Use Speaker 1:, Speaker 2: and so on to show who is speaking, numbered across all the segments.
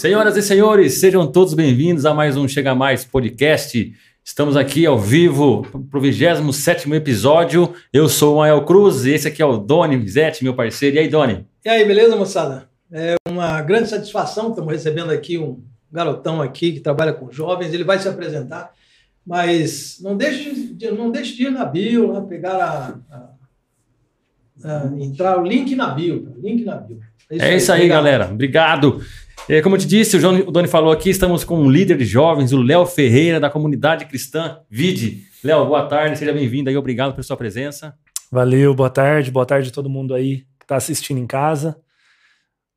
Speaker 1: Senhoras e senhores, sejam todos bem-vindos a mais um Chega Mais podcast. Estamos aqui ao vivo para o 27 episódio. Eu sou o Mael Cruz e esse aqui é o Doni Mizetti, meu parceiro. E aí, Doni?
Speaker 2: E aí, beleza, moçada? É uma grande satisfação. Estamos recebendo aqui um garotão aqui que trabalha com jovens. Ele vai se apresentar, mas não deixe de, não deixe de ir na bio, lá, pegar a, a, a, entrar o link na bio, link na bio.
Speaker 1: É isso, é isso aí, aí galera. Obrigado. É, como eu te disse, o, João, o Doni falou aqui, estamos com um líder de jovens, o Léo Ferreira, da comunidade cristã Vide. Léo, boa tarde, seja bem-vindo aí, obrigado pela sua presença.
Speaker 3: Valeu, boa tarde, boa tarde a todo mundo aí que está assistindo em casa.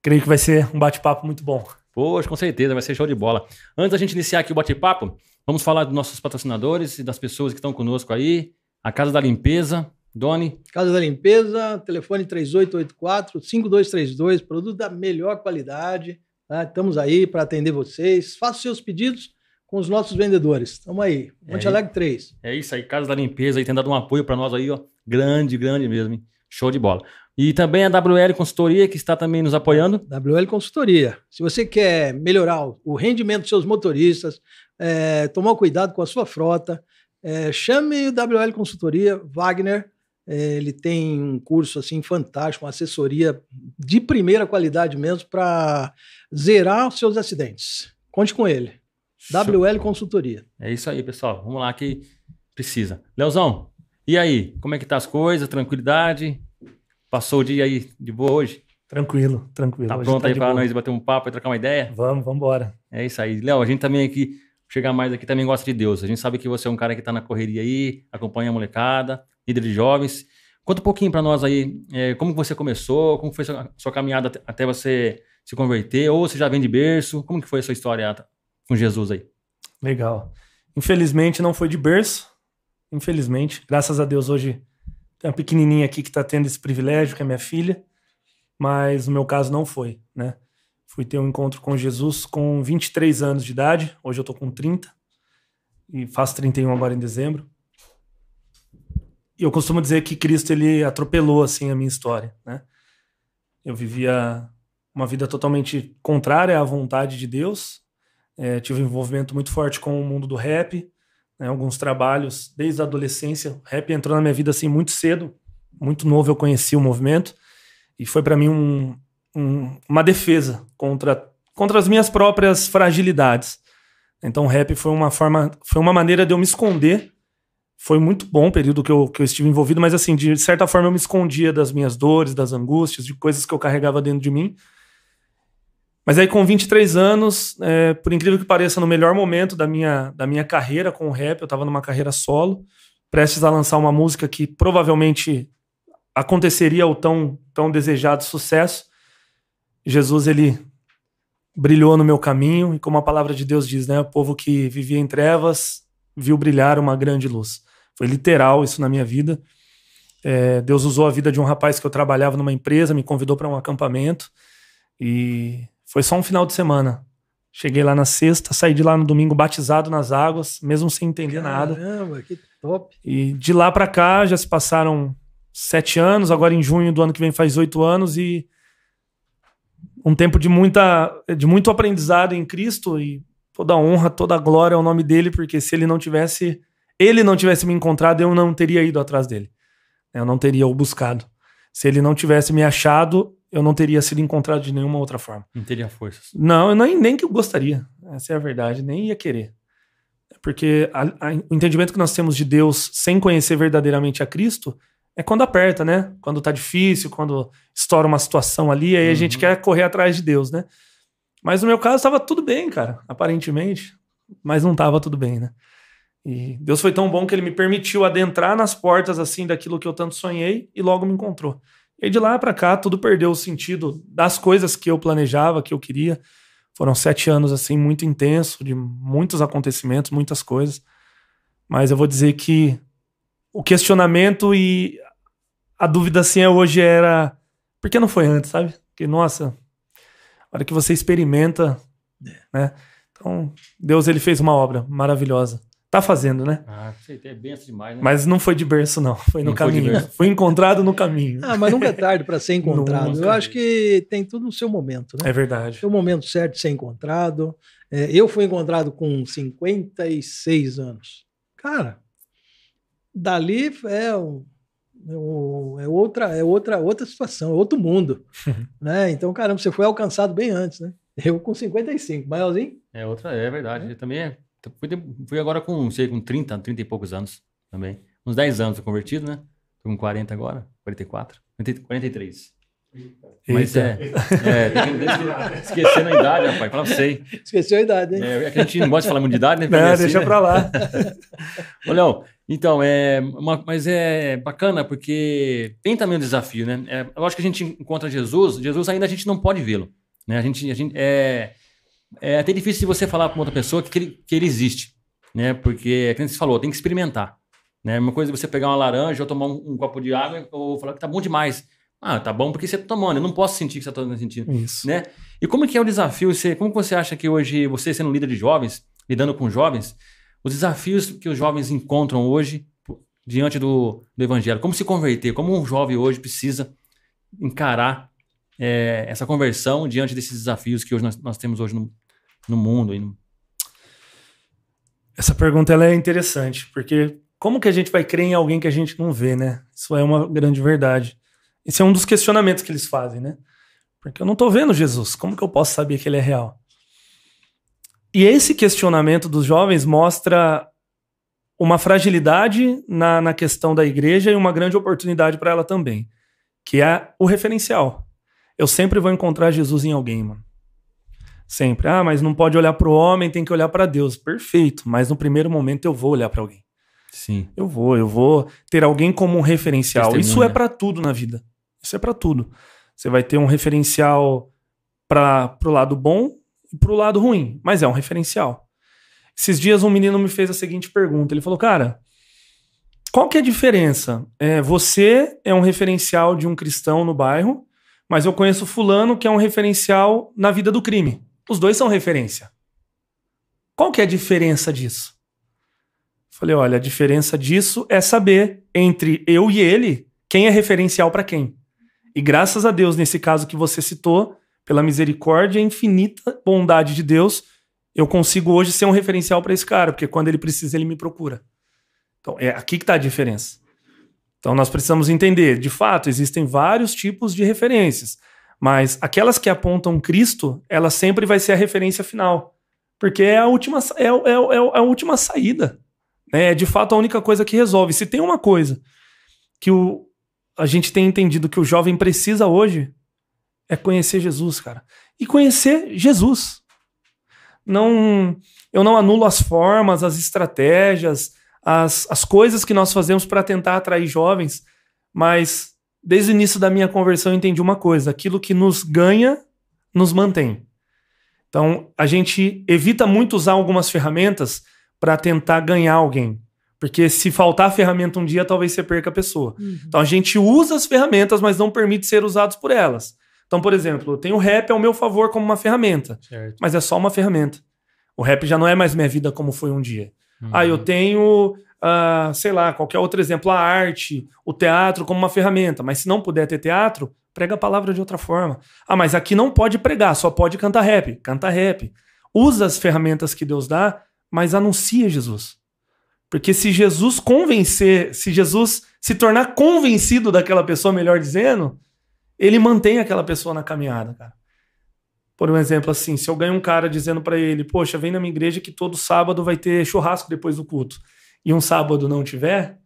Speaker 3: Creio que vai ser um bate-papo muito bom.
Speaker 1: Poxa, com certeza, vai ser show de bola. Antes da gente iniciar aqui o bate-papo, vamos falar dos nossos patrocinadores e das pessoas que estão conosco aí. A Casa da Limpeza, Doni.
Speaker 2: Casa da Limpeza, telefone 3884-5232, produto da melhor qualidade. Tá? Estamos aí para atender vocês. Faça seus pedidos com os nossos vendedores. Estamos aí. Monte é, Alegre 3.
Speaker 1: É isso aí, Casa da Limpeza aí tem dado um apoio para nós aí, ó. Grande, grande mesmo. Hein? Show de bola. E também a WL Consultoria, que está também nos apoiando.
Speaker 2: WL Consultoria. Se você quer melhorar o rendimento dos seus motoristas, é, tomar cuidado com a sua frota, é, chame o WL Consultoria, Wagner. É, ele tem um curso assim fantástico, uma assessoria de primeira qualidade mesmo para zerar os seus acidentes. Conte com ele. Show. WL Consultoria.
Speaker 1: É isso aí, pessoal. Vamos lá que precisa. Leozão, e aí? Como é que tá as coisas? Tranquilidade? Passou o dia aí de boa hoje?
Speaker 3: Tranquilo, tranquilo.
Speaker 1: Tá hoje pronto tá aí para nós bater um papo e trocar uma ideia?
Speaker 3: Vamos, vamos embora.
Speaker 1: É isso aí. Léo, a gente também aqui, chegar mais aqui, também gosta de Deus. A gente sabe que você é um cara que tá na correria aí, acompanha a molecada, líder de jovens. Conta um pouquinho para nós aí, é, como você começou, como foi a sua, sua caminhada até você se converter, ou você já vem de berço, como que foi a sua história com Jesus aí?
Speaker 3: Legal. Infelizmente não foi de berço, infelizmente. Graças a Deus hoje tem uma pequenininha aqui que está tendo esse privilégio, que é minha filha, mas no meu caso não foi, né? Fui ter um encontro com Jesus com 23 anos de idade, hoje eu tô com 30 e faço 31 agora em dezembro. E eu costumo dizer que Cristo ele atropelou assim a minha história, né? Eu vivia uma vida totalmente contrária à vontade de Deus. É, tive um envolvimento muito forte com o mundo do rap, né, alguns trabalhos desde a adolescência. O rap entrou na minha vida assim muito cedo, muito novo eu conheci o movimento e foi para mim um, um, uma defesa contra, contra as minhas próprias fragilidades. Então o rap foi uma forma, foi uma maneira de eu me esconder. Foi muito bom o período que eu, que eu estive envolvido, mas assim, de certa forma eu me escondia das minhas dores, das angústias, de coisas que eu carregava dentro de mim mas aí, com 23 anos, é, por incrível que pareça, no melhor momento da minha, da minha carreira com o rap, eu estava numa carreira solo, prestes a lançar uma música que provavelmente aconteceria o tão, tão desejado sucesso. Jesus, ele brilhou no meu caminho, e como a palavra de Deus diz, né? O povo que vivia em trevas viu brilhar uma grande luz. Foi literal isso na minha vida. É, Deus usou a vida de um rapaz que eu trabalhava numa empresa, me convidou para um acampamento e foi só um final de semana. Cheguei lá na sexta, saí de lá no domingo batizado nas águas, mesmo sem entender
Speaker 2: Caramba,
Speaker 3: nada.
Speaker 2: Caramba, que top.
Speaker 3: E de lá para cá já se passaram sete anos, agora em junho do ano que vem faz oito anos e um tempo de muita de muito aprendizado em Cristo e toda a honra, toda a glória ao nome dele, porque se ele não tivesse ele não tivesse me encontrado, eu não teria ido atrás dele. Eu não teria o buscado. Se ele não tivesse me achado, eu não teria sido encontrado de nenhuma outra forma.
Speaker 1: Não teria forças.
Speaker 3: Não, eu nem, nem que eu gostaria. Essa é a verdade, nem ia querer. Porque a, a, o entendimento que nós temos de Deus sem conhecer verdadeiramente a Cristo é quando aperta, né? Quando tá difícil, quando estoura uma situação ali, aí uhum. a gente quer correr atrás de Deus, né? Mas no meu caso estava tudo bem, cara, aparentemente, mas não estava tudo bem, né? E Deus foi tão bom que ele me permitiu adentrar nas portas assim daquilo que eu tanto sonhei e logo me encontrou. E de lá para cá, tudo perdeu o sentido das coisas que eu planejava, que eu queria. Foram sete anos, assim, muito intenso, de muitos acontecimentos, muitas coisas. Mas eu vou dizer que o questionamento e a dúvida, assim, é hoje era... Por que não foi antes, sabe? Porque, nossa, a hora que você experimenta, né? Então, Deus, ele fez uma obra maravilhosa. Tá fazendo, né?
Speaker 1: Ah, sei, é benção demais, né?
Speaker 3: Mas não foi de berço, não. Foi no
Speaker 1: Não
Speaker 3: caminho. Foi encontrado no caminho.
Speaker 2: Ah, mas nunca é tarde para ser encontrado.
Speaker 3: Nunca
Speaker 2: Eu acho que tem tudo no seu momento, né?
Speaker 3: É verdade.
Speaker 2: Tem o momento certo de ser encontrado. É, eu fui encontrado com 56 anos. Cara, dali é, um- é é outra, é outra, outra situação, é outro mundo. né? Então, caramba, você foi alcançado bem antes, né? Eu com 55. Maiorzinho?
Speaker 1: É outra, é verdade. Eu também é. Fui, de- fui agora com, sei, com 30, 30 e poucos anos também. Uns 10 anos convertido, né? Tô com 40 agora, 44, 40 43. Mas
Speaker 3: Eita.
Speaker 1: é, é esquecendo a idade, rapaz, fala pra você.
Speaker 2: Esqueceu a idade, hein?
Speaker 1: É, é que a gente não gosta de falar muito de idade, né?
Speaker 3: Não, deixa
Speaker 1: né?
Speaker 3: pra lá.
Speaker 1: Ô, Léo, então, é, uma- mas é bacana porque tem também um desafio, né? É, eu acho que a gente encontra Jesus, Jesus ainda a gente não pode vê-lo. Né? A gente, a gente, é, é até difícil de você falar para outra pessoa que ele, que ele existe, né? Porque, é como você falou, tem que experimentar. Né? Uma coisa é você pegar uma laranja ou tomar um, um copo de água ou falar que tá bom demais. Ah, tá bom porque você tá tomando, eu não posso sentir que você tá sentindo
Speaker 3: Isso.
Speaker 1: né? E como que é o desafio? Você, como você acha que hoje, você sendo líder de jovens, lidando com jovens, os desafios que os jovens encontram hoje diante do, do evangelho? Como se converter? Como um jovem hoje precisa encarar é, essa conversão diante desses desafios que hoje nós, nós temos hoje no, no mundo?
Speaker 3: Essa pergunta ela é interessante, porque como que a gente vai crer em alguém que a gente não vê, né? Isso é uma grande verdade. Esse é um dos questionamentos que eles fazem, né? Porque eu não tô vendo Jesus, como que eu posso saber que ele é real? E esse questionamento dos jovens mostra uma fragilidade na, na questão da igreja e uma grande oportunidade para ela também, que é o referencial. Eu sempre vou encontrar Jesus em alguém, mano. Sempre. Ah, mas não pode olhar para o homem, tem que olhar para Deus. Perfeito. Mas no primeiro momento eu vou olhar para alguém.
Speaker 1: Sim.
Speaker 3: Eu vou, eu vou ter alguém como um referencial. Isso
Speaker 1: Testemunha.
Speaker 3: é para tudo na vida. Isso é para tudo. Você vai ter um referencial para o lado bom e para o lado ruim, mas é um referencial. Esses dias um menino me fez a seguinte pergunta. Ele falou, cara, qual que é a diferença? É, você é um referencial de um cristão no bairro, mas eu conheço fulano que é um referencial na vida do crime. Os dois são referência. Qual que é a diferença disso? Falei, olha, a diferença disso é saber entre eu e ele quem é referencial para quem. E graças a Deus, nesse caso que você citou, pela misericórdia e infinita bondade de Deus, eu consigo hoje ser um referencial para esse cara, porque quando ele precisa, ele me procura. Então, é aqui que está a diferença. Então, nós precisamos entender, de fato, existem vários tipos de referências, mas aquelas que apontam Cristo, ela sempre vai ser a referência final, porque é a última, é, é, é é a última saída. né? É de fato a única coisa que resolve. Se tem uma coisa que o, a gente tem entendido que o jovem precisa hoje, é conhecer Jesus, cara. E conhecer Jesus. Não, eu não anulo as formas, as estratégias, as, as coisas que nós fazemos para tentar atrair jovens, mas desde o início da minha conversão eu entendi uma coisa: aquilo que nos ganha, nos mantém. Então, a gente evita muito usar algumas ferramentas para tentar ganhar alguém. Porque se faltar ferramenta um dia, talvez você perca a pessoa. Então a gente usa as ferramentas, mas não permite ser usados por elas. Então, por exemplo, eu tenho o rap ao meu favor como uma ferramenta,
Speaker 1: Certo.
Speaker 3: mas é só uma ferramenta. O rap já não é mais minha vida como foi um dia.
Speaker 1: Uhum.
Speaker 3: Ah, eu tenho, ah, sei lá, qualquer outro exemplo, a arte, o teatro como uma ferramenta, mas se não puder ter teatro, prega a palavra de outra forma. Ah, mas aqui não pode pregar, só pode cantar rap. Canta rap. Usa as ferramentas que Deus dá, mas anuncia Jesus. Porque se Jesus convencer, se Jesus se tornar convencido daquela pessoa, melhor dizendo, ele mantém aquela pessoa na caminhada, cara. Por um exemplo assim, se eu ganho um cara dizendo pra ele, poxa, vem na minha igreja que todo sábado vai ter churrasco depois do culto, e um sábado não tiver,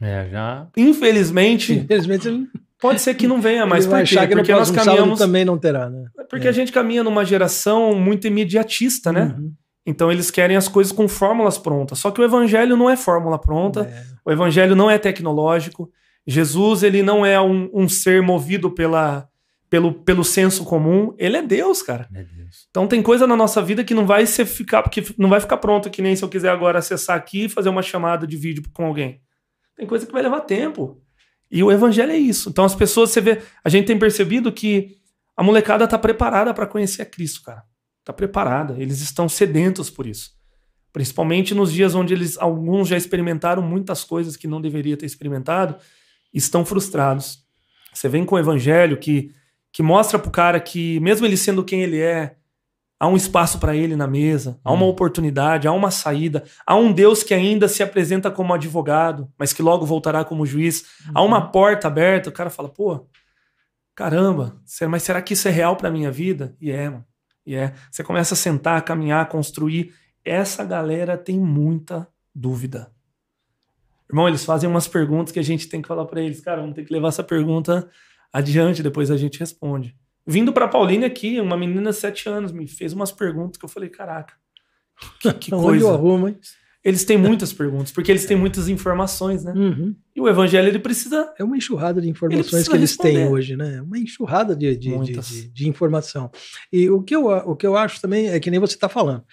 Speaker 1: É, já.
Speaker 3: infelizmente,
Speaker 2: Infelizmente,
Speaker 3: pode ser que não venha,
Speaker 2: vai
Speaker 3: por quê? Porque nós caminhamos,
Speaker 2: também não terá, né?
Speaker 3: porque a gente caminha numa geração muito imediatista, né?
Speaker 2: Uhum.
Speaker 3: Então eles querem as coisas com fórmulas prontas. Só que o evangelho não é fórmula pronta.
Speaker 2: É.
Speaker 3: O evangelho não é tecnológico. Jesus, ele não é um, um ser movido pela, pelo, pelo senso comum. Ele é Deus, cara.
Speaker 1: Meu Deus.
Speaker 3: Então tem coisa na nossa vida que não vai ser ficar, porque não vai ficar pronto que nem se eu quiser agora acessar aqui e fazer uma chamada de vídeo com alguém. Tem coisa que vai levar tempo. E o evangelho é isso. Então as pessoas, você vê, a gente tem percebido que a molecada tá preparada para conhecer a Cristo, cara. Tá preparada. Eles estão sedentos por isso. principalmente nos dias onde eles alguns já experimentaram muitas coisas que não deveria ter experimentado, estão frustrados. Você vem com o evangelho que que mostra pro cara que mesmo ele sendo quem ele é, há um espaço para ele na mesa, há uma hum. oportunidade, há uma saída, há um Deus que ainda se apresenta como advogado, mas que logo voltará como juiz, uhum. há uma uhum. porta aberta. O cara fala, pô, caramba, mas será que isso é real para minha vida? E é, mano. E é. Você começa a sentar, caminhar, construir. Essa galera tem muita dúvida. Irmão, eles fazem umas perguntas que a gente tem que falar para eles, cara, vamos ter que levar essa pergunta adiante, depois a gente responde. Vindo para Pauline aqui, uma menina de 7 anos me fez umas perguntas que eu falei, caraca, que, que coisa. Arrumo, hein? Eles têm muitas perguntas, porque eles têm muitas informações, né? Uhum. E o evangelho, ele precisa...
Speaker 2: É uma enxurrada de informações ele que eles responder. têm hoje, né? Uma enxurrada de, de, de, de, de informação. E o que, eu, o que eu acho também é que nem você está falando.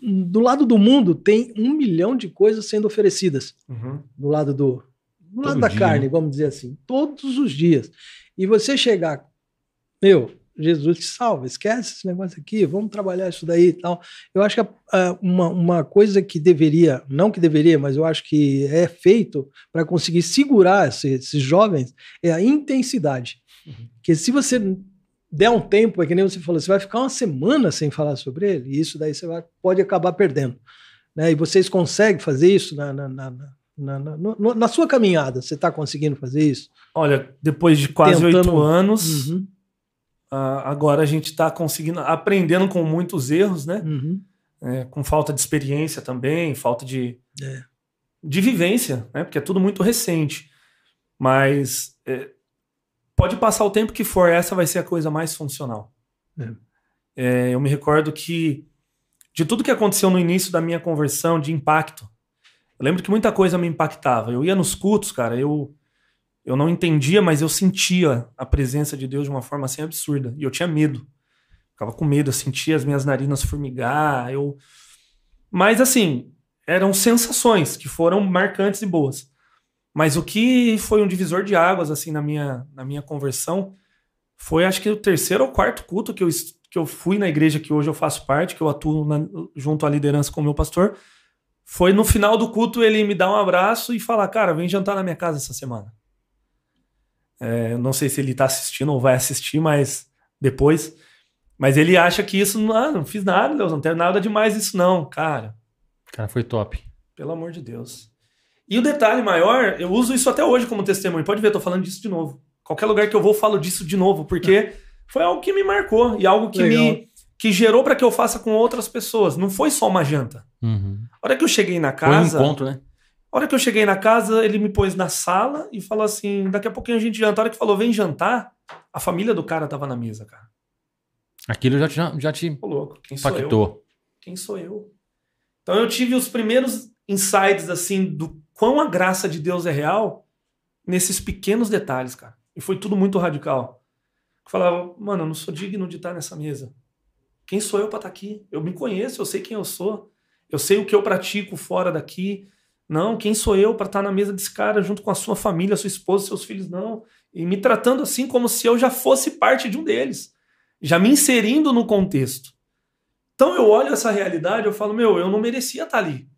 Speaker 2: Do lado do mundo, tem um milhão de coisas sendo oferecidas. Uhum. Do lado do, do lado da dia. carne, vamos dizer assim, todos os dias. E você chegar, meu, Jesus te salva, esquece esse negócio aqui, vamos trabalhar isso daí e tal. Eu acho que uh, uma, uma coisa que deveria, não que deveria, mas eu acho que é feito para conseguir segurar esses, esses, jovens é a intensidade. Uhum. Porque se você der um tempo, é que nem você falou, você vai ficar uma semana sem falar sobre ele, e isso daí você vai, pode acabar perdendo. Né? E vocês conseguem fazer isso na, na, na na, na, na sua caminhada, você está conseguindo fazer isso?
Speaker 3: Olha, depois de quase oito anos, uhum. uh, agora a gente está conseguindo, aprendendo com muitos erros, né? Uhum. É, com falta de experiência também, falta de, é. de vivência, né? Porque é tudo muito recente. Mas é, pode passar o tempo que for, essa vai ser a coisa mais funcional. É. É, eu me recordo que de tudo que aconteceu no início da minha conversão, de impacto, eu lembro que muita coisa me impactava. Eu ia nos cultos, cara, eu eu não entendia, mas eu sentia a presença de Deus de uma forma assim absurda. E eu tinha medo. Ficava com medo, eu sentia as minhas narinas formigar, eu Mas assim, eram sensações que foram marcantes e boas. Mas o que foi um divisor de águas assim na minha na minha conversão foi acho que o terceiro ou quarto culto que eu que eu fui na igreja que hoje eu faço parte, que eu atuo na, junto à liderança com o meu pastor foi no final do culto ele me dar um abraço e falar: Cara, vem jantar na minha casa essa semana. É, não sei se ele tá assistindo ou vai assistir, mas depois. Mas ele acha que isso. Não, ah, não fiz nada, Deus, não tem nada demais isso, não, cara.
Speaker 1: Cara, foi top.
Speaker 3: Pelo amor de Deus. E o detalhe maior, eu uso isso até hoje como testemunho. Pode ver, eu tô falando disso de novo. Qualquer lugar que eu vou, eu falo disso de novo, porque foi algo que me marcou e algo que Legal. me que gerou para que eu faça com outras pessoas. Não foi só uma janta. Uhum. A hora que eu cheguei na casa.
Speaker 1: Foi um encontro, né?
Speaker 3: A hora que eu cheguei na casa, ele me pôs na sala e falou assim: daqui a pouquinho a gente janta. A hora que falou, vem jantar, a família do cara tava na mesa, cara.
Speaker 1: Aquilo já, já, já te
Speaker 3: Ô, louco, quem impactou. Sou eu? Quem sou eu? Então eu tive os primeiros insights, assim, do quão a graça de Deus é real nesses pequenos detalhes, cara. E foi tudo muito radical. Eu falava, mano, eu não sou digno de estar nessa mesa. Quem sou eu para estar tá aqui? Eu me conheço, eu sei quem eu sou. Eu sei o que eu pratico fora daqui. Não, quem sou eu para estar tá na mesa desse cara junto com a sua família, sua esposa, seus filhos? Não. E me tratando assim como se eu já fosse parte de um deles, já me inserindo no contexto. Então eu olho essa realidade, eu falo, meu, eu não merecia estar tá ali.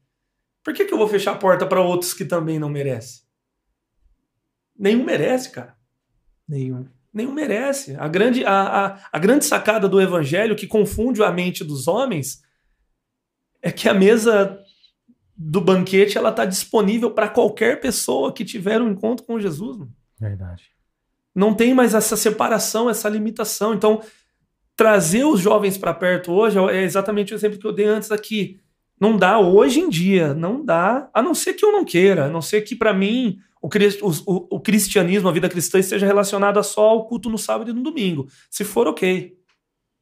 Speaker 3: Por que, que eu vou fechar a porta para outros que também não merecem? Nenhum merece, cara.
Speaker 2: Nenhum
Speaker 3: nenhum merece. A grande, a, a, a grande sacada do evangelho que confunde a mente dos homens é que a mesa do banquete ela está disponível para qualquer pessoa que tiver um encontro com Jesus. Mano.
Speaker 1: Verdade.
Speaker 3: Não tem mais essa separação, essa limitação. Então, trazer os jovens para perto hoje é exatamente o exemplo que eu dei antes aqui. Não dá hoje em dia, não dá, a não ser que eu não queira, a não ser que para mim o, o, o, cristianismo, a vida cristã, esteja relacionada só ao culto no sábado e no domingo. Se for, ok.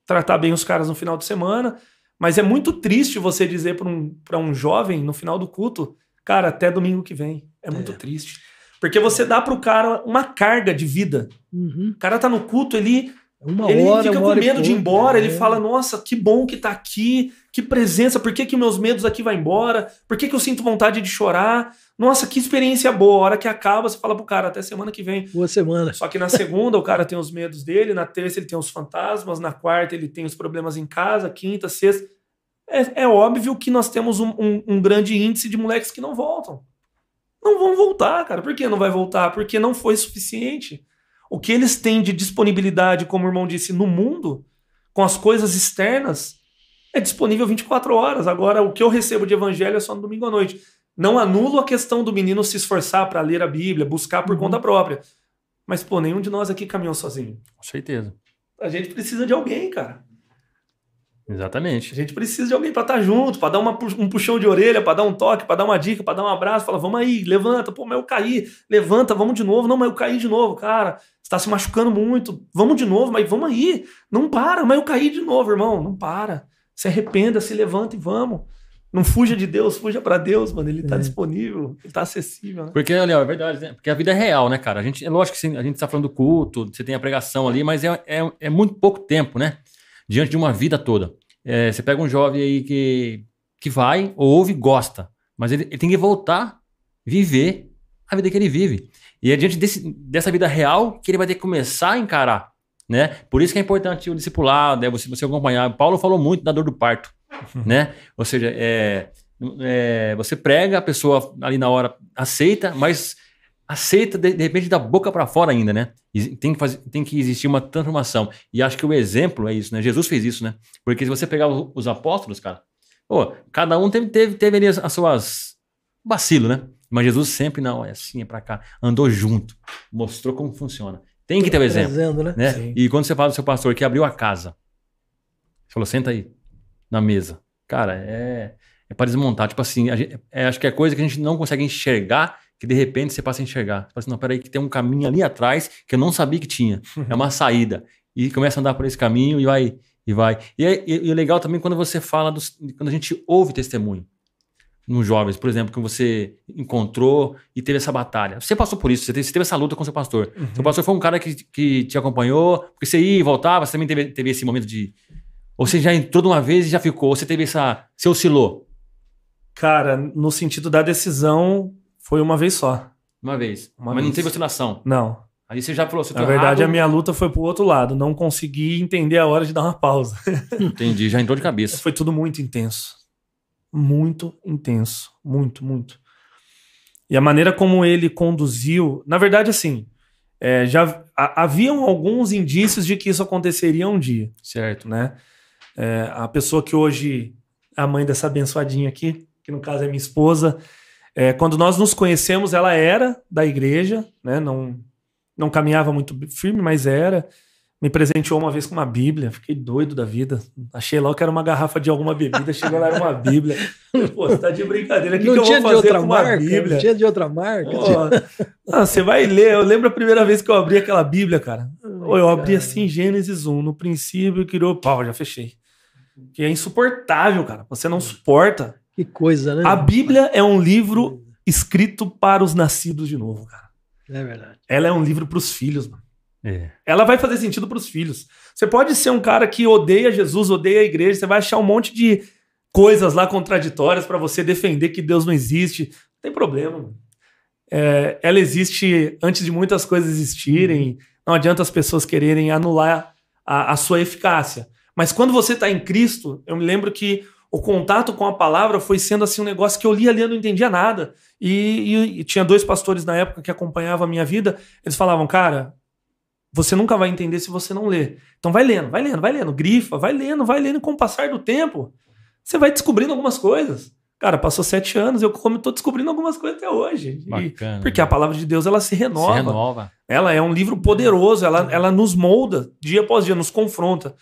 Speaker 3: Tratar bem os caras no final de semana. Mas é muito triste você dizer para um, um jovem no final do culto, cara, até domingo que vem. É muito é. triste. Porque você dá para o cara uma carga de vida. Uhum. O cara tá no culto, ele uma ele hora, fica com medo de ir embora, é. ele fala: Nossa, que bom que tá aqui, que presença, por que, que meus medos aqui vão embora? Por que, que eu sinto vontade de chorar? Nossa, que experiência boa. A hora que acaba, você fala pro cara, até semana que vem.
Speaker 2: Boa semana.
Speaker 3: Só que na segunda o cara tem os medos dele, na terça ele tem os fantasmas, na quarta ele tem os problemas em casa, quinta, sexta. é, é óbvio que nós temos um, um, um grande índice de moleques que não voltam. Não vão voltar, cara. Por que não vai voltar? Porque não foi suficiente. O que eles têm de disponibilidade, como o irmão disse, no mundo, com as coisas externas, é disponível 24 horas. Agora, o que eu recebo de evangelho é só no domingo à noite. Não anulo a questão do menino se esforçar para ler a Bíblia, buscar por uhum. conta própria. Mas, pô, nenhum de nós aqui caminhou sozinho.
Speaker 1: Com certeza.
Speaker 3: A gente precisa de alguém, cara.
Speaker 1: Exatamente.
Speaker 3: A gente precisa de alguém para estar tá junto, para dar uma, um puxão de orelha, para dar um toque, para dar uma dica, para dar um abraço, fala, vamos aí, levanta, pô, mas eu caí, levanta, vamos de novo, não, mas eu caí de novo, cara, está se machucando muito, vamos de novo, mas vamos aí, não para, mas eu caí de novo, irmão, não para, se arrependa, se levanta e vamos. Não fuja de Deus, fuja para Deus, mano. Ele tá é. disponível, ele tá acessível. Né?
Speaker 1: Porque, Léo, é verdade, né? Porque a vida é real, né, cara? A gente, é lógico que a gente tá falando do culto, você tem a pregação ali, mas é, é, é muito pouco tempo, né? Diante de uma vida toda. É, você pega um jovem aí que, que vai, ouve, gosta, mas ele, ele, tem que voltar, viver a vida que ele vive. E é diante desse, dessa vida real que ele vai ter que começar a encarar, né? Por isso que é importante o discipulado, é você, você acompanhar. Paulo falou muito da dor do parto, uhum. né? Ou seja, é, é, você prega, a pessoa ali na hora aceita, mas aceita de, de repente da boca para fora ainda, né? Tem que, fazer, tem que existir uma transformação. E acho que o exemplo é isso, né? Jesus fez isso, né? Porque se você pegar os apóstolos, cara, cada um teve, teve, teve ali as, suas vacilo, né? Mas Jesus sempre, não, é assim, é pra cá. Andou junto, mostrou como funciona. Tem que ter o exemplo. Trazendo, né? né? E quando você fala do seu pastor que abriu a casa, falou, senta aí, na mesa. Cara, é, é para desmontar. Tipo assim, gente, é, acho que é coisa que a gente não consegue enxergar que de repente você passa a enxergar. Você fala assim, não, peraí, que tem um caminho ali atrás que eu não sabia que tinha. É uma saída. E começa a andar por esse caminho e vai. E vai. E é, e é legal também quando você fala, dos, quando a gente ouve testemunho nos jovens, por exemplo, que você encontrou e teve essa batalha. Você passou por isso, você teve, você teve essa luta com seu pastor. Uhum. Seu pastor foi um cara que, que te acompanhou, porque você ia e voltava, você também teve, teve esse momento de. Ou você já entrou de uma vez e já ficou, ou você teve essa. Você oscilou.
Speaker 3: Cara, no sentido da decisão, foi uma vez só.
Speaker 1: Uma vez. Uma Mas vez. não teve oscilação.
Speaker 3: Não.
Speaker 1: Aí você já falou, você
Speaker 3: Na verdade, errado. a minha luta foi pro outro lado. Não consegui entender a hora de dar uma pausa.
Speaker 1: Entendi, já entrou de cabeça.
Speaker 3: Foi tudo muito intenso. Muito intenso. Muito, muito. E a maneira como ele conduziu. Na verdade, assim. É, já a, haviam alguns indícios de que isso aconteceria um dia.
Speaker 1: Certo.
Speaker 3: Né? É, a pessoa que hoje é a mãe dessa abençoadinha aqui, que no caso é minha esposa, é, quando nós nos conhecemos, ela era da igreja, né? não, não caminhava muito firme, mas era. Me presenteou uma vez com uma Bíblia, fiquei doido da vida. Achei lá que era uma garrafa de alguma bebida, chegou lá era uma Bíblia. Pô, você tá de brincadeira, o que, que eu vou fazer com uma
Speaker 2: marca,
Speaker 3: Bíblia?
Speaker 2: Não tinha de outra marca.
Speaker 3: Ah, você vai ler, eu lembro a primeira vez que eu abri aquela Bíblia, cara. Ai, eu abri assim, Gênesis 1, no princípio criou, pau, já fechei. Que é insuportável, cara. Você não suporta.
Speaker 2: Que coisa, né?
Speaker 3: A Bíblia é um livro escrito para os nascidos de novo, cara.
Speaker 2: É verdade.
Speaker 3: Ela é um livro para os filhos, mano.
Speaker 1: É.
Speaker 3: Ela vai fazer sentido para os filhos. Você pode ser um cara que odeia Jesus, odeia a igreja, você vai achar um monte de coisas lá contraditórias para você defender que Deus não existe. Não tem problema. Mano. É, ela existe antes de muitas coisas existirem. Não adianta as pessoas quererem anular a, a sua eficácia. Mas quando você está em Cristo, eu me lembro que o contato com a palavra foi sendo assim um negócio que eu lia ali e não entendia nada. E, e, e, tinha dois pastores na época que acompanhavam a minha vida. Eles falavam, cara, você nunca vai entender se você não ler. Então vai lendo, vai lendo, vai lendo, grifa, vai lendo, vai lendo. E com o passar do tempo, você vai descobrindo algumas coisas. Cara, passou sete anos, eu como estou descobrindo algumas coisas até hoje.
Speaker 1: Bacana,
Speaker 3: e, porque a palavra de Deus ela se renova.
Speaker 1: Se renova.
Speaker 3: Ela é um livro poderoso, ela, ela nos molda dia após dia, nos confronta.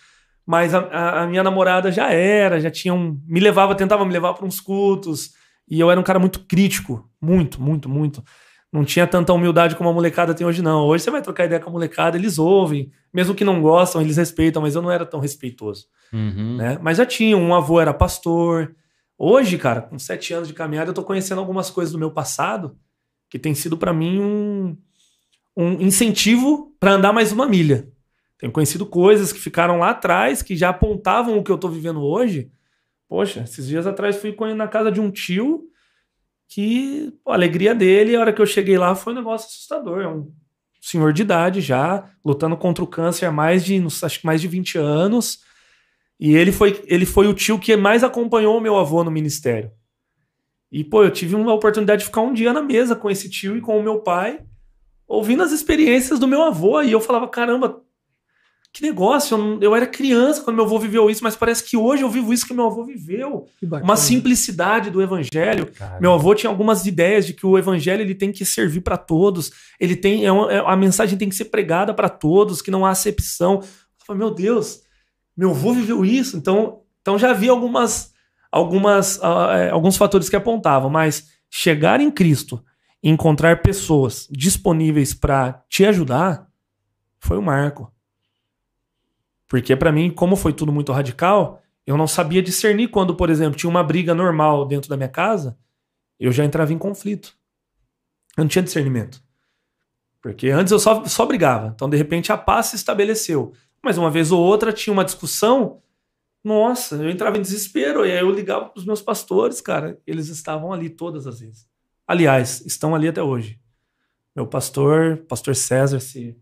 Speaker 3: Mas a, a, a, minha namorada já era, já tinha um. Me levava, tentava me levar para uns cultos. E eu era um cara muito crítico. Muito, muito, muito. Não tinha tanta humildade como a molecada tem hoje, não. Hoje você vai trocar ideia com a molecada, eles ouvem. Mesmo que não gostam, eles respeitam, mas eu não era tão respeitoso.
Speaker 1: Uhum.
Speaker 3: Né? Mas já tinha, um avô era pastor. Hoje, cara, com sete anos de caminhada, eu tô conhecendo algumas coisas do meu passado que tem sido para mim um, um incentivo para andar mais uma milha. Tenho conhecido coisas que ficaram lá atrás, que já apontavam o que eu estou vivendo hoje. Poxa, esses dias atrás fui na casa de um tio que pô, a alegria dele, a hora que eu cheguei lá, foi um negócio assustador. É um senhor de idade já, lutando contra o câncer há mais de, acho que mais de 20 anos. E ele foi, ele foi o tio que mais acompanhou o meu avô no ministério. E, pô, eu tive uma oportunidade de ficar um dia na mesa com esse tio e com o meu pai, ouvindo as experiências do meu avô. E eu falava, caramba, que negócio, eu, não- eu era criança quando meu avô viveu isso, mas parece que hoje eu vivo isso que meu avô viveu. Uma simplicidade do evangelho.
Speaker 1: Cara,
Speaker 3: Meu avô tinha algumas ideias de que o evangelho ele tem que servir para todos. Ele tem é uma- é- a mensagem tem que ser pregada para todos, que não há acepção. Eu falei, meu Deus, meu avô viveu isso. Então, então já havia algumas, algumas, é, alguns fatores que apontavam, mas chegar em Cristo e encontrar pessoas disponíveis para te ajudar foi o marco. Porque para mim, como foi tudo muito radical, eu não sabia discernir quando, por exemplo, tinha uma briga normal dentro da minha casa, eu já entrava em conflito. Eu não tinha discernimento. Porque antes eu só, só brigava. Então, de repente, a paz se estabeleceu. Mas uma vez ou outra tinha uma discussão. Nossa, eu entrava em desespero. E aí eu ligava para os meus pastores, cara. Eles estavam ali todas as vezes. Aliás, estão ali até hoje. Meu pastor, pastor César, se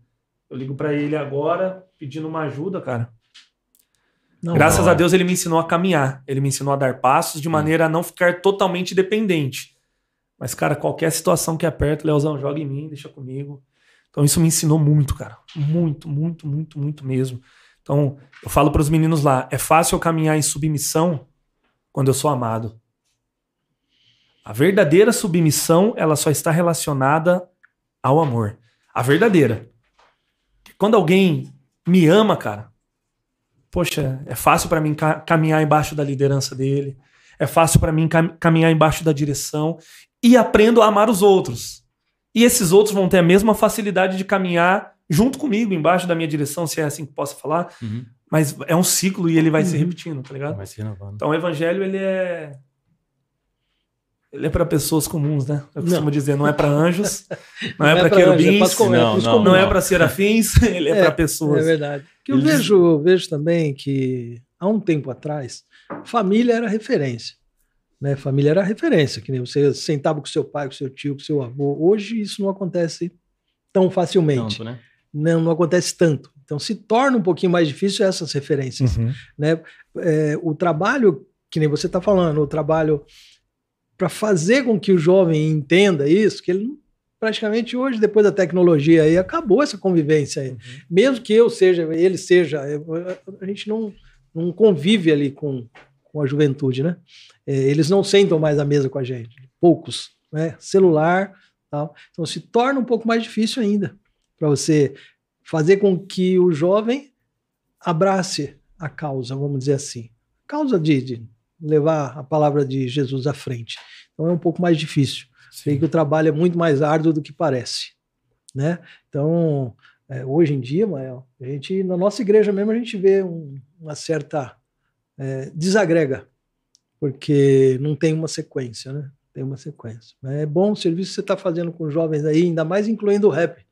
Speaker 3: eu ligo para ele agora pedindo uma ajuda, cara.
Speaker 2: Não,
Speaker 3: Graças
Speaker 1: da
Speaker 3: a. Deus ele me ensinou a caminhar. Ele me ensinou a dar passos de maneira a não ficar totalmente dependente. Mas, cara, qualquer situação que aperta, Leozão, joga em mim, deixa comigo. Então isso me ensinou muito, cara. Muito, muito, muito, muito mesmo. Então, eu falo para os meninos lá, é fácil eu caminhar em submissão quando eu sou amado. A verdadeira submissão, ela só está relacionada ao amor. A verdadeira. Quando alguém me ama, cara, poxa, é fácil para mim ca- caminhar embaixo da liderança dele, é fácil para mim cam- caminhar embaixo da direção e aprendo a amar os outros. E esses outros vão ter a mesma facilidade de caminhar junto comigo, embaixo da minha direção, se é assim que posso falar,
Speaker 1: Uhum.
Speaker 3: mas é um ciclo e ele vai se
Speaker 2: Uhum.
Speaker 3: repetindo, tá ligado?
Speaker 1: Vai se renovando.
Speaker 3: Então o evangelho ele é ele é para pessoas comuns, né? Eu costumo
Speaker 2: Não.
Speaker 3: dizer, não é para anjos, não, é,
Speaker 2: Não
Speaker 3: para
Speaker 2: pra anjo, é
Speaker 3: querubins,
Speaker 2: com- é
Speaker 1: não, não,
Speaker 3: não é para serafins, ele é,
Speaker 2: É,
Speaker 3: para pessoas.
Speaker 2: É verdade. Que eu
Speaker 3: Eles-
Speaker 2: vejo, vejo também que há um tempo atrás, família era referência. Né? Família era referência, que nem você sentava com seu pai, com seu tio, com seu avô. Hoje isso não acontece tão facilmente.
Speaker 1: Tanto, né?
Speaker 2: Não, não acontece tanto. Então se torna um pouquinho mais difícil essas referências.
Speaker 3: Uhum.
Speaker 2: né? É, o trabalho, que nem você está falando, o trabalho para fazer com que o jovem entenda isso, que ele praticamente hoje, depois da tecnologia aí, acabou essa convivência aí. Mesmo que eu seja, ele seja, a gente não, não convive ali com, com a juventude, né? É, eles não sentam mais à mesa com a gente, poucos, né? Celular, tal. Então se torna um pouco mais difícil ainda para você fazer com que o jovem abrace a causa, vamos dizer assim. Causa de, de levar a palavra de Jesus à frente. Então é um pouco mais difícil. Sei que o trabalho é muito mais árduo do que parece, né? Então, é, hoje em dia, Mael, a gente, na nossa igreja mesmo, a gente vê um- uma certa é, desagrega, porque não tem uma sequência, né? Tem uma sequência. Mas é bom o serviço que você está fazendo com jovens aí, ainda mais incluindo o rap.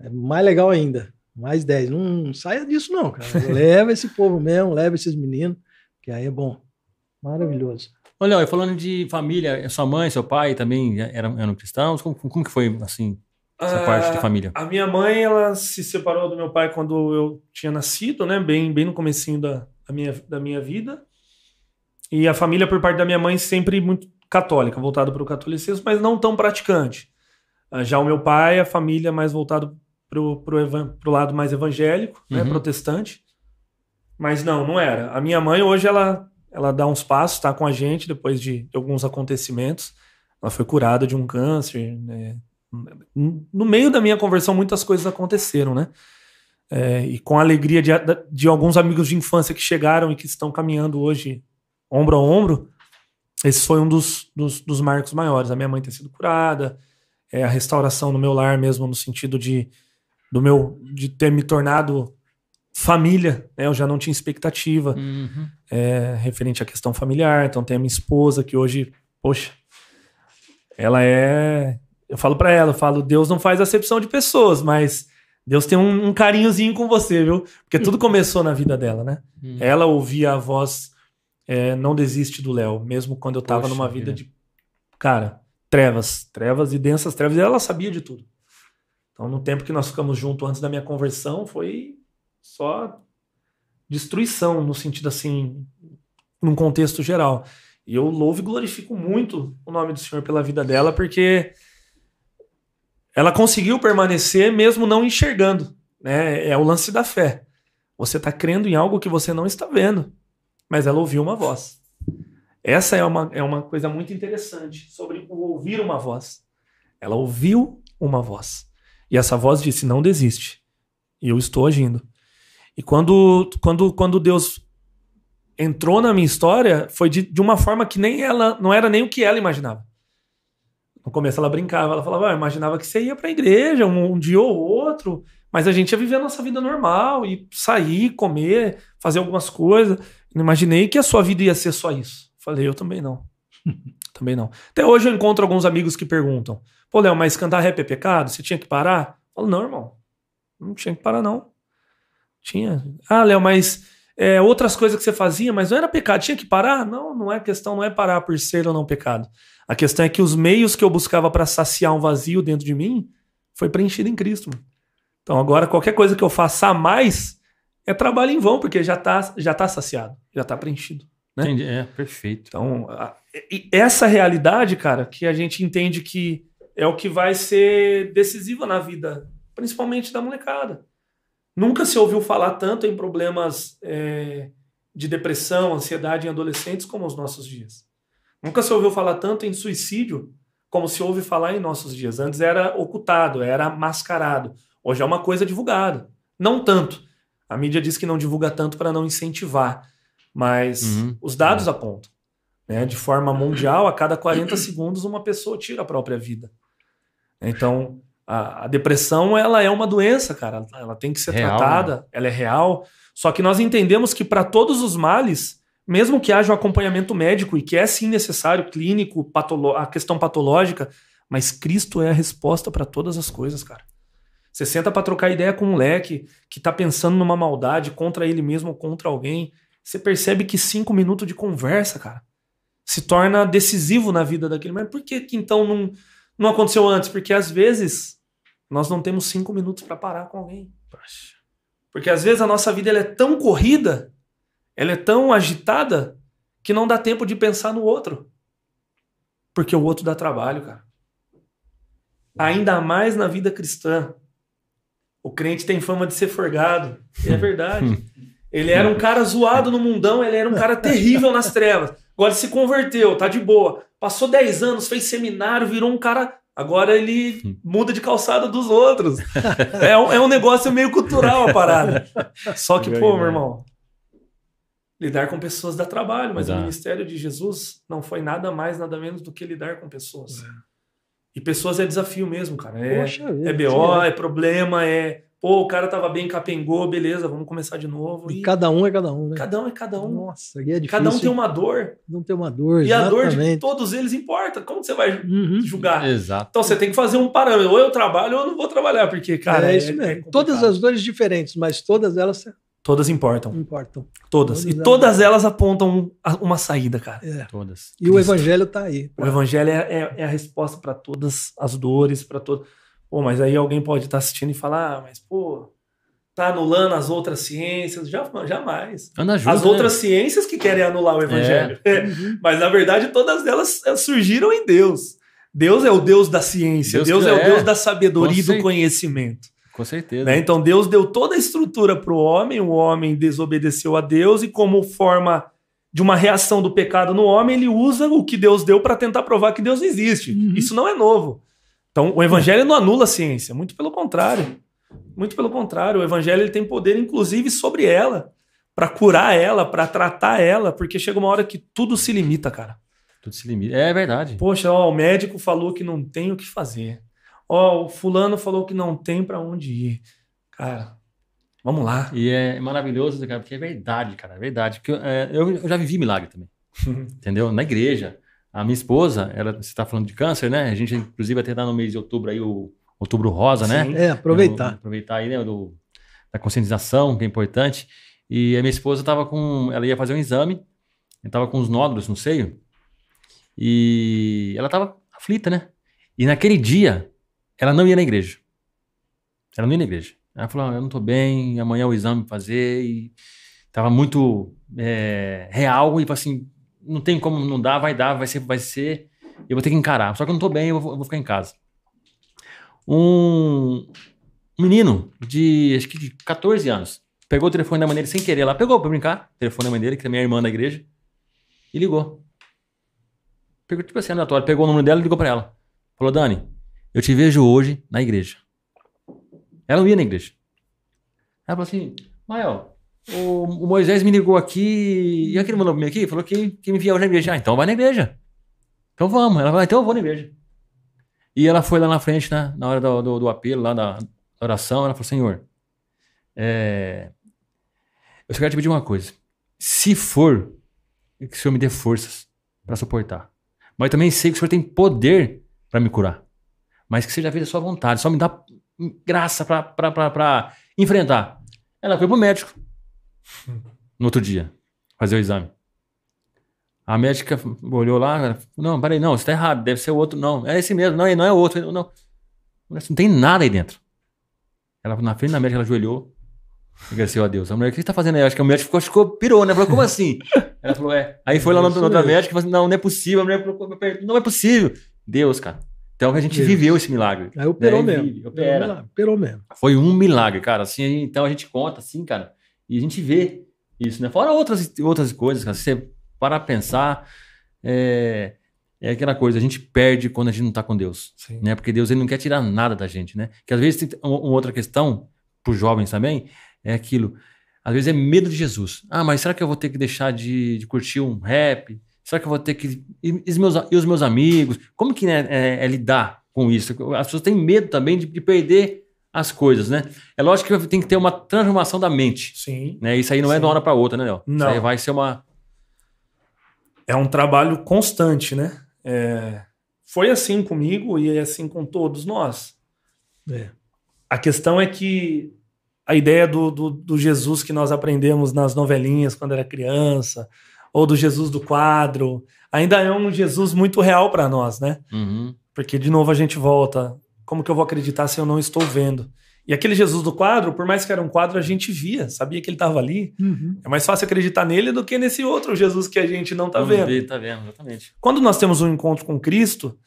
Speaker 2: É mais legal ainda. Mais 10. Não saia disso, não, cara. leva esse povo mesmo, leva esses meninos, que aí é bom. Maravilhoso.
Speaker 1: Olha, e falando de família, sua mãe, seu pai também eram, eram cristãos? Como, como que foi, assim, essa
Speaker 3: Ah,
Speaker 1: parte de família?
Speaker 3: A minha mãe, ela se separou do meu pai quando eu tinha nascido, né? Bem, bem no comecinho da, da, minha, da minha vida. E a família, por parte da minha mãe, sempre muito católica, voltada para o catolicismo, mas não tão praticante. Ah, Já o meu pai, a família mais pro, evan- pro lado mais evangélico, né?
Speaker 1: Uhum.
Speaker 3: Protestante. Mas não, não era. A minha mãe, hoje, ela, ela dá uns passos, tá com a gente, depois de alguns acontecimentos. Ela foi curada de um câncer, né? no meio da minha conversão, muitas coisas aconteceram, né? É, e com a alegria de, de alguns amigos de infância que chegaram e que estão caminhando hoje ombro a ombro, esse foi um dos, dos, dos marcos maiores. A minha mãe ter sido curada, é, a restauração no meu lar mesmo, no sentido de, do meu, de ter me tornado família, né? Eu já não tinha expectativa
Speaker 1: Uhum.
Speaker 3: é, referente à questão familiar. Então tem a minha esposa que hoje, poxa, ela é. Eu falo pra ela, eu falo, Deus não faz acepção de pessoas, mas Deus tem um, um carinhozinho com você, viu? Porque tudo começou na vida dela, né?
Speaker 1: Uhum.
Speaker 3: Ela ouvia a voz é, Não Desiste do Léo, mesmo quando eu tava
Speaker 1: Poxa
Speaker 3: numa vida
Speaker 1: vida.
Speaker 3: de, cara, trevas, trevas e densas trevas, e ela sabia de tudo. Então, no tempo que nós ficamos juntos antes da minha conversão, foi só destruição, no sentido assim, num contexto geral. E eu louvo e glorifico muito o nome do Senhor pela vida dela, porque ela conseguiu permanecer mesmo não enxergando. Né? É o lance da fé. Você está crendo em algo que você não está vendo, mas ela ouviu uma voz. Essa é uma, é uma coisa muito interessante sobre o ouvir uma voz. Ela ouviu uma voz. E essa voz disse: Não desiste. E eu estou agindo. E quando, quando, quando Deus entrou na minha história, foi de, de uma forma que nem ela, não era nem o que ela imaginava. No começo ela brincava, ela falava, ah, eu imaginava que você ia para a igreja um, um, dia ou outro, mas a gente ia viver a nossa vida normal, e sair, comer, fazer algumas coisas. Não imaginei que a sua vida ia ser só isso. Falei, eu também não. também não. Até hoje eu encontro alguns amigos que perguntam: Pô, Léo, mas cantar rap é pecado? Você tinha que parar? Eu falo, não, irmão. Não tinha que parar, não. Tinha. Ah, Léo, mas é, outras coisas que você fazia, mas não era pecado, tinha que parar? Não, não é questão, não é parar por ser ou não pecado. A questão é que os meios que eu buscava para saciar um vazio dentro de mim foi preenchido em Cristo. Então agora qualquer coisa que eu faça a mais é trabalho em vão, porque já está já tá saciado, já está preenchido. Né?
Speaker 1: Entendi, é perfeito.
Speaker 3: Então, a, essa realidade, cara, que a gente entende que é o que vai ser decisiva na vida, principalmente da molecada. Nunca se ouviu falar tanto em problemas é, de depressão, ansiedade em adolescentes como nos nossos dias. Nunca se ouviu falar tanto em suicídio como se ouve falar em nossos dias. Antes era ocultado, era mascarado. Hoje é uma coisa divulgada. Não tanto. A mídia diz que não divulga tanto para não incentivar, mas uhum. os dados é. apontam. Né? De forma mundial, a cada 40 segundos uma pessoa tira a própria vida. Então, a, a, depressão, ela é uma doença, cara. Ela tem que ser real, tratada, né? ela é real. Só que nós entendemos que para todos os males, mesmo que haja um acompanhamento médico e que é sim necessário, clínico, a questão patológica, mas Cristo é a resposta para todas as coisas, cara. Você senta para trocar ideia com um moleque que tá pensando numa maldade contra ele mesmo ou contra alguém. Você percebe que cinco minutos de conversa, cara, se torna decisivo na vida daquele. Mas por que, que então não, não aconteceu antes? Porque às vezes nós não temos cinco minutos para parar com alguém. Porque às vezes a nossa vida ela é tão corrida, ela é tão agitada, que não dá tempo de pensar no outro. Porque o outro dá trabalho, cara. Ainda mais na vida cristã. O crente tem fama de ser forgado. E é verdade. Ele era um cara zoado no mundão, ele era um cara terrível nas trevas. Agora se converteu, tá de boa. Passou 10 anos, fez seminário, virou um cara. Agora ele muda de calçada dos outros. É um, é um negócio meio cultural a parada. Só que, pô, meu irmão, lidar com pessoas dá trabalho, mas Exato. o ministério de Jesus não foi nada mais, nada menos do que lidar com pessoas. É. E pessoas é desafio mesmo, cara. É, Poxa, é BO, é problema, é Pô, o cara tava bem, capengou, beleza, vamos começar de novo.
Speaker 2: E, e, cada um é cada um, né?
Speaker 3: Cada um é cada um.
Speaker 2: Nossa, é difícil.
Speaker 3: Cada um tem uma dor.
Speaker 2: Não tem uma dor,
Speaker 3: E exatamente. a dor de todos eles importa. Como você vai uhum. julgar?
Speaker 1: Exato.
Speaker 3: Então você tem que fazer um parâmetro. Ou eu trabalho ou eu não vou trabalhar, porque, cara.
Speaker 2: É, é isso mesmo. É todas as dores diferentes, mas todas elas.
Speaker 3: Todas importam.
Speaker 2: Importam.
Speaker 3: Todas. todas e todas elas apontam uma saída, cara.
Speaker 2: É.
Speaker 1: Todas.
Speaker 2: E Cristo. o evangelho tá aí.
Speaker 3: Pra... O evangelho é, é, é a resposta para todas as dores, para todo. Pô, mas aí alguém pode estar tá assistindo e falar, ah, mas, pô, tá anulando as outras ciências, já, jamais. Junto, as outras né? ciências que querem anular o evangelho. É. Mas na verdade todas elas eh, surgiram em Deus. Deus é o Deus da ciência, Deus, Deus é, é, o Deus da sabedoria e do conhecimento.
Speaker 1: Com certeza.
Speaker 3: Né? Então Deus deu toda a estrutura para o homem, o homem desobedeceu a Deus e como forma de uma reação do pecado no homem, ele usa o que Deus deu para tentar provar que Deus existe. Uhum. Isso não é novo. Então o evangelho não anula a ciência, muito pelo contrário. Muito pelo contrário, o evangelho ele tem poder, inclusive, sobre ela, para curar ela, para tratar ela, porque chega uma hora que tudo se limita, cara.
Speaker 1: Tudo se limita. É verdade.
Speaker 3: Poxa, ó, o médico falou que não tem o que fazer. Ó, o fulano falou que não tem para onde ir. Cara, vamos lá.
Speaker 1: E é maravilhoso, cara, porque é verdade, cara, é verdade. Porque, é, eu, eu já vivi milagre também. entendeu? Na igreja. A minha esposa, ela, você está falando de câncer, né? A gente, inclusive, vai tentar no mês de outubro aí o Outubro Rosa, né?
Speaker 2: É, aproveitar.
Speaker 1: aproveitar aí, né, do, da conscientização, que é importante. E a minha esposa estava com. Ela ia fazer um exame, estava com os nódulos no seio. E ela estava aflita, né? E naquele dia, ela não ia na igreja. Ela não ia na igreja. Ela falou: ah, Eu não estou bem, amanhã o exame fazer. E tava muito é, real e assim, não tem como não dar, vai dar, vai ser, vai ser. Eu vou ter que encarar. Só que eu não tô bem, eu vou, eu vou ficar em casa. Um menino de acho que de 14 anos pegou o telefone da mãe dele sem querer lá, pegou pra brincar, o telefone da mãe dele, que também é irmã da igreja, e ligou. Pegou, tipo assim, aleatório, pegou o número dela e ligou pra ela. Falou, Dani, eu te vejo hoje na igreja. Ela não ia na igreja. Ela falou assim, Mael, o, Moisés me ligou aqui, e aquele mandou pra mim aqui, falou que, que me enviava na igreja. Ah, então vai na igreja. Então vamos. Ela falou, então eu vou na igreja. E ela foi lá na frente, né, na hora do, do, do apelo, lá da oração, ela falou, Senhor, é, eu só quero te pedir uma coisa. Se for, que o Senhor me dê forças para suportar. Mas eu também sei que o Senhor tem poder para me curar. Mas que seja feita a sua vontade. Só me dá graça para enfrentar. Ela foi pro médico no outro dia fazer o exame. A médica olhou lá, não, peraí, não, você tá errado, deve ser o outro, não, é esse mesmo, não, não é o outro, não. Não tem nada aí dentro. Ela, na frente da médica, ela ajoelhou, agradeceu a Deus. A mulher, o que você tá fazendo aí? Acho que a médica ficou, ficou pirou, né? Falou, como assim? Ela falou, é. Aí foi lá na outra médica e falou assim, não, não é possível. A mulher falou, não é possível. Deus, cara. Então a gente Deus. viveu esse milagre.
Speaker 2: Aí operou né? mesmo. Opera. Operou mesmo.
Speaker 1: Foi um milagre, cara. Assim, então a gente conta, assim, cara, e a gente vê isso, né? Fora outras, outras coisas, cara. Você para pensar, é, é aquela coisa, a gente perde quando a gente não está com Deus. Sim. Né? Porque Deus ele não quer tirar nada da gente, né? Que às vezes tem uma, uma outra questão, para os jovens também, é aquilo. Às vezes é medo de Jesus. Ah, mas será que eu vou ter que deixar de, de curtir um rap? Será que eu vou ter que. E, os meus, e os meus amigos? Como que né, é, é, lidar com isso? As pessoas têm medo também de, de, perder as coisas, né? É lógico que tem que ter uma transformação da mente.
Speaker 3: Sim.
Speaker 1: Né? Isso aí não é Sim. é de uma hora para outra, né, Léo?
Speaker 3: Não.
Speaker 1: Isso aí vai ser uma.
Speaker 3: É um trabalho constante, né? É... Foi assim comigo e é assim com todos nós.
Speaker 2: É.
Speaker 3: A questão é que a ideia do, do, do, Jesus que nós aprendemos nas novelinhas quando era criança, ou do Jesus do quadro, ainda é um Jesus muito real para nós, né?
Speaker 1: Uhum.
Speaker 3: Porque, de novo, a gente volta. Como que eu vou acreditar se eu não estou vendo? E aquele Jesus do quadro, por mais que era um quadro, a gente via, sabia que ele estava ali.
Speaker 2: Uhum.
Speaker 3: É mais fácil acreditar nele do que nesse outro Jesus que a gente não está vendo.
Speaker 1: Ver, tá vendo, exatamente.
Speaker 3: Quando nós temos um encontro com Cristo,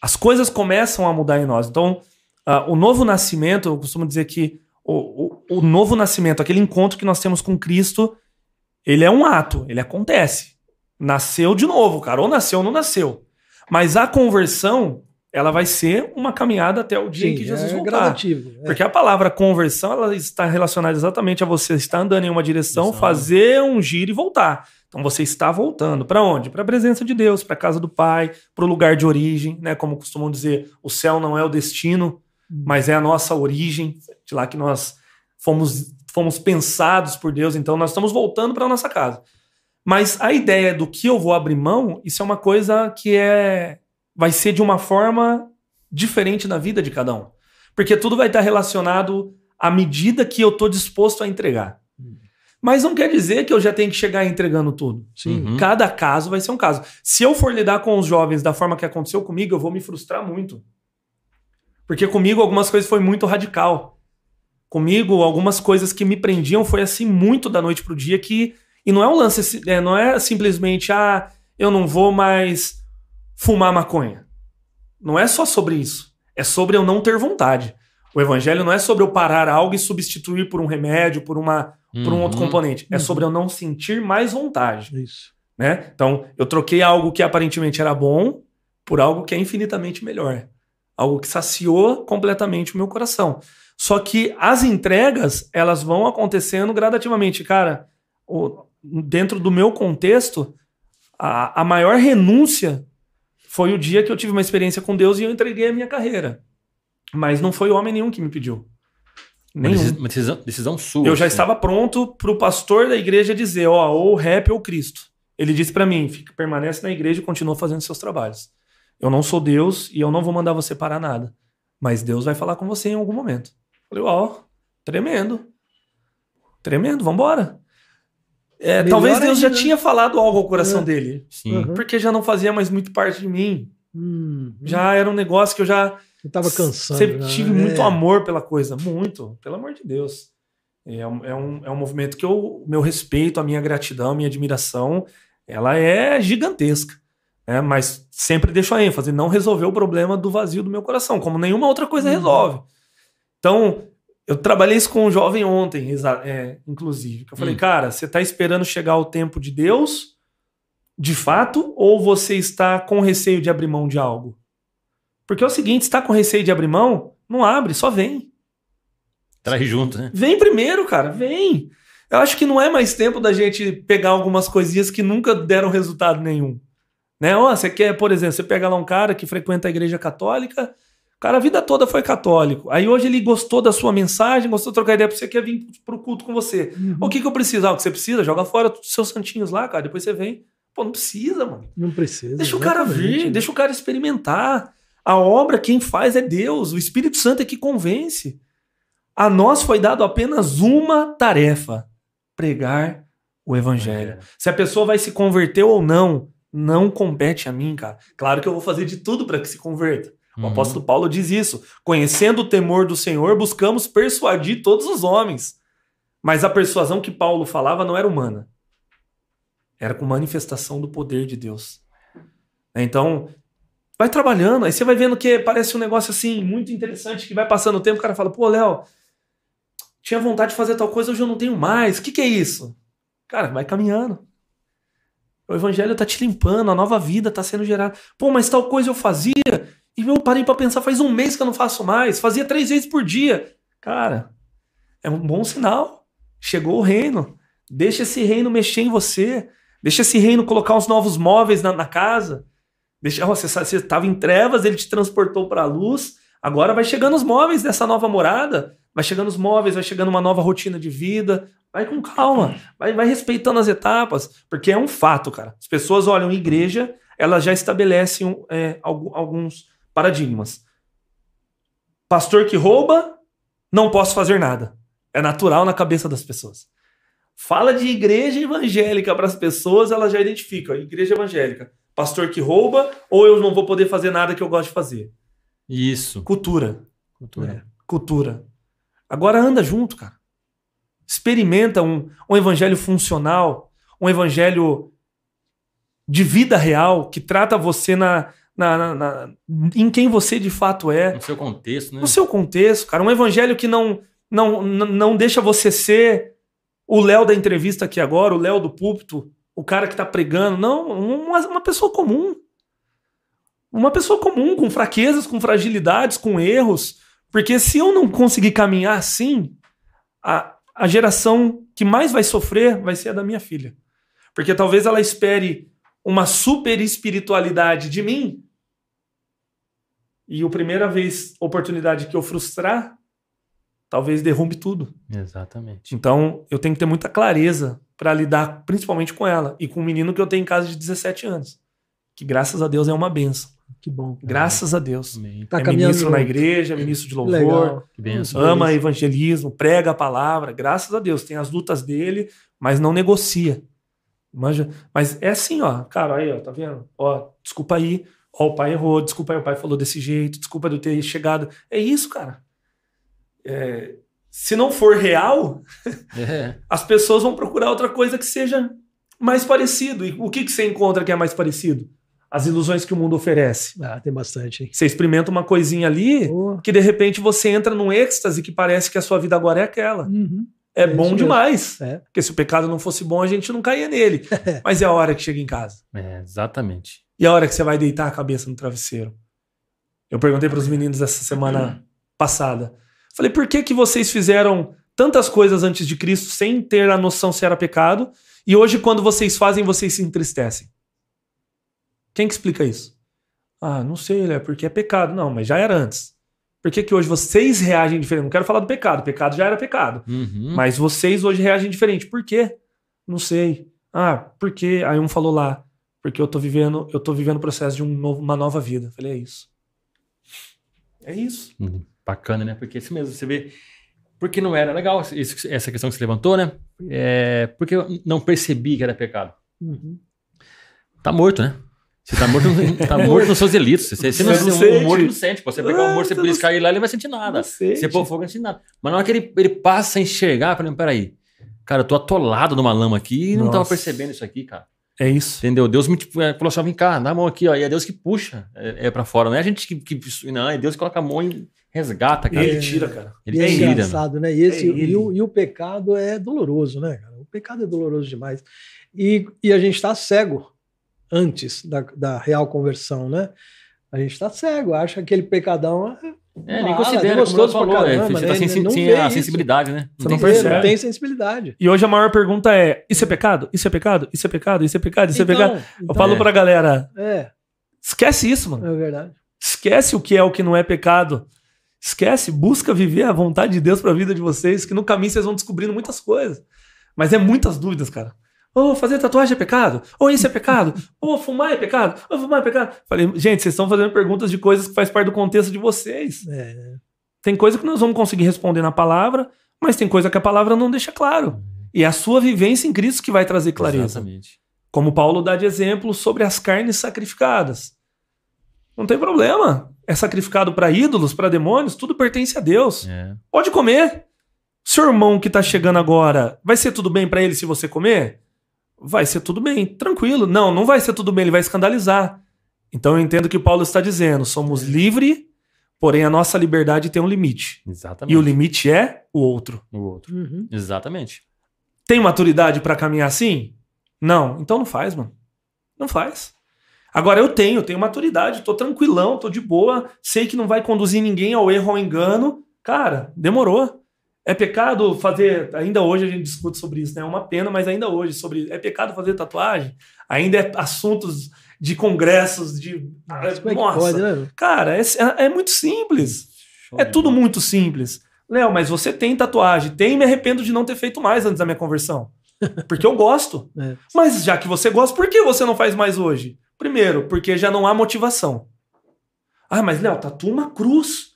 Speaker 3: as coisas começam a mudar em nós. Então, uh, o novo nascimento, eu costumo dizer que o, o, o novo nascimento, aquele encontro que nós temos com Cristo, ele é um ato, ele acontece. Nasceu de novo, cara, ou nasceu ou não nasceu. Mas a conversão, ela vai ser uma caminhada até o dia Sim, em que Jesus é voltar. Gradativo, é. Porque a palavra conversão, ela está relacionada exatamente a você estar andando em uma direção, fazer um giro e voltar. Então você está voltando para onde? Para a presença de Deus, para a casa do Pai, para o lugar de origem, né? Como costumam dizer, o céu não é o destino, mas é a nossa origem, de lá que nós fomos, fomos pensados por Deus, então nós estamos voltando para a nossa casa. Mas a ideia do que eu vou abrir mão, isso é uma coisa que é vai ser de uma forma diferente na vida de cada um. Porque tudo vai estar relacionado à medida que eu estou disposto a entregar. Mas não quer dizer que eu já tenho que chegar entregando tudo.
Speaker 2: Sim.
Speaker 3: Uhum. Cada caso vai ser um caso. Se eu for lidar com os jovens da forma que aconteceu comigo, eu vou me frustrar muito. Porque comigo algumas coisas foi muito radical. Comigo, algumas coisas que me prendiam foi assim muito da noite pro dia que. E não é um lance, é, não é simplesmente, ah, eu não vou mais fumar maconha. Não é só sobre isso. É sobre eu não ter vontade. O evangelho não é sobre eu parar algo e substituir por um remédio, por, uma, uhum. por um outro uhum. componente. É uhum. sobre eu não sentir mais vontade.
Speaker 2: Isso.
Speaker 3: Né? Então, eu troquei algo que aparentemente era bom por algo que é infinitamente melhor algo que saciou completamente o meu coração. Só que as entregas, elas vão acontecendo gradativamente. Cara, dentro do meu contexto, a, a maior renúncia foi o dia que eu tive uma experiência com Deus e eu entreguei a minha carreira. Mas não foi homem nenhum que me pediu.
Speaker 1: Nenhum. Uma decisão, decisão sua.
Speaker 3: Eu já assim. estava pronto para o pastor da igreja dizer, ó, ou rap ou Cristo. Ele disse para mim, fica, permanece na igreja e continua fazendo seus trabalhos. Eu não sou Deus e eu não vou mandar você parar nada. Mas Deus vai falar com você em algum momento. Falei, ó, tremendo. Tremendo, vambora. É, talvez Deus já tinha falado algo ao coração é. dele.
Speaker 1: Sim. Uhum.
Speaker 3: Porque já não fazia mais muito parte de mim.
Speaker 2: Uhum.
Speaker 3: Já era um negócio que eu já.
Speaker 2: Eu tava cansando.
Speaker 3: Sempre tive muito é. amor pela coisa. Muito. Pelo amor de Deus. É um, é um, é um movimento que o meu respeito, a minha gratidão, a minha admiração, ela é gigantesca. Né? Mas sempre deixo a ênfase, não resolveu o problema do vazio do meu coração, como nenhuma outra coisa
Speaker 2: Uhum.
Speaker 3: resolve. Então, eu trabalhei isso com um jovem ontem, é, inclusive. Eu falei,
Speaker 1: Hum.
Speaker 3: cara, você está esperando chegar o tempo de Deus, de fato, ou você está com receio de abrir mão de algo? Porque é o seguinte, está com receio de abrir mão, não abre, só vem.
Speaker 1: Traz junto, né?
Speaker 3: Vem primeiro, cara, vem. Eu acho que não é mais tempo da gente pegar algumas coisinhas que nunca deram resultado nenhum. Né? Ó, você quer, por exemplo, você pega lá um cara que frequenta a igreja católica, cara a vida toda foi católico. Aí hoje ele gostou da sua mensagem, gostou de trocar ideia, você quer vir pro culto com você. O que que eu preciso? Ah, o que você precisa? Joga fora os seus santinhos lá, cara, depois você vem. Pô, não precisa, mano.
Speaker 2: Não precisa.
Speaker 3: Deixa o cara vir, deixa o cara experimentar. A obra, quem faz é Deus. O Espírito Santo é que convence. A nós foi dado apenas uma tarefa: pregar o evangelho. Se a pessoa vai se converter ou não, não compete a mim, cara. Claro que eu vou fazer de tudo para que se converta. O
Speaker 1: Uhum.
Speaker 3: apóstolo Paulo diz isso. Conhecendo o temor do Senhor, buscamos persuadir todos os homens. Mas a persuasão que Paulo falava não era humana. Era com manifestação do poder de Deus. Então, vai trabalhando, aí você vai vendo que parece um negócio assim muito interessante que vai passando o tempo, o cara fala: "Pô, Léo, tinha vontade de fazer tal coisa, hoje eu não tenho mais. O que que é isso?" Cara, vai caminhando. O evangelho tá te limpando, a nova vida tá sendo gerada. Pô, mas tal coisa eu fazia e eu parei pra pensar, faz um mês que eu não faço mais. Fazia três vezes por dia. Cara, é um bom sinal. Chegou o reino. Deixa esse reino mexer em você. Deixa esse reino colocar uns novos móveis na, na casa. Deixa, você estava em trevas, ele te transportou para a luz. Agora vai chegando os móveis dessa nova morada. Vai chegando os móveis, vai chegando uma nova rotina de vida. Vai com calma, vai, vai respeitando as etapas, porque é um fato, cara. As pessoas olham igreja, elas já estabelecem é, algu- alguns paradigmas. Pastor que rouba, não posso fazer nada. É natural na cabeça das pessoas. Fala de igreja evangélica para as pessoas, elas já identificam. Igreja evangélica. Pastor que rouba, ou eu não vou poder fazer nada que eu gosto de fazer.
Speaker 1: Isso.
Speaker 3: Cultura.
Speaker 1: Cultura.
Speaker 3: Cultura. Agora anda junto, cara. Experimenta um, um evangelho funcional, um evangelho de vida real, que trata você na, na, na- na- em quem você de fato é.
Speaker 1: No seu contexto, né?
Speaker 3: No seu contexto, cara. Um evangelho que não, não, não deixa você ser o Léo da entrevista aqui agora, o Léo do púlpito, o cara que tá pregando. Não, uma, uma pessoa comum. Uma pessoa comum, com fraquezas, com fragilidades, com erros. Porque se eu não conseguir caminhar assim, a, a geração que mais vai sofrer vai ser a da minha filha. Porque talvez ela espere uma super espiritualidade de mim. E a primeira vez, oportunidade que eu frustrar, talvez derrumbe tudo.
Speaker 1: Exatamente.
Speaker 3: Então, eu tenho que ter muita clareza para lidar principalmente com ela e com o menino que eu tenho em casa de 17 anos. Que graças a Deus é uma benção.
Speaker 2: Que bom.
Speaker 3: Graças a Deus.
Speaker 1: Amém.
Speaker 2: Tá
Speaker 3: é
Speaker 2: caminhando
Speaker 3: ministro na igreja, é ministro de louvor,
Speaker 2: Legal.
Speaker 1: Que benção.
Speaker 3: ama evangelismo, prega a palavra, graças a Deus, tem as lutas dele, mas não negocia. Manja? Mas é assim, ó, cara, aí, ó, tá vendo? Ó, desculpa aí, ó, o pai errou, desculpa aí, o pai falou desse jeito, desculpa de eu ter chegado. É isso, cara. É, se não for real,
Speaker 1: É.
Speaker 3: as pessoas vão procurar outra coisa que seja mais parecido. E o que, que você encontra que é mais parecido? As ilusões que o mundo oferece.
Speaker 2: Ah, tem bastante, hein?
Speaker 3: Você experimenta uma coisinha ali,
Speaker 2: Boa.
Speaker 3: que de repente você entra num êxtase que parece que a sua vida agora é aquela.
Speaker 2: Uhum.
Speaker 3: É, bom demais.
Speaker 2: É.
Speaker 3: Porque se o pecado não fosse bom, a gente não caía nele. Mas é a hora que chega em casa.
Speaker 1: É, exatamente.
Speaker 3: E a hora que você vai deitar a cabeça no travesseiro. Eu perguntei para os meninos essa semana passada. Falei, por que, que vocês fizeram tantas coisas antes de Cristo sem ter a noção se era pecado? E hoje, quando vocês fazem, vocês se entristecem. Quem que explica isso? Ah, não sei, é porque é pecado. Não, mas já era antes. Por que, que hoje vocês reagem diferente? Não quero falar do pecado. Pecado já era pecado.
Speaker 1: Uhum.
Speaker 3: Mas vocês hoje reagem diferente. Por quê? Não sei. Ah, por quê? Aí um falou lá, porque eu tô vivendo, eu tô vivendo o processo de um novo- uma nova vida. Falei, é isso. É isso.
Speaker 1: Hum, Bacana, né? Porque isso mesmo, você vê. Porque não era legal isso- essa questão que você levantou, né? É, porque eu não percebi que era pecado.
Speaker 2: Uhum.
Speaker 1: Tá morto, né? Você tá morto, tá morto nos seus delitos. Você, você não,
Speaker 3: Você não
Speaker 1: o
Speaker 3: sente.
Speaker 1: morto não sente. pô. Você pegar
Speaker 3: Ah,
Speaker 1: o morto, você
Speaker 3: você não
Speaker 1: beliscar ele lá, ele não vai sentir nada.
Speaker 3: Não sente.
Speaker 1: Você pôr fogo, não sente nada. Mas na hora que ele, ele passa a enxergar, eu falei, peraí. Cara, eu tô atolado numa lama aqui e não tava percebendo isso aqui, cara.
Speaker 3: É isso.
Speaker 1: Entendeu? Deus me tipo, é, falou assim: ó, vem cá, dá a mão aqui, ó. E é Deus que puxa é, é pra fora. Não é a gente que, que- Não, é Deus que coloca a mão e resgata, cara.
Speaker 3: Ele tira, cara.
Speaker 1: Ele
Speaker 2: e é
Speaker 1: tira,
Speaker 2: engraçado, né? E, esse,
Speaker 3: É
Speaker 2: e, o, e o pecado é doloroso, né, cara? O pecado é doloroso demais. E, e a gente está cego antes da, da real conversão, né? A gente está cego, acha que aquele pecadão é,
Speaker 1: É, nem considera,
Speaker 2: é
Speaker 1: como
Speaker 2: gostoso
Speaker 1: ela
Speaker 2: pra
Speaker 1: falou. é,
Speaker 2: caramba,
Speaker 1: você tá
Speaker 2: né?
Speaker 1: sem, sem,
Speaker 2: Não
Speaker 1: a
Speaker 2: isso.
Speaker 1: sensibilidade, né?
Speaker 3: Você não
Speaker 1: tem
Speaker 3: percebe.
Speaker 2: Não tem sensibilidade.
Speaker 3: E hoje a maior pergunta é: isso é pecado? Isso é pecado? Isso é pecado? Isso é pecado? Isso é pecado? Eu
Speaker 2: então,
Speaker 3: falo
Speaker 1: é.
Speaker 3: pra galera:
Speaker 2: É,
Speaker 3: esquece isso, mano.
Speaker 2: é verdade.
Speaker 3: Esquece o que é o que não é pecado. Esquece, busca viver a vontade de Deus pra vida de vocês, que no caminho vocês vão descobrindo muitas coisas. Mas é muitas dúvidas, cara. Ô, fazer tatuagem é pecado? Ou isso é pecado? Ou fumar é pecado? Ou fumar é pecado? Falei, gente, vocês estão fazendo perguntas de coisas que faz parte do contexto de vocês.
Speaker 2: É,
Speaker 3: Tem coisa que nós vamos conseguir responder na palavra, mas tem coisa que a palavra não deixa claro. E é a sua vivência em Cristo que vai trazer clareza.
Speaker 1: Exatamente.
Speaker 3: Como Paulo dá de exemplo sobre as carnes sacrificadas. Não tem problema. É sacrificado para ídolos, para demônios, tudo pertence a Deus.
Speaker 1: É.
Speaker 3: Pode comer. Seu irmão que tá chegando agora, vai ser tudo bem para ele se você comer? Vai ser tudo bem, tranquilo. Não, não vai ser tudo bem, ele vai escandalizar. Então eu entendo o que Paulo está dizendo. Somos livres, porém a nossa liberdade tem um limite.
Speaker 1: Exatamente.
Speaker 3: E o limite é o outro.
Speaker 1: O outro.
Speaker 2: uhum.
Speaker 1: Exatamente.
Speaker 3: Tem maturidade pra caminhar assim? Não. Então não faz, mano. Não faz. Agora eu tenho, tenho maturidade, tô tranquilão, tô de boa, sei que não vai conduzir ninguém ao erro, ao engano. Cara, demorou. É pecado fazer. Ainda hoje a gente discute sobre isso, né? É uma pena, mas ainda hoje, sobre. É pecado fazer tatuagem? Ainda é assuntos de congressos, de.
Speaker 2: Como é
Speaker 3: Nossa,
Speaker 2: pode, né?
Speaker 3: cara, é, é muito simples. É tudo muito simples. Léo, mas você tem tatuagem. Tem, me arrependo de não ter feito mais antes da minha conversão. Porque eu gosto.
Speaker 2: É.
Speaker 3: Mas já que você gosta, por que você não faz mais hoje? Primeiro, porque já não há motivação. Ah, mas Léo, tatua uma cruz.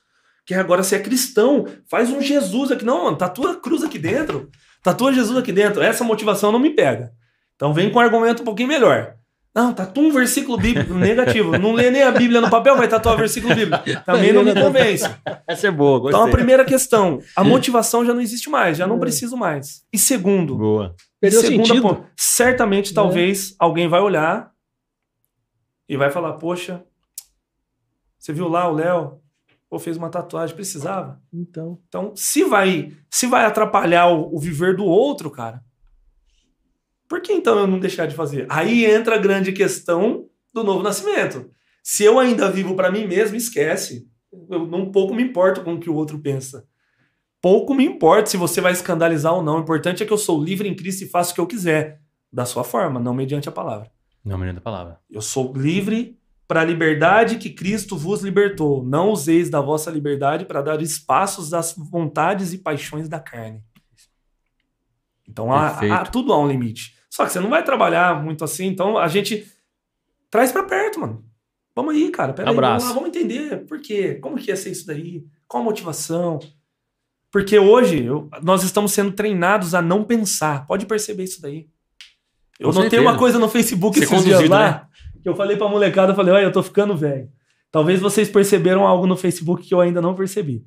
Speaker 3: Que agora você é cristão. Faz um Jesus aqui. Não, mano, tatua a cruz aqui dentro. Tatua Jesus aqui dentro. Essa motivação não me pega. Então vem com um argumento um pouquinho melhor. Não, tatua um versículo bíblico negativo. Não lê nem a Bíblia no papel, vai tatuar versículo bíblico. Também não me convence.
Speaker 1: Essa é boa, gostei.
Speaker 3: Então a primeira questão, a motivação já não existe mais, já não
Speaker 2: É.
Speaker 3: preciso mais. E segundo,
Speaker 1: Boa.
Speaker 2: Perdeu
Speaker 3: segunda
Speaker 2: sentido.
Speaker 3: ponto, certamente talvez alguém vai olhar e vai falar, poxa, você viu lá o Léo, pô, fez uma tatuagem, precisava.
Speaker 2: Então,
Speaker 3: Então, se vai, se vai atrapalhar o, o viver do outro, cara, por que então eu não deixar de fazer? Aí entra a grande questão do novo nascimento. Se eu ainda vivo para mim mesmo, esquece. Eu não pouco me importo com o que o outro pensa. Pouco me importa se você vai escandalizar ou não. O importante é que eu sou livre em Cristo e faço o que eu quiser, da sua forma, não mediante a palavra.
Speaker 1: Não, menino da palavra.
Speaker 3: Eu sou livre para a liberdade que Cristo vos libertou. Não useis da vossa liberdade para dar espaços às vontades e paixões da carne. Então há, há- tudo há um limite. Só que você não vai trabalhar muito assim, então a gente traz para perto, mano. Vamos aí, cara. Pera aí,
Speaker 1: Abraço.
Speaker 3: vamos, lá, vamos entender por quê, como que ia ser isso daí, qual a motivação. Porque hoje eu- nós estamos sendo treinados a não pensar. Pode perceber isso daí. Eu
Speaker 1: Com
Speaker 3: notei
Speaker 1: certeza.
Speaker 3: uma coisa no Facebook
Speaker 1: Ser
Speaker 3: esses dias lá,
Speaker 1: né?
Speaker 3: Que eu falei pra molecada, eu falei, olha, eu tô ficando velho. Talvez vocês perceberam algo no Facebook que eu ainda não percebi.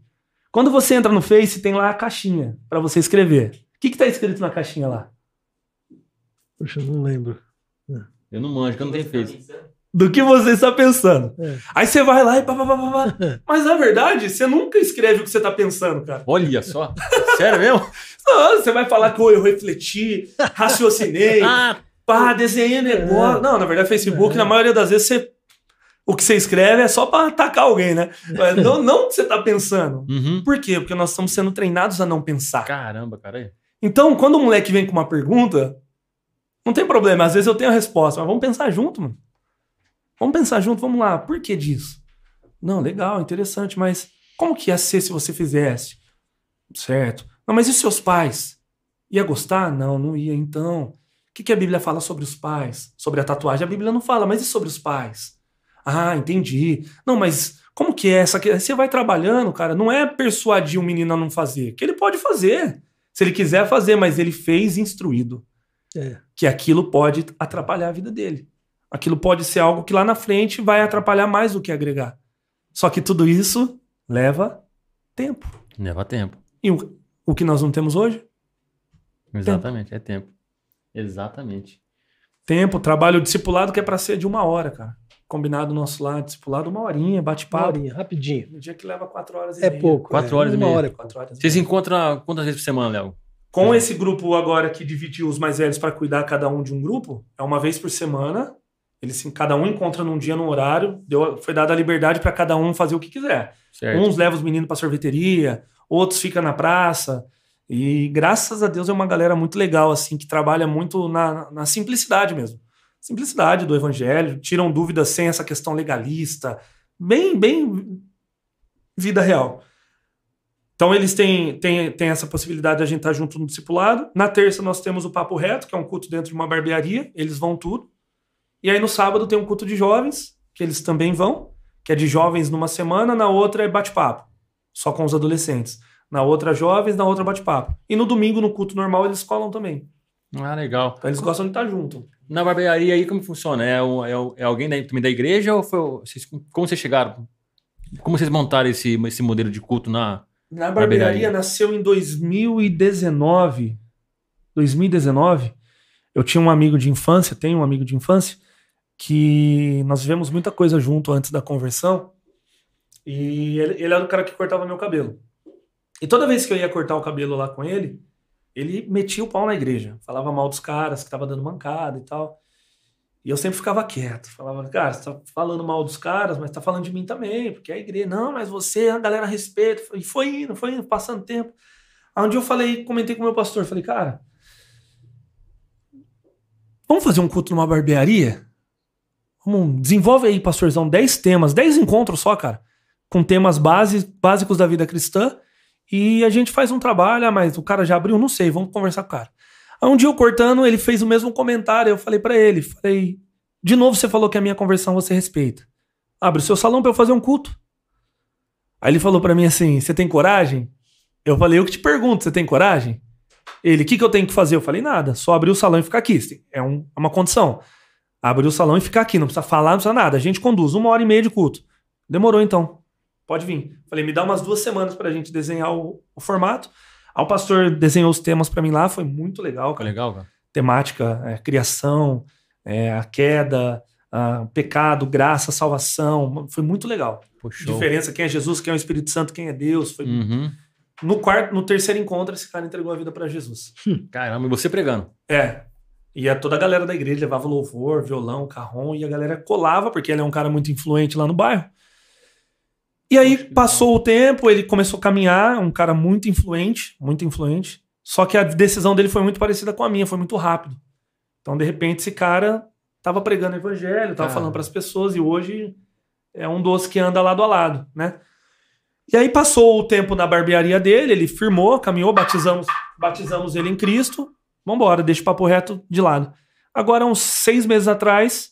Speaker 3: Quando você entra no Face, tem lá a caixinha pra você escrever. O que que tá escrito na caixinha lá?
Speaker 2: puxa, não lembro.
Speaker 1: Eu não manjo, que eu não tenho feito.
Speaker 3: Do que você está pensando.
Speaker 2: É.
Speaker 3: Aí você vai lá e pá, pá, pá, pá, pá. Mas na verdade, você nunca escreve o que você tá pensando, cara.
Speaker 1: Olha só. Sério mesmo?
Speaker 3: Não, você vai falar que "Ô, eu refleti, raciocinei,
Speaker 1: Ah,
Speaker 3: pá, desenhei negócio.
Speaker 2: É.
Speaker 3: Não, na verdade, Facebook,
Speaker 2: É.
Speaker 3: na maioria das vezes, você... o que você escreve é só pra atacar alguém, né? Não, não o que você tá pensando.
Speaker 1: uhum.
Speaker 3: Por quê? Porque nós estamos sendo treinados a não pensar.
Speaker 1: Caramba, cara.
Speaker 3: Então, quando o moleque vem com uma pergunta, não tem problema. Às vezes eu tenho a resposta, mas vamos pensar junto, mano. Vamos pensar junto, vamos lá. Por que disso? Não, legal, interessante, mas como que ia ser se você fizesse? Certo. Não, mas e seus pais? Ia gostar? Não, não ia. Então, que, que a Bíblia fala sobre os pais? Sobre a tatuagem? A Bíblia não fala, mas e sobre os pais? Ah, entendi. Não, mas como que é essa? que- Você vai trabalhando, cara. Não é persuadir o menino a não fazer, que ele pode fazer. Se ele quiser fazer, mas ele fez instruído
Speaker 2: É.
Speaker 3: que aquilo pode atrapalhar a vida dele. Aquilo pode ser algo que lá na frente vai atrapalhar mais do que agregar. Só que tudo isso leva tempo.
Speaker 1: Leva tempo.
Speaker 3: E o, o que nós não temos hoje?
Speaker 1: Exatamente, é tempo. Exatamente.
Speaker 3: Tempo, trabalho discipulado que é para ser de uma hora, cara. Combinado nosso lá, discipulado uma horinha,
Speaker 2: Uma
Speaker 3: bate-papo.
Speaker 2: horinha, rapidinho.
Speaker 3: No dia que leva quatro horas e
Speaker 2: É
Speaker 3: meia.
Speaker 2: pouco.
Speaker 1: Quatro
Speaker 2: é,
Speaker 1: horas e
Speaker 2: uma
Speaker 1: meia.
Speaker 2: hora.
Speaker 3: Quatro horas e
Speaker 1: Vocês
Speaker 3: meia.
Speaker 1: encontram quantas vezes por semana, Léo?
Speaker 3: Com esse grupo agora que dividiu os mais velhos para cuidar cada um de um grupo, é uma vez por semana. Eles cada um encontra num dia, num horário. Deu, foi dada a liberdade para cada um fazer o que quiser.
Speaker 1: Certo.
Speaker 3: Uns levam os meninos para sorveteria, outros ficam na praça. E graças a Deus é uma galera muito legal, assim, que trabalha muito na, na simplicidade mesmo. Simplicidade do evangelho, tiram dúvidas sem essa questão legalista. Bem, bem vida real. Então eles têm, têm, têm essa possibilidade de a gente estar junto no discipulado. Na terça nós temos o Papo Reto, que é um culto dentro de uma barbearia. Eles vão tudo. E aí no sábado tem um culto de jovens, que eles também vão, que é de jovens numa semana, na outra é bate-papo, só com os adolescentes. Na outra, jovens, na outra, bate-papo. E no domingo, no culto normal, eles colam também.
Speaker 1: Ah, legal.
Speaker 3: Então eles gostam de estar junto.
Speaker 1: Na barbearia aí, como funciona? É, o- é, o- é alguém da, também da igreja ou foi. Vocês, como vocês chegaram? Como vocês montaram esse, esse modelo de culto na.
Speaker 3: Na
Speaker 1: Barbearia.
Speaker 3: barbearia nasceu em 2019. 2019. Eu tinha um amigo de infância, tenho um amigo de infância, que nós vivemos muita coisa junto antes da conversão. E ele, ele era o cara que cortava meu cabelo. E toda vez que eu ia cortar o cabelo lá com ele, ele metia o pau na igreja. Falava mal dos caras que tava dando mancada e tal. E eu sempre ficava quieto. Falava, cara, você tá falando mal dos caras, mas tá falando de mim também, porque é a igreja. Não, mas você, a galera respeita. E foi indo, foi indo, passando tempo. Aí um dia eu falei, comentei com o meu pastor, falei, cara, vamos fazer um culto numa barbearia? Vamos, desenvolve aí, pastorzão, 10 temas, 10 encontros só, cara, com temas base, básicos da vida cristã. E a gente faz um trabalho, ah, mas o cara já abriu, não sei, vamos conversar com o cara. Aí um dia eu cortando, ele fez o mesmo comentário, eu falei pra ele, falei, de novo você falou que a minha conversão você respeita. Abre o seu salão pra eu fazer um culto. Aí ele falou pra mim assim, você tem coragem? Eu falei, eu que te pergunto, você tem coragem? Ele, o que, que eu tenho que fazer? Eu falei, nada, só abrir o salão e ficar aqui. É um- é uma condição. Abrir o salão e ficar aqui, não precisa falar, não precisa nada. A gente conduz uma hora e meia de culto. Demorou então. Pode vir. Falei, me dá umas duas semanas pra gente desenhar o, o formato. Aí o pastor desenhou os temas pra mim lá, foi muito legal, cara.
Speaker 1: legal, cara?
Speaker 3: Temática, é, criação, é, a queda, a pecado, graça, salvação. Foi muito legal.
Speaker 1: Show.
Speaker 3: Diferença, quem é Jesus, quem é o Espírito Santo, quem é Deus. Foi...
Speaker 1: Uhum.
Speaker 3: No quarto, no terceiro encontro, esse cara entregou a vida pra Jesus.
Speaker 1: Caramba, e você pregando.
Speaker 3: É. E a toda a galera da igreja levava louvor, violão, carrom, e a galera colava, porque ele é um cara muito influente lá no bairro. E aí passou o tempo, ele começou a caminhar, um cara muito influente, muito influente. Só que a decisão dele foi muito parecida com a minha, foi muito rápido. Então, de repente, esse cara tava pregando o evangelho, tava
Speaker 1: Ah.
Speaker 3: falando para as pessoas, e hoje é um dos que anda lado a lado, né? E aí passou o tempo na barbearia dele, ele firmou, caminhou, batizamos, batizamos ele em Cristo. Vambora, deixa o papo reto de lado. Agora, uns seis meses atrás,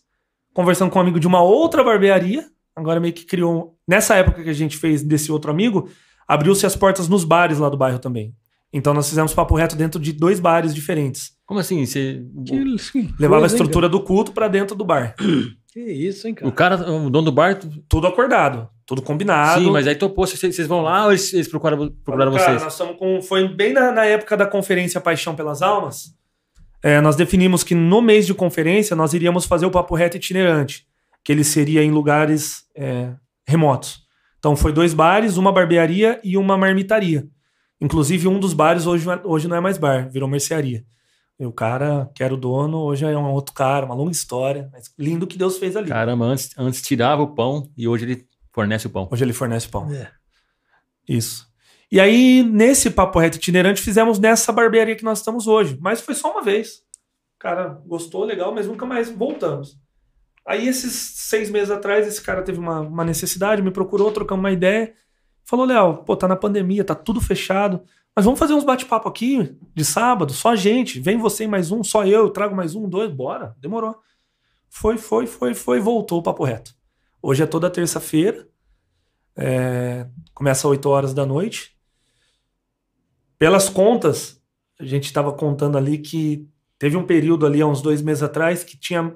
Speaker 3: conversando com um amigo de uma outra barbearia, agora meio que criou. Nessa época que a gente fez desse outro amigo, abriu-se as portas nos bares lá do bairro também. Então nós fizemos papo reto dentro de dois bares diferentes.
Speaker 1: Como assim? Você,
Speaker 2: Que,
Speaker 3: Levava a estrutura do culto pra dentro do bar.
Speaker 2: Que isso, hein,
Speaker 1: o
Speaker 2: cara?
Speaker 1: cara, o dono do bar.
Speaker 3: Tudo acordado, tudo combinado.
Speaker 1: Sim, mas aí topou. Vocês, vocês vão lá ou eles, eles procuraram, procuraram
Speaker 3: Cara,
Speaker 1: vocês?
Speaker 3: nós estamos com. Foi bem na, na época da conferência Paixão pelas Almas. é, nós definimos que no mês de conferência nós iríamos fazer o papo reto itinerante, que ele seria em lugares é, remotos. Então foi dois bares, uma barbearia e uma marmitaria. Inclusive um dos bares hoje, hoje não é mais bar, virou mercearia. E o cara, que era o dono, hoje é um outro cara, uma longa história. Mas lindo que Deus fez ali.
Speaker 1: Caramba, antes, antes tirava o pão e hoje ele fornece o pão.
Speaker 3: Hoje ele fornece pão.
Speaker 2: É.
Speaker 3: Isso. E aí, nesse papo reto itinerante, fizemos nessa barbearia que nós estamos hoje. Mas foi só uma vez. O cara gostou, legal, mas nunca mais voltamos. Aí, esses seis meses atrás, esse cara teve uma, uma necessidade, me procurou, trocamos uma ideia. Falou, Léo, pô, tá na pandemia, tá tudo fechado. Mas vamos fazer uns bate-papo aqui de sábado, só a gente. Vem você e mais um, só eu, eu trago mais um, dois, bora. Demorou. Foi, foi, foi, foi, voltou o papo reto. Hoje é toda terça-feira. É, começa às 8 horas da noite. Pelas contas, a gente estava contando ali que teve um período ali, há uns dois meses atrás, que tinha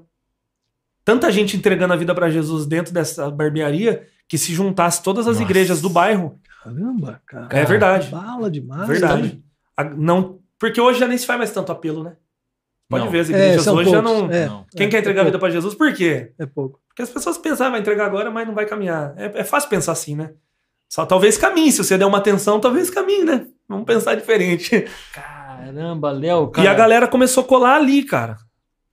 Speaker 3: tanta gente entregando a vida para Jesus dentro dessa barbearia que se juntasse todas as
Speaker 1: Nossa.
Speaker 3: igrejas do bairro.
Speaker 2: Caramba, cara.
Speaker 3: É verdade.
Speaker 2: Bala demais.
Speaker 3: Verdade. A- não, porque hoje já nem se faz mais tanto apelo, né? Pode
Speaker 1: Não.
Speaker 3: ver, as
Speaker 2: É,
Speaker 3: igrejas
Speaker 2: são
Speaker 3: hoje já
Speaker 2: poucos.
Speaker 3: não.
Speaker 2: É.
Speaker 3: Quem
Speaker 2: é,
Speaker 3: quer entregar
Speaker 2: é
Speaker 3: a vida para Jesus, por quê?
Speaker 2: É pouco.
Speaker 3: Porque as pessoas pensam, ah, vai entregar agora, mas não vai caminhar. É, é fácil pensar assim, né? Só talvez caminhe. Se você der uma atenção, talvez caminhe, né? Vamos pensar diferente.
Speaker 1: Caramba, Léo,
Speaker 3: E a galera começou a colar ali, cara.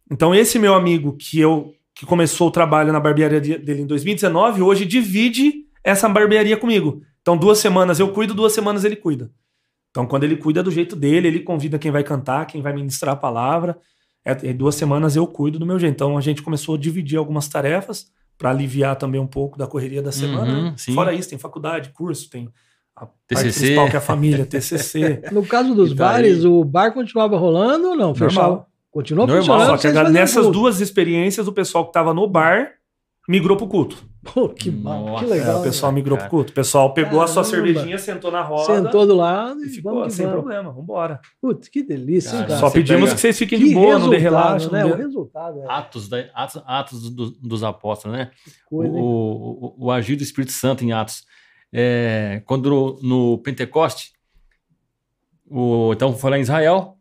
Speaker 3: Então, esse meu amigo que eu que começou o trabalho na barbearia de- dele em 2019, hoje divide essa barbearia comigo. Então, duas semanas eu cuido, duas semanas ele cuida. Então, quando ele cuida do jeito dele, ele convida quem vai cantar, quem vai ministrar a palavra. É, e duas semanas eu cuido do meu jeito. Então, a gente começou a dividir algumas tarefas para aliviar também um pouco da correria da semana.
Speaker 1: Uhum,
Speaker 3: né?
Speaker 1: sim.
Speaker 3: Fora isso, tem faculdade, curso, tem a parte
Speaker 1: TCC.
Speaker 3: principal que é a família, TCC.
Speaker 2: No caso dos
Speaker 1: E daí?
Speaker 2: bares, o bar continuava rolando ou não? Fechava? Continuou
Speaker 1: Normal,
Speaker 2: funcionando?
Speaker 3: Só que nessas
Speaker 2: culto.
Speaker 3: duas experiências, o pessoal que tava no bar migrou pro culto.
Speaker 2: Pô, que,
Speaker 1: Nossa,
Speaker 2: que legal.
Speaker 3: É, o pessoal
Speaker 2: né?
Speaker 3: migrou
Speaker 1: cara.
Speaker 3: pro culto. O pessoal pegou a sua
Speaker 2: Caramba.
Speaker 3: cervejinha, sentou na roda
Speaker 2: Sentou do lado
Speaker 3: e
Speaker 2: e
Speaker 3: ficou
Speaker 2: vamos que
Speaker 3: sem
Speaker 2: vamos.
Speaker 3: problema. Vambora.
Speaker 2: Putz, que delícia,
Speaker 1: Cara,
Speaker 2: cara?
Speaker 3: Só pedimos
Speaker 1: pega-
Speaker 3: que vocês fiquem
Speaker 2: que
Speaker 3: de boa, não dê relaxo.
Speaker 2: né?
Speaker 3: não
Speaker 2: O
Speaker 3: dê-
Speaker 2: resultado é
Speaker 1: Atos, da, Atos, Atos do- dos apóstolos, né?
Speaker 2: coisa,
Speaker 1: o, o, o agir do Espírito Santo em Atos. É, quando no Pentecoste, o, então foi lá em Israel,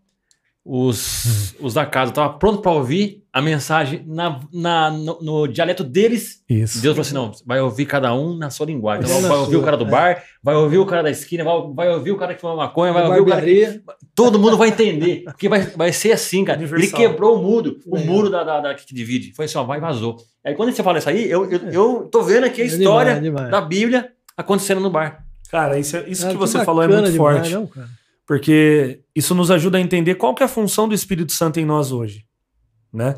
Speaker 1: os, os da casa estavam prontos para ouvir a mensagem na, na, no, no dialeto deles.
Speaker 3: Isso.
Speaker 1: Deus falou assim: não, vai ouvir cada um na sua linguagem. Então, vai ouvir
Speaker 2: sua,
Speaker 1: o cara do
Speaker 2: é.
Speaker 1: bar, vai ouvir o cara da esquina, vai, vai ouvir o cara que fuma maconha, vai ouvir o cara que. Todo mundo vai entender, porque vai, vai ser assim, cara.
Speaker 3: Universal.
Speaker 1: Ele quebrou o muro, o
Speaker 2: Legal.
Speaker 1: muro da, da, da- que divide. Foi assim, ó, vai vazou. Aí quando você fala isso aí, eu, eu, eu tô vendo aqui a
Speaker 2: É
Speaker 1: história
Speaker 2: demais, demais.
Speaker 1: da Bíblia acontecendo no bar.
Speaker 3: Cara, isso, é- isso
Speaker 2: Cara,
Speaker 3: que você falou é muito
Speaker 2: demais,
Speaker 3: forte.
Speaker 2: não, cara?
Speaker 3: Porque isso nos ajuda a entender qual que é a função do Espírito Santo em nós hoje, né?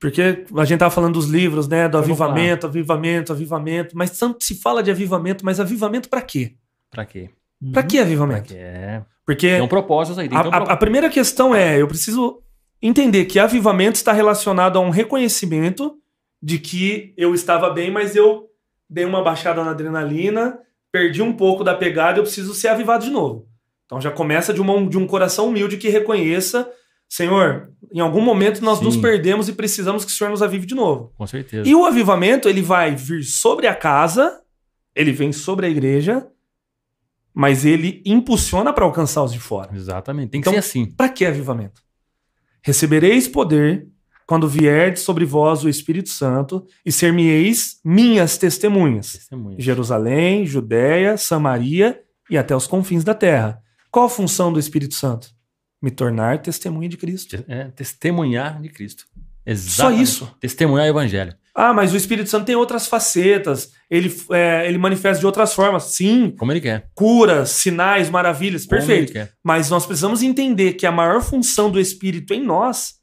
Speaker 3: Porque a gente tava falando dos livros, né, do avivamento, avivamento, avivamento, mas tanto se fala de avivamento, mas avivamento pra quê?
Speaker 1: Pra quê?
Speaker 3: Pra que
Speaker 1: Pra
Speaker 3: avivamento?
Speaker 1: quê? É.
Speaker 3: Porque
Speaker 1: Tem um propósito aí. Tem
Speaker 3: a,
Speaker 1: um propósito.
Speaker 3: a primeira questão é, eu preciso entender que avivamento está relacionado a um reconhecimento de que eu estava bem, mas eu dei uma baixada na adrenalina, perdi um pouco da pegada, eu preciso ser avivado de novo. Então já começa de, uma- de um coração humilde que reconheça, Senhor, em algum momento nós
Speaker 1: Sim.
Speaker 3: nos perdemos e precisamos que o Senhor nos avive de novo.
Speaker 1: Com certeza.
Speaker 3: E o avivamento, ele vai vir sobre a casa, ele vem sobre a igreja, mas ele impulsiona para alcançar os de fora.
Speaker 1: Exatamente. Tem que
Speaker 3: Então,
Speaker 1: ser assim.
Speaker 3: Para que avivamento? Recebereis poder quando vierdes sobre vós o Espírito Santo e ser-me-eis minhas testemunhas.
Speaker 1: Testemunha.
Speaker 3: Jerusalém, Judéia, Samaria e até os confins da terra. Qual a função do Espírito Santo? Me tornar testemunha de Cristo.
Speaker 1: É, testemunhar de Cristo.
Speaker 3: Só
Speaker 1: Exatamente.
Speaker 3: isso.
Speaker 1: Testemunhar o evangelho.
Speaker 3: Ah, mas o Espírito Santo tem outras facetas. Ele, é, ele manifesta de outras formas. Sim,
Speaker 1: Como ele quer.
Speaker 3: curas, sinais, maravilhas.
Speaker 1: Como
Speaker 3: Perfeito.
Speaker 1: ele quer.
Speaker 3: Mas nós precisamos entender que a maior função do Espírito em nós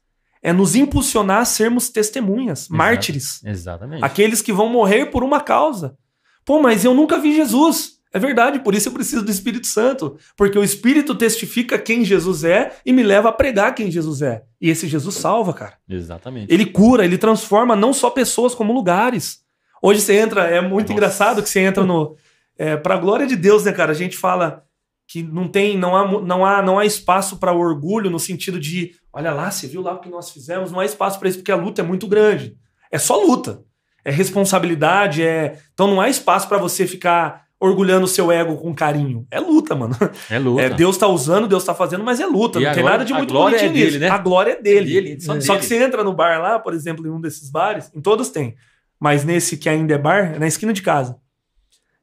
Speaker 3: é nos impulsionar a sermos testemunhas, mártires,
Speaker 1: Exatamente.
Speaker 3: aqueles que vão morrer por uma causa. Pô, mas eu nunca vi Jesus. É verdade, por isso eu preciso do Espírito Santo, porque o Espírito testifica quem Jesus é e me leva a pregar quem Jesus é. E esse Jesus salva, cara.
Speaker 1: Exatamente.
Speaker 3: Ele cura, ele transforma não só pessoas como lugares. Hoje você entra, é muito
Speaker 1: Nossa.
Speaker 3: engraçado que você entra no. É, pra glória de Deus, né, cara? A gente fala que não tem, não há, não há, não há espaço para orgulho no sentido de, olha lá, você viu lá o que nós fizemos, não há espaço para isso porque a luta é muito grande. É só luta. É responsabilidade, é. Então não há espaço para você ficar orgulhando o seu ego com carinho. É luta, mano.
Speaker 1: É luta.
Speaker 3: É, Deus tá usando, Deus tá fazendo, mas é luta.
Speaker 1: E
Speaker 3: não tem
Speaker 1: glória-
Speaker 3: nada de muito
Speaker 1: glória é
Speaker 3: bonitinho
Speaker 1: dele,
Speaker 3: nisso.
Speaker 1: né?
Speaker 3: A glória é dele.
Speaker 1: dele, só
Speaker 3: Só
Speaker 1: dele.
Speaker 3: que você entra no bar lá, por exemplo, em um desses bares, em todos tem, mas nesse que ainda é bar, é na esquina de casa.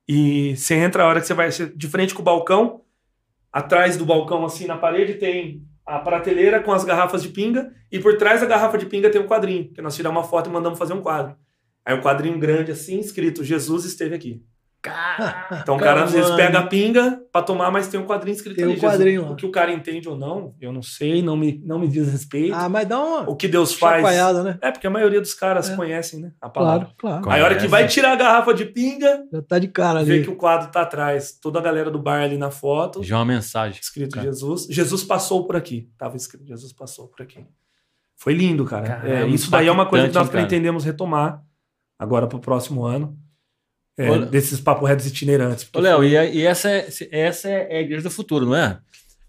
Speaker 3: E você entra a hora que você vai de frente com o balcão, atrás do balcão, assim, na parede, tem a prateleira com as garrafas de pinga, e por trás da garrafa de pinga tem um quadrinho, que nós tiramos uma foto e mandamos fazer um quadro. Aí um quadrinho grande assim, escrito Jesus esteve aqui. Então o cara às vezes pega a pinga pra tomar, mas tem um quadrinho escrito
Speaker 2: Tem
Speaker 3: ali.
Speaker 2: um quadrinho lá.
Speaker 3: O que o cara entende ou não, eu não sei, não me, não me diz respeito.
Speaker 2: Ah, mas dá uma
Speaker 3: o que Deus faz.
Speaker 2: né?
Speaker 3: É, porque a maioria dos caras
Speaker 2: É.
Speaker 3: conhecem, né? A palavra.
Speaker 2: Claro, claro.
Speaker 3: Aí a hora que vai tirar a garrafa de pinga,
Speaker 2: Já tá de cara
Speaker 3: vê
Speaker 2: ali.
Speaker 3: que o quadro tá atrás. Toda a galera do bar ali na foto,
Speaker 1: Já é uma mensagem.
Speaker 3: escrito
Speaker 1: Cara.
Speaker 3: Jesus. Jesus passou por aqui. Tava escrito Jesus passou por aqui. Foi lindo, cara.
Speaker 1: Caramba,
Speaker 3: É, isso daí é uma coisa que nós pretendemos retomar agora pro próximo ano. É,
Speaker 1: Olha-
Speaker 3: desses papo retos itinerantes.
Speaker 1: Ô, Léo, e, e essa, é, essa é a igreja do futuro, não é?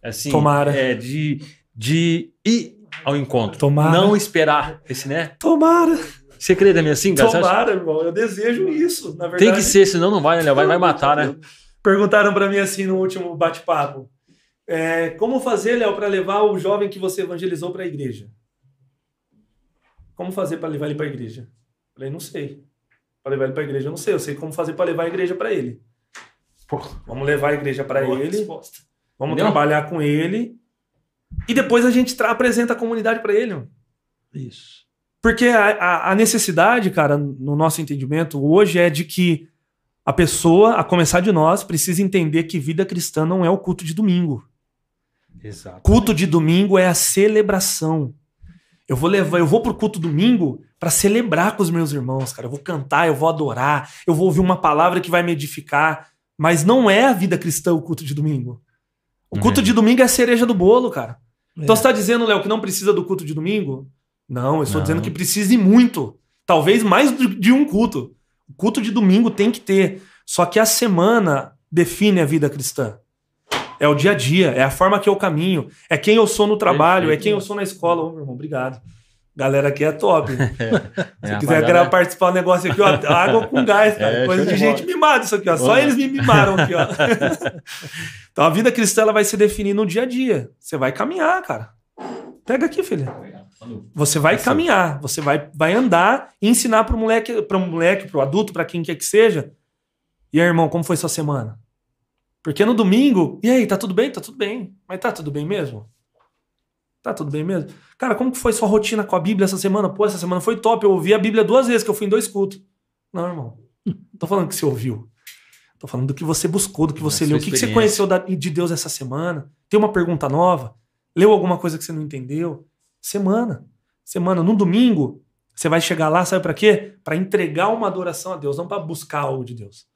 Speaker 1: Assim,
Speaker 3: Tomara.
Speaker 1: É de, de ir ao encontro.
Speaker 3: Tomara.
Speaker 1: Não esperar esse, né?
Speaker 3: Tomara.
Speaker 1: Você crê também assim, cara?
Speaker 3: Tomara, irmão. Eu desejo isso. Na verdade,
Speaker 1: Tem que ser, senão não vai, né? Léo? Vai, vai matar, né?
Speaker 3: Perguntaram pra mim assim no último bate-papo. É, como fazer, Léo, pra levar o jovem que você evangelizou pra igreja? Como fazer pra levar ele pra igreja? Falei, não sei. Pra levar ele pra igreja, eu não sei. Eu sei como fazer pra levar a igreja pra ele. Vamos levar a igreja pra
Speaker 1: Boa
Speaker 3: ele.
Speaker 1: resposta.
Speaker 3: Vamos
Speaker 1: Entendeu?
Speaker 3: trabalhar com ele. E depois a gente apresenta a comunidade pra ele. mano.
Speaker 2: Isso.
Speaker 3: Porque a, a- a necessidade, cara, no nosso entendimento, hoje é de que a pessoa, a começar de nós, precisa entender que vida cristã não é o culto de domingo.
Speaker 1: Exato.
Speaker 3: Culto de domingo é a celebração. Eu vou levar, eu vou pro culto domingo para celebrar com os meus irmãos, cara. Eu vou cantar, eu vou adorar, eu vou ouvir uma palavra que vai me edificar, mas não é a vida cristã o culto de domingo. O culto
Speaker 1: Uhum.
Speaker 3: de domingo é a cereja do bolo, cara. Então
Speaker 2: É.
Speaker 3: você tá dizendo, Léo, que não precisa do culto de domingo? Não, eu estou
Speaker 1: Não.
Speaker 3: dizendo que precisa e muito. Talvez mais de de um culto. O culto de domingo tem que ter. Só que a semana define a vida cristã. É o dia a dia, é a forma que eu caminho, é quem eu sou no trabalho,
Speaker 1: Perfeito.
Speaker 3: é quem eu sou na escola. Ô, meu irmão, obrigado. Galera aqui é top. Se
Speaker 1: É,
Speaker 3: quiser querer participar do negócio aqui, ó, água com gás, cara.
Speaker 1: É,
Speaker 3: Coisa de
Speaker 1: de bola.
Speaker 3: gente mimada isso aqui, ó. Só eles me mimaram aqui, ó. então a vida cristã ela vai se definir no dia a dia. Você vai caminhar, cara. Pega aqui, filha. Você vai caminhar, você vai, vai andar e ensinar para moleque, para moleque, para o adulto, para quem quer que seja. E aí, irmão, como foi sua semana? Porque no domingo, e aí, tá tudo bem? Tá tudo bem. Mas tá tudo bem mesmo? Tá tudo bem mesmo? Cara, como que foi sua rotina com a Bíblia essa semana? Pô, essa semana foi top. Eu ouvi a Bíblia duas vezes, que eu fui em dois cultos. Não, irmão. Não tô falando que você ouviu. Tô falando do que você buscou, do que você leu. O que, que você conheceu de Deus essa semana? Tem uma pergunta nova? Leu alguma coisa que você não entendeu? Semana. Semana. No domingo, você vai chegar lá, sabe pra quê? Pra entregar uma adoração a Deus, não pra buscar algo de Deus.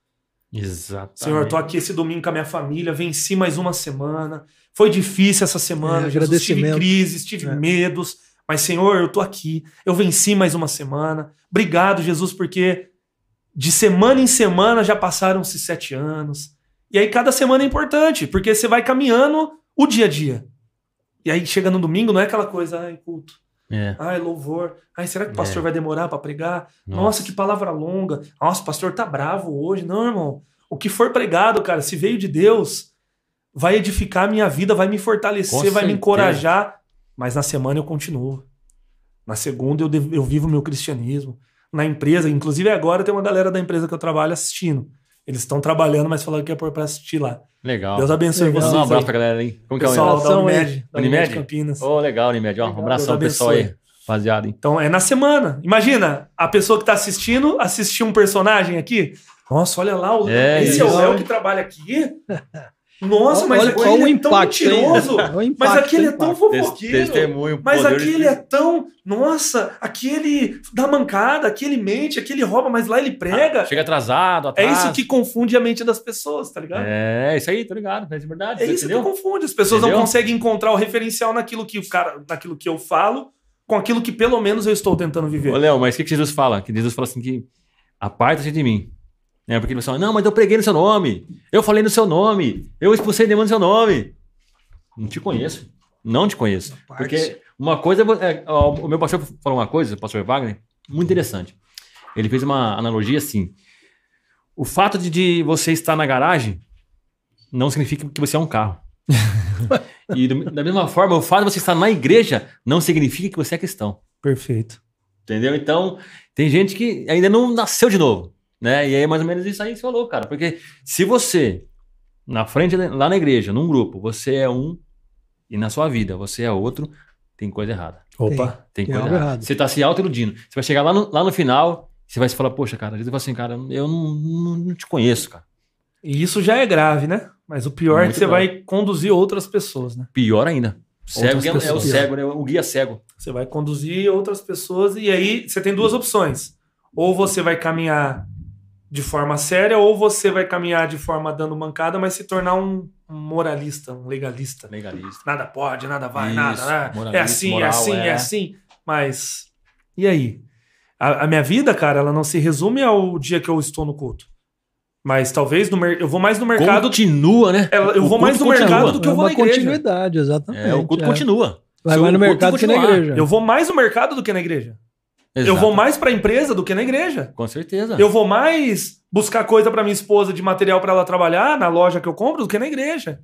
Speaker 1: Exato.
Speaker 3: Senhor, eu tô aqui esse domingo com a minha família, venci mais uma semana. Foi difícil essa semana,
Speaker 2: É,
Speaker 3: Jesus, tive crises, tive
Speaker 2: É.
Speaker 3: medos, mas Senhor, eu tô aqui, eu venci mais uma semana. Obrigado, Jesus, porque de semana em semana já passaram-se sete anos. E aí cada semana é importante, porque você vai caminhando o dia a dia. E aí chega no domingo, não é aquela coisa, ai, culto,
Speaker 1: É.
Speaker 3: ai, louvor, ai, será que o pastor
Speaker 1: É.
Speaker 3: vai demorar pra pregar? Nossa, que palavra longa. Nossa, o pastor tá bravo hoje. Não, irmão. O que for pregado, cara, se veio de Deus, vai edificar a minha vida, vai me fortalecer,
Speaker 1: Com
Speaker 3: vai me encorajar. Mas na semana eu continuo. Na segunda eu, dev- eu vivo o meu cristianismo. Na empresa, inclusive agora tem uma galera da empresa que eu trabalho assistindo. Eles estão trabalhando, mas falaram que é para assistir lá.
Speaker 1: Legal.
Speaker 3: Deus abençoe
Speaker 2: Legal.
Speaker 3: vocês.
Speaker 1: Um abraço
Speaker 3: aí.
Speaker 1: pra galera aí. Como que é o
Speaker 3: da. Unimed, da
Speaker 1: Unimed?
Speaker 3: Unimed Campinas.
Speaker 1: Ô, legal, Unimed. Ó, um abração
Speaker 3: Deus
Speaker 1: pessoal aí, rapaziada. hein?
Speaker 3: Então é na semana. Imagina, a pessoa que tá assistindo assistir um personagem aqui. Nossa, olha lá, o-
Speaker 1: É
Speaker 3: esse é o Léo que trabalha aqui. Nossa, mas
Speaker 2: Olha-
Speaker 3: aquele
Speaker 2: olha o
Speaker 3: é tão
Speaker 2: impacto, hein?
Speaker 3: mentiroso.
Speaker 2: O
Speaker 3: Mas
Speaker 2: impacto,
Speaker 3: aquele é tão.
Speaker 1: Tes-
Speaker 3: fofoqueiro. Mas aquele
Speaker 1: de-
Speaker 3: é tão. Nossa, aquele dá mancada, aquele mente, aquele rouba, mas lá ele prega.
Speaker 1: Chega atrasado,
Speaker 3: é
Speaker 1: atrás.
Speaker 3: isso que confunde a mente das pessoas, tá ligado?
Speaker 1: É, isso aí, tô ligado. É de verdade.
Speaker 3: É isso
Speaker 1: entendeu?
Speaker 3: que confunde. As pessoas não
Speaker 1: Entendeu?
Speaker 3: conseguem encontrar o referencial naquilo que o cara, naquilo que eu falo, com aquilo que pelo menos eu estou tentando viver.
Speaker 1: Ô, Léo, mas o que, que Jesus fala? Que Jesus fala assim que aparta-se de mim. É, porque ele fala, não, mas eu preguei no seu nome. Eu falei no seu nome. Eu expulsei demônio no seu nome. Não te conheço. Não te conheço. Porque uma coisa... é é, o meu pastor falou uma coisa, o pastor Wagner, muito interessante. Ele fez uma analogia assim. O fato de, de você estar na garagem não significa que você é um carro. e do- da mesma forma, o fato de você estar na igreja não significa que você é cristão.
Speaker 3: Perfeito.
Speaker 1: Entendeu? Então, tem gente que ainda não nasceu de novo, né? E aí, é mais ou menos isso aí que você falou, cara. Porque se você, na frente, lá na igreja, num grupo, você é um e na sua vida você é outro, tem coisa errada.
Speaker 3: Opa.
Speaker 1: Tem
Speaker 2: Tem
Speaker 1: coisa
Speaker 2: algo
Speaker 1: errada.
Speaker 2: errado.
Speaker 1: Você tá se auto-iludindo. Você vai chegar lá no, lá no final, você vai se falar, poxa, cara, Jesus vai assim, cara, eu não, não, não te conheço, cara.
Speaker 3: E isso já é grave, né? Mas o pior é que
Speaker 1: Muito
Speaker 3: você
Speaker 1: grave.
Speaker 3: vai conduzir outras pessoas, né?
Speaker 1: Pior ainda. Cego é, é o cego, né? O guia cego.
Speaker 3: Você vai conduzir outras pessoas e aí você tem duas opções. Ou você vai caminhar de forma séria, ou você vai caminhar de forma dando mancada, mas se tornar um moralista, um legalista.
Speaker 1: Legalista.
Speaker 3: Nada pode, nada vai,
Speaker 1: Isso,
Speaker 3: nada. né? É assim,
Speaker 1: moral,
Speaker 3: é assim, é.
Speaker 1: é.
Speaker 3: assim. Mas e aí? A, a minha vida, cara, ela não se resume ao dia que eu estou no culto. Mas talvez no mer- eu vou mais no mercado.
Speaker 1: Continua, né?
Speaker 3: Ela- eu
Speaker 1: O
Speaker 3: vou mais no mercado
Speaker 1: continua.
Speaker 3: do que eu
Speaker 2: é
Speaker 3: vou
Speaker 2: uma
Speaker 3: na igreja.
Speaker 2: continuidade, exatamente.
Speaker 1: É, o culto
Speaker 2: é.
Speaker 1: continua.
Speaker 2: Vai mais no mercado que na igreja.
Speaker 3: Eu vou mais no mercado do que na igreja. Eu
Speaker 1: Exato.
Speaker 3: vou mais pra empresa do que na igreja.
Speaker 1: Com certeza.
Speaker 3: Eu vou mais buscar coisa pra minha esposa de material pra ela trabalhar na loja que eu compro do que na igreja.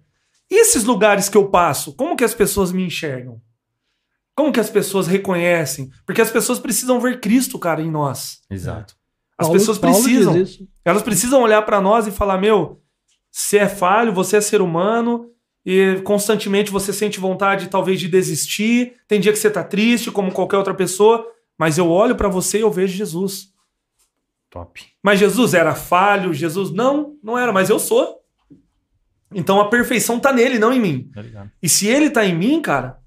Speaker 3: E esses lugares que eu passo, como que as pessoas me enxergam? Como que as pessoas reconhecem? Porque as pessoas precisam ver Cristo, cara, em nós.
Speaker 1: Exato.
Speaker 3: As
Speaker 2: Paulo-
Speaker 3: pessoas
Speaker 2: Paulo diz
Speaker 3: precisam.
Speaker 2: isso.
Speaker 3: Elas precisam olhar pra nós e falar: meu, você é falho, você é ser humano, e constantemente você sente vontade, talvez, de desistir. Tem dia que você tá triste, como qualquer outra pessoa, mas eu olho pra você e eu vejo Jesus.
Speaker 1: Top.
Speaker 3: Mas Jesus era falho, Jesus não, não era, mas eu sou. Então a perfeição tá nele, não em mim.
Speaker 1: Tá ligado?
Speaker 3: E se ele tá em mim, cara,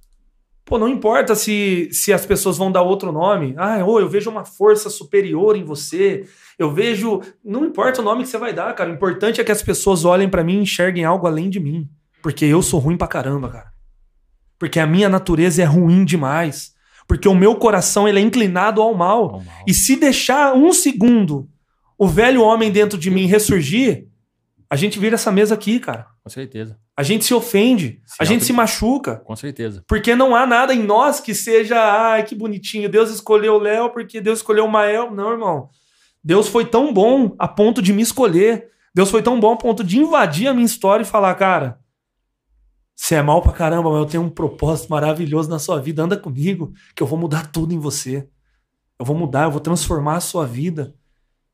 Speaker 3: pô, não importa se, se as pessoas vão dar outro nome. Ah, ô, eu vejo uma força superior em você. Eu vejo. Não importa o nome que você vai dar, cara. O importante é que as pessoas olhem pra mim e enxerguem algo além de mim. Porque eu sou ruim pra caramba, cara. Porque a minha natureza é ruim demais. Porque o meu coração ele é inclinado ao mal.
Speaker 1: Ao mal.
Speaker 3: E se deixar um segundo o velho homem dentro de mim ressurgir, a gente vira essa mesa aqui, cara.
Speaker 1: Com certeza.
Speaker 3: A gente se ofende,
Speaker 1: Se
Speaker 3: a gente
Speaker 1: auto-
Speaker 3: se machuca,
Speaker 1: Com certeza.
Speaker 3: porque não há nada em nós que seja, ai, que bonitinho, Deus escolheu o Léo porque Deus escolheu o Mael. Não, irmão. Deus foi tão bom a ponto de me escolher. Deus foi tão bom a ponto de invadir a minha história e falar, cara, você é mal pra caramba, mas eu tenho um propósito maravilhoso na sua vida. Anda comigo, que eu vou mudar tudo em você. Eu vou mudar, eu vou transformar a sua vida.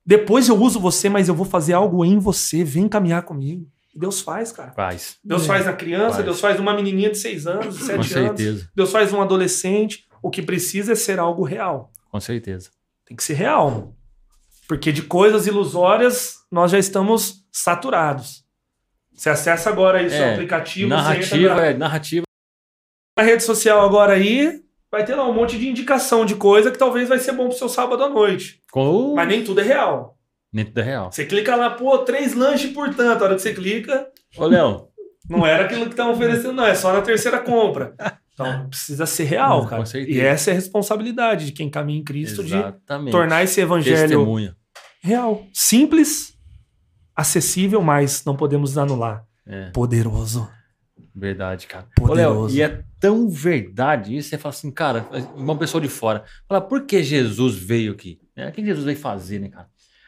Speaker 3: Depois eu uso você, mas eu vou fazer algo em você. Vem caminhar comigo. Deus faz, cara.
Speaker 1: Faz.
Speaker 3: Deus
Speaker 2: É.
Speaker 3: faz na criança,
Speaker 1: Faz.
Speaker 3: Deus faz numa menininha de seis anos, de
Speaker 1: Com
Speaker 3: sete anos.
Speaker 1: certeza.
Speaker 3: Deus faz num adolescente. O que precisa é ser algo real.
Speaker 1: Com certeza.
Speaker 3: Tem que ser real. mano. Porque de coisas ilusórias nós já estamos saturados. Você acessa agora aí seu
Speaker 1: É,
Speaker 3: aplicativo, você
Speaker 1: Narrativa, é, narrativa.
Speaker 3: na rede social agora aí, vai ter lá um monte de indicação de coisa que talvez vai ser bom pro seu sábado à noite.
Speaker 1: Com o...
Speaker 3: Mas nem tudo é real.
Speaker 1: Dentro da real.
Speaker 3: Você clica lá, pô, três lanches por tanto. A hora que você clica,
Speaker 1: Ô, Léo.
Speaker 3: Não era aquilo que estavam oferecendo, não. É só na terceira compra. Então precisa ser real,
Speaker 1: Com
Speaker 3: cara.
Speaker 1: certeza.
Speaker 3: E essa é a responsabilidade de quem caminha em Cristo de
Speaker 1: Exatamente.
Speaker 3: tornar esse evangelho
Speaker 1: Testemunha.
Speaker 3: real. Simples, acessível, mas não podemos anular.
Speaker 1: É,
Speaker 3: Poderoso.
Speaker 1: verdade, cara. Ô, Léo,
Speaker 3: Poderoso.
Speaker 1: e é tão verdade isso, você fala assim, cara, uma pessoa de fora, fala, por que Jesus veio aqui? É, o que Jesus veio fazer, né, cara?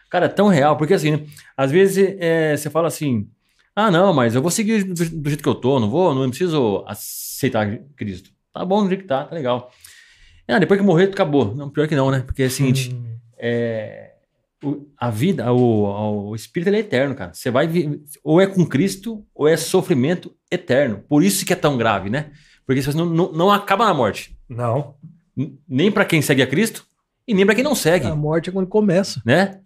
Speaker 1: Cara, é tão real, porque assim, né, às vezes é, você fala assim, ah, não, mas eu vou seguir do, do jeito que eu tô, não vou, não preciso aceitar Cristo. Tá bom, do jeito que tá, tá legal. Ah, depois que morrer, acabou. Não, pior que não, né? Porque é o seguinte,
Speaker 3: Hum,
Speaker 1: é, a vida, o, o espírito ele é eterno, cara. Você vai ou é com Cristo ou é sofrimento eterno. Por isso que é tão grave, né? Porque você não, não, não acaba na morte,
Speaker 3: não.
Speaker 1: N- nem pra quem segue a Cristo e nem pra quem não segue,
Speaker 2: A morte é quando começa.
Speaker 1: né?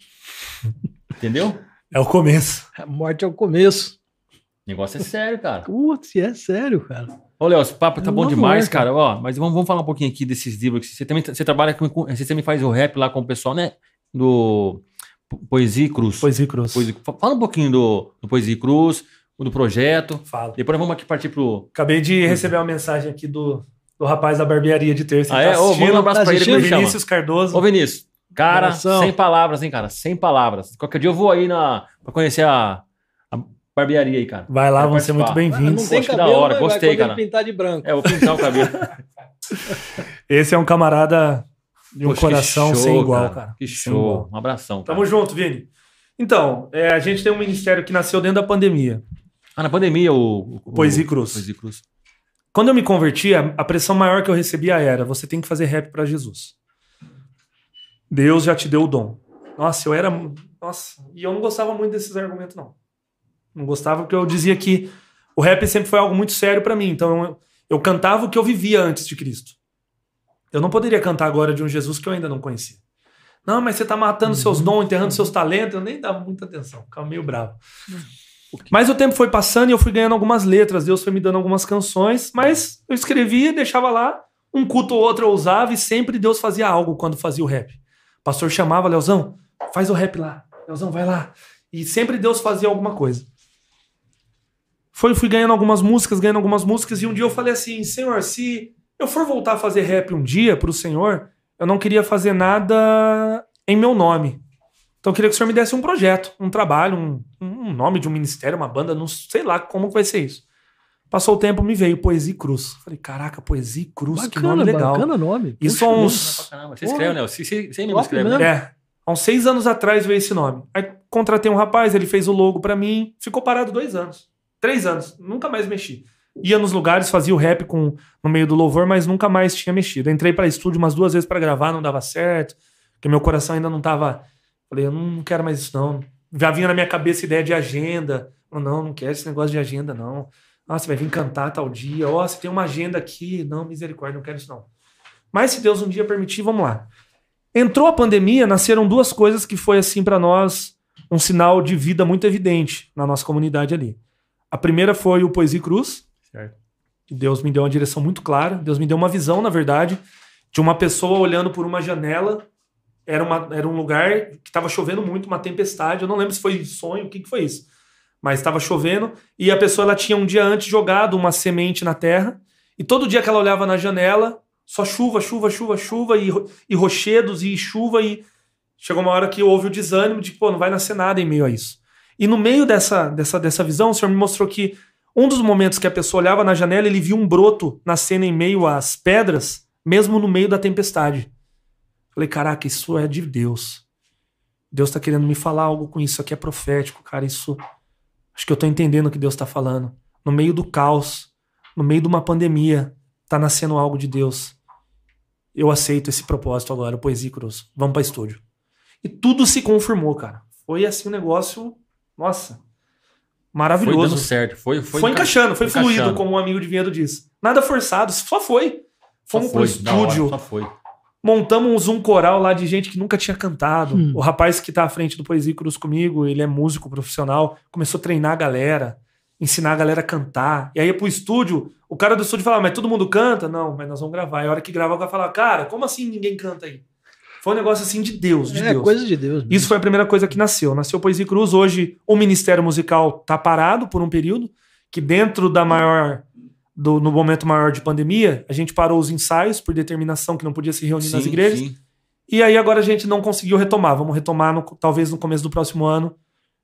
Speaker 1: Entendeu?
Speaker 3: É o começo.
Speaker 2: A morte é o começo.
Speaker 1: O negócio é sério, cara.
Speaker 2: Putz, é sério, cara.
Speaker 1: Ô, Léo, esse papo tá
Speaker 2: É
Speaker 1: bom demais,
Speaker 2: amor,
Speaker 1: cara. Ó, mas vamos, vamos falar um pouquinho aqui desses livros. que Você também você trabalha com- Você também faz o rap lá com o pessoal, né? Do Po- Poesia Cruz.
Speaker 3: Poesia cruz.
Speaker 1: Poesia- Fala um pouquinho do, do Poesia Cruz, do projeto.
Speaker 3: Fala.
Speaker 1: Depois vamos aqui partir pro.
Speaker 3: Acabei de receber uma mensagem aqui do, do rapaz da barbearia de terça.
Speaker 1: Ah,
Speaker 3: Ele
Speaker 1: é?
Speaker 3: tá
Speaker 1: Ô, manda um abraço
Speaker 2: Tá
Speaker 1: pra ele, ele
Speaker 2: assistindo?
Speaker 1: chama?
Speaker 3: Vinícius Cardoso.
Speaker 1: Ô, Vinícius. Cara,
Speaker 2: Abração.
Speaker 1: sem palavras, hein, cara? Sem palavras. Qualquer dia eu vou aí na, pra conhecer a, a barbearia aí, cara.
Speaker 3: Vai lá, vão ser muito.
Speaker 2: Ah, não
Speaker 3: bem-vindos.
Speaker 2: tem
Speaker 1: Poxa,
Speaker 2: cabelo,
Speaker 1: da hora, gostei, cara.
Speaker 2: pintar de branco.
Speaker 1: É, vou pintar o cabelo.
Speaker 3: Esse é um camarada de um
Speaker 1: Poxa, que
Speaker 3: coração
Speaker 1: show,
Speaker 3: sem igual, cara.
Speaker 1: Que
Speaker 3: Sem igual.
Speaker 1: show. Um abração, cara.
Speaker 3: Tamo junto, Vini. Então, é, a gente tem um ministério que nasceu dentro da pandemia.
Speaker 1: Ah, na pandemia, o. o
Speaker 3: Poesia e Cruz.
Speaker 1: Poesia e Cruz.
Speaker 3: Quando eu me converti, a, a pressão maior que eu recebia era: você tem que fazer rap pra Jesus. Deus já te deu o dom. Nossa, eu era. Nossa, e eu não gostava muito desses argumentos, não. Não gostava porque eu dizia que o rap sempre foi algo muito sério pra mim. Então eu, eu cantava o que eu vivia antes de Cristo. Eu não poderia cantar agora de um Jesus que eu ainda não conhecia. Não, mas você tá matando seus dons, enterrando seus talentos. Eu nem dava muita atenção, ficava meio bravo. Mas o tempo foi passando e eu fui ganhando algumas letras, Deus foi me dando algumas canções, mas eu escrevia, deixava lá, um culto ou outro eu usava e sempre Deus fazia algo quando fazia o rap. O pastor chamava, Leozão, faz o rap lá. Leozão, vai lá. E sempre Deus fazia alguma coisa. Foi, fui ganhando algumas músicas, ganhando algumas músicas, e um dia eu falei assim: Senhor, se eu for voltar a fazer rap um dia pro Senhor, eu não queria fazer nada em meu nome. Então eu queria que o Senhor me desse um projeto, um trabalho, um, um nome de um ministério, uma banda, não sei lá como que vai ser isso. Passou o tempo, me veio Poesia e Cruz. Falei, caraca, Poesia e Cruz, que
Speaker 2: Bacana,
Speaker 3: nome legal.
Speaker 2: bacana nome.
Speaker 3: Isso há uns.
Speaker 1: Caramba. Você
Speaker 2: Porra.
Speaker 1: escreve, né? Você, você, você mesmo escreve,
Speaker 2: mesmo.
Speaker 1: né?
Speaker 3: É. Há uns seis anos atrás veio esse nome. Aí contratei um rapaz, ele fez o logo pra mim. Ficou parado dois anos. Três anos. Nunca mais mexi. Ia nos lugares, fazia o rap com, no meio do louvor, mas nunca mais tinha mexido. Entrei pra estúdio umas duas vezes pra gravar, não dava certo. Porque meu coração ainda não tava. Falei, eu não quero mais isso, não. Já vinha na minha cabeça ideia de agenda. Eu, não, não quero esse negócio de agenda, não. Ah, você vai vir cantar tal dia. Ó, você tem uma agenda aqui. Não, misericórdia, não quero isso, não. Mas se Deus um dia permitir, vamos lá. Entrou a pandemia, nasceram duas coisas que foi assim pra nós um sinal de vida muito evidente na nossa comunidade ali. A primeira foi o Poesia Cruz.
Speaker 1: Certo.
Speaker 3: Deus me deu uma direção muito clara. Deus me deu uma visão, na verdade, de uma pessoa olhando por uma janela. Era, uma, era um lugar que estava chovendo muito, uma tempestade. Eu não lembro se foi sonho, o que, que foi isso. Mas estava chovendo e a pessoa ela tinha um dia antes jogado uma semente na terra. E todo dia que ela olhava na janela, só chuva, chuva, chuva, chuva, e, e rochedos, e chuva, e chegou uma hora que houve o desânimo de, pô, não vai nascer nada em meio a isso. E no meio dessa, dessa, dessa visão, o Senhor me mostrou que um dos momentos que a pessoa olhava na janela, ele viu um broto nascendo em meio às pedras, mesmo no meio da tempestade. Falei, caraca, isso é de Deus. Deus tá querendo me falar algo com isso. Aqui é profético, cara. Isso. Acho que eu tô entendendo o que Deus tá falando. No meio do caos, no meio de uma pandemia, tá nascendo algo de Deus. Eu aceito esse propósito agora, Poesia Cruz. Vamos pra estúdio. E tudo se confirmou, cara. Foi assim um negócio. Nossa.
Speaker 1: Foi
Speaker 3: Maravilhoso.
Speaker 1: dando certo. Foi, foi,
Speaker 3: Foi, encaixando, foi, fluido,
Speaker 1: encaixando.
Speaker 3: como um amigo de Vinhedo disse. Nada forçado, só foi.
Speaker 1: Só
Speaker 3: Fomos
Speaker 1: foi,
Speaker 3: pro
Speaker 1: da hora,
Speaker 3: estúdio,
Speaker 1: Só foi.
Speaker 3: montamos um coral lá de gente que nunca tinha cantado.
Speaker 2: Hum.
Speaker 3: O rapaz que tá à frente do Poesia Cruz comigo, ele é músico profissional, começou a treinar a galera, ensinar a galera a cantar. E aí pro estúdio, o cara do estúdio falava, mas todo mundo canta? Não, mas nós vamos gravar. E a hora que grava, o cara fala, cara, como assim ninguém canta aí? Foi um negócio assim de Deus, de
Speaker 2: É
Speaker 3: Deus.
Speaker 2: coisa de Deus. mesmo.
Speaker 3: Isso foi a primeira coisa que nasceu. Nasceu Poesia Cruz. Hoje o Ministério Musical tá parado por um período, que dentro da maior. Do, no momento maior de pandemia, a gente parou os ensaios por determinação que não podia se reunir nas
Speaker 1: Sim,
Speaker 3: igrejas.
Speaker 1: sim.
Speaker 3: E aí agora a gente não conseguiu retomar. Vamos retomar no- talvez no começo do próximo ano.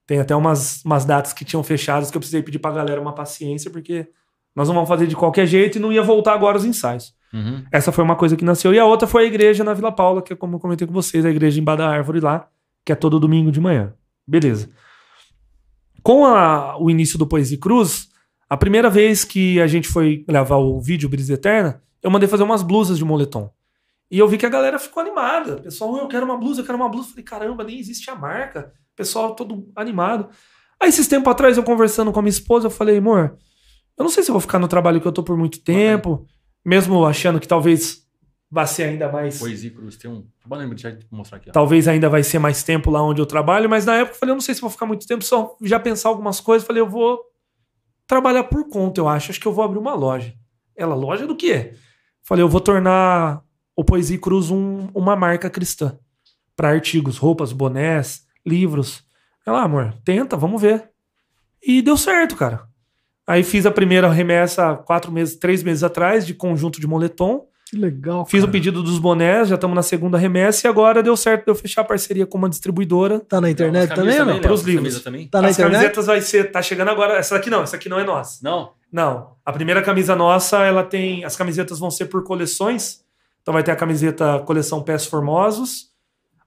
Speaker 3: Tem até umas, umas datas que tinham fechadas que eu precisei pedir pra galera uma paciência, porque nós não vamos fazer de qualquer jeito e não ia voltar agora os ensaios.
Speaker 1: Uhum.
Speaker 3: Essa foi uma coisa que nasceu. E a outra foi a igreja na Vila Paula, que é como eu comentei com vocês, a igreja em Bada Árvore lá, que é todo domingo de manhã. Beleza. Com a- o início do Poesia e Cruz, a primeira vez que a gente foi gravar o vídeo Brisa Eterna, eu mandei fazer umas blusas de moletom. E eu vi que a galera ficou animada. O pessoal, eu quero uma blusa, eu quero uma blusa. Falei, caramba, nem existe a marca. O pessoal todo animado. Aí, esses tempos atrás, eu conversando com a minha esposa, eu falei, amor, eu não sei se eu vou ficar no trabalho que eu tô por muito tempo, mesmo achando que talvez vá ser ainda mais.
Speaker 1: Poesia Cruz. Tem um. Bora deixa eu mostrar aqui. Ó.
Speaker 3: Talvez ainda vai ser mais tempo lá onde eu trabalho, mas na época eu falei, eu não sei se vou ficar muito tempo, só já pensar algumas coisas. Falei, eu vou trabalhar por conta, eu acho. Acho que eu vou abrir uma loja. Ela, loja do quê? Falei, eu vou tornar o Poesia e Cruz um- uma marca cristã. Para artigos, roupas, bonés, livros. Ela, ah, amor, tenta, vamos ver. E deu certo, cara. Aí fiz a primeira remessa quatro meses, três meses atrás, de conjunto de moletom.
Speaker 2: Que legal.
Speaker 3: Fiz o
Speaker 2: cara.
Speaker 3: pedido dos bonés, já estamos na segunda remessa e agora deu certo de eu fechar a parceria com uma distribuidora.
Speaker 2: Tá na internet
Speaker 1: As
Speaker 2: também não?
Speaker 3: Pros
Speaker 1: As
Speaker 3: livros.
Speaker 1: também?
Speaker 2: Tá na
Speaker 3: As
Speaker 2: internet?
Speaker 3: camisetas vai ser, tá chegando agora. Essa daqui não, essa aqui não é nossa.
Speaker 1: Não?
Speaker 3: Não. A primeira camisa nossa, ela tem. As camisetas vão ser por coleções. Então vai ter a camiseta coleção Pés Formosos,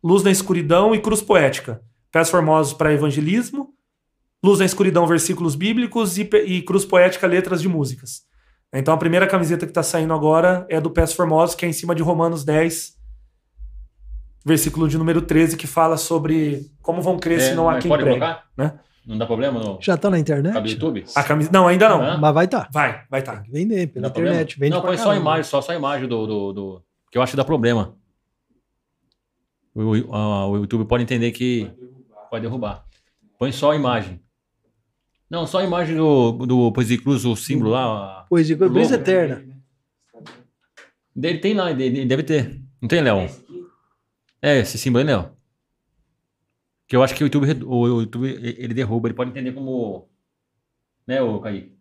Speaker 3: Luz na Escuridão e Cruz Poética. Pés Formosos para evangelismo, Luz na Escuridão, versículos bíblicos e, e Cruz Poética, letras de músicas. Então a primeira camiseta que está saindo agora é do Pés Formosos, que é em cima de Romanos 10, versículo de número 13, que fala sobre como vão crer se não há
Speaker 1: É,
Speaker 3: quem
Speaker 1: pode
Speaker 3: pregue.
Speaker 1: colocar?
Speaker 3: né?
Speaker 1: Não dá problema no
Speaker 2: Já tá na internet?
Speaker 1: YouTube?
Speaker 3: A camisa... Não, ainda não.
Speaker 1: Hã?
Speaker 2: Mas vai tá.
Speaker 3: Vai, vai tá.
Speaker 2: Tem que vender pela internet. Vende
Speaker 1: não, põe só a imagem, só, só a imagem do, do, do- Que eu acho que dá problema. O, o- a- o YouTube pode entender que pode derrubar. Põe só a imagem. Não, só a imagem do, do Poesia Cruz, o símbolo lá.
Speaker 2: Poesia,
Speaker 1: Logo.
Speaker 2: brisa eterna.
Speaker 1: Dele tem lá, ele deve ter. Não tem, Léo? É, esse símbolo aí, Léo. Que eu acho que o YouTube, o YouTube ele derruba, ele pode entender como. Né, o Kaique?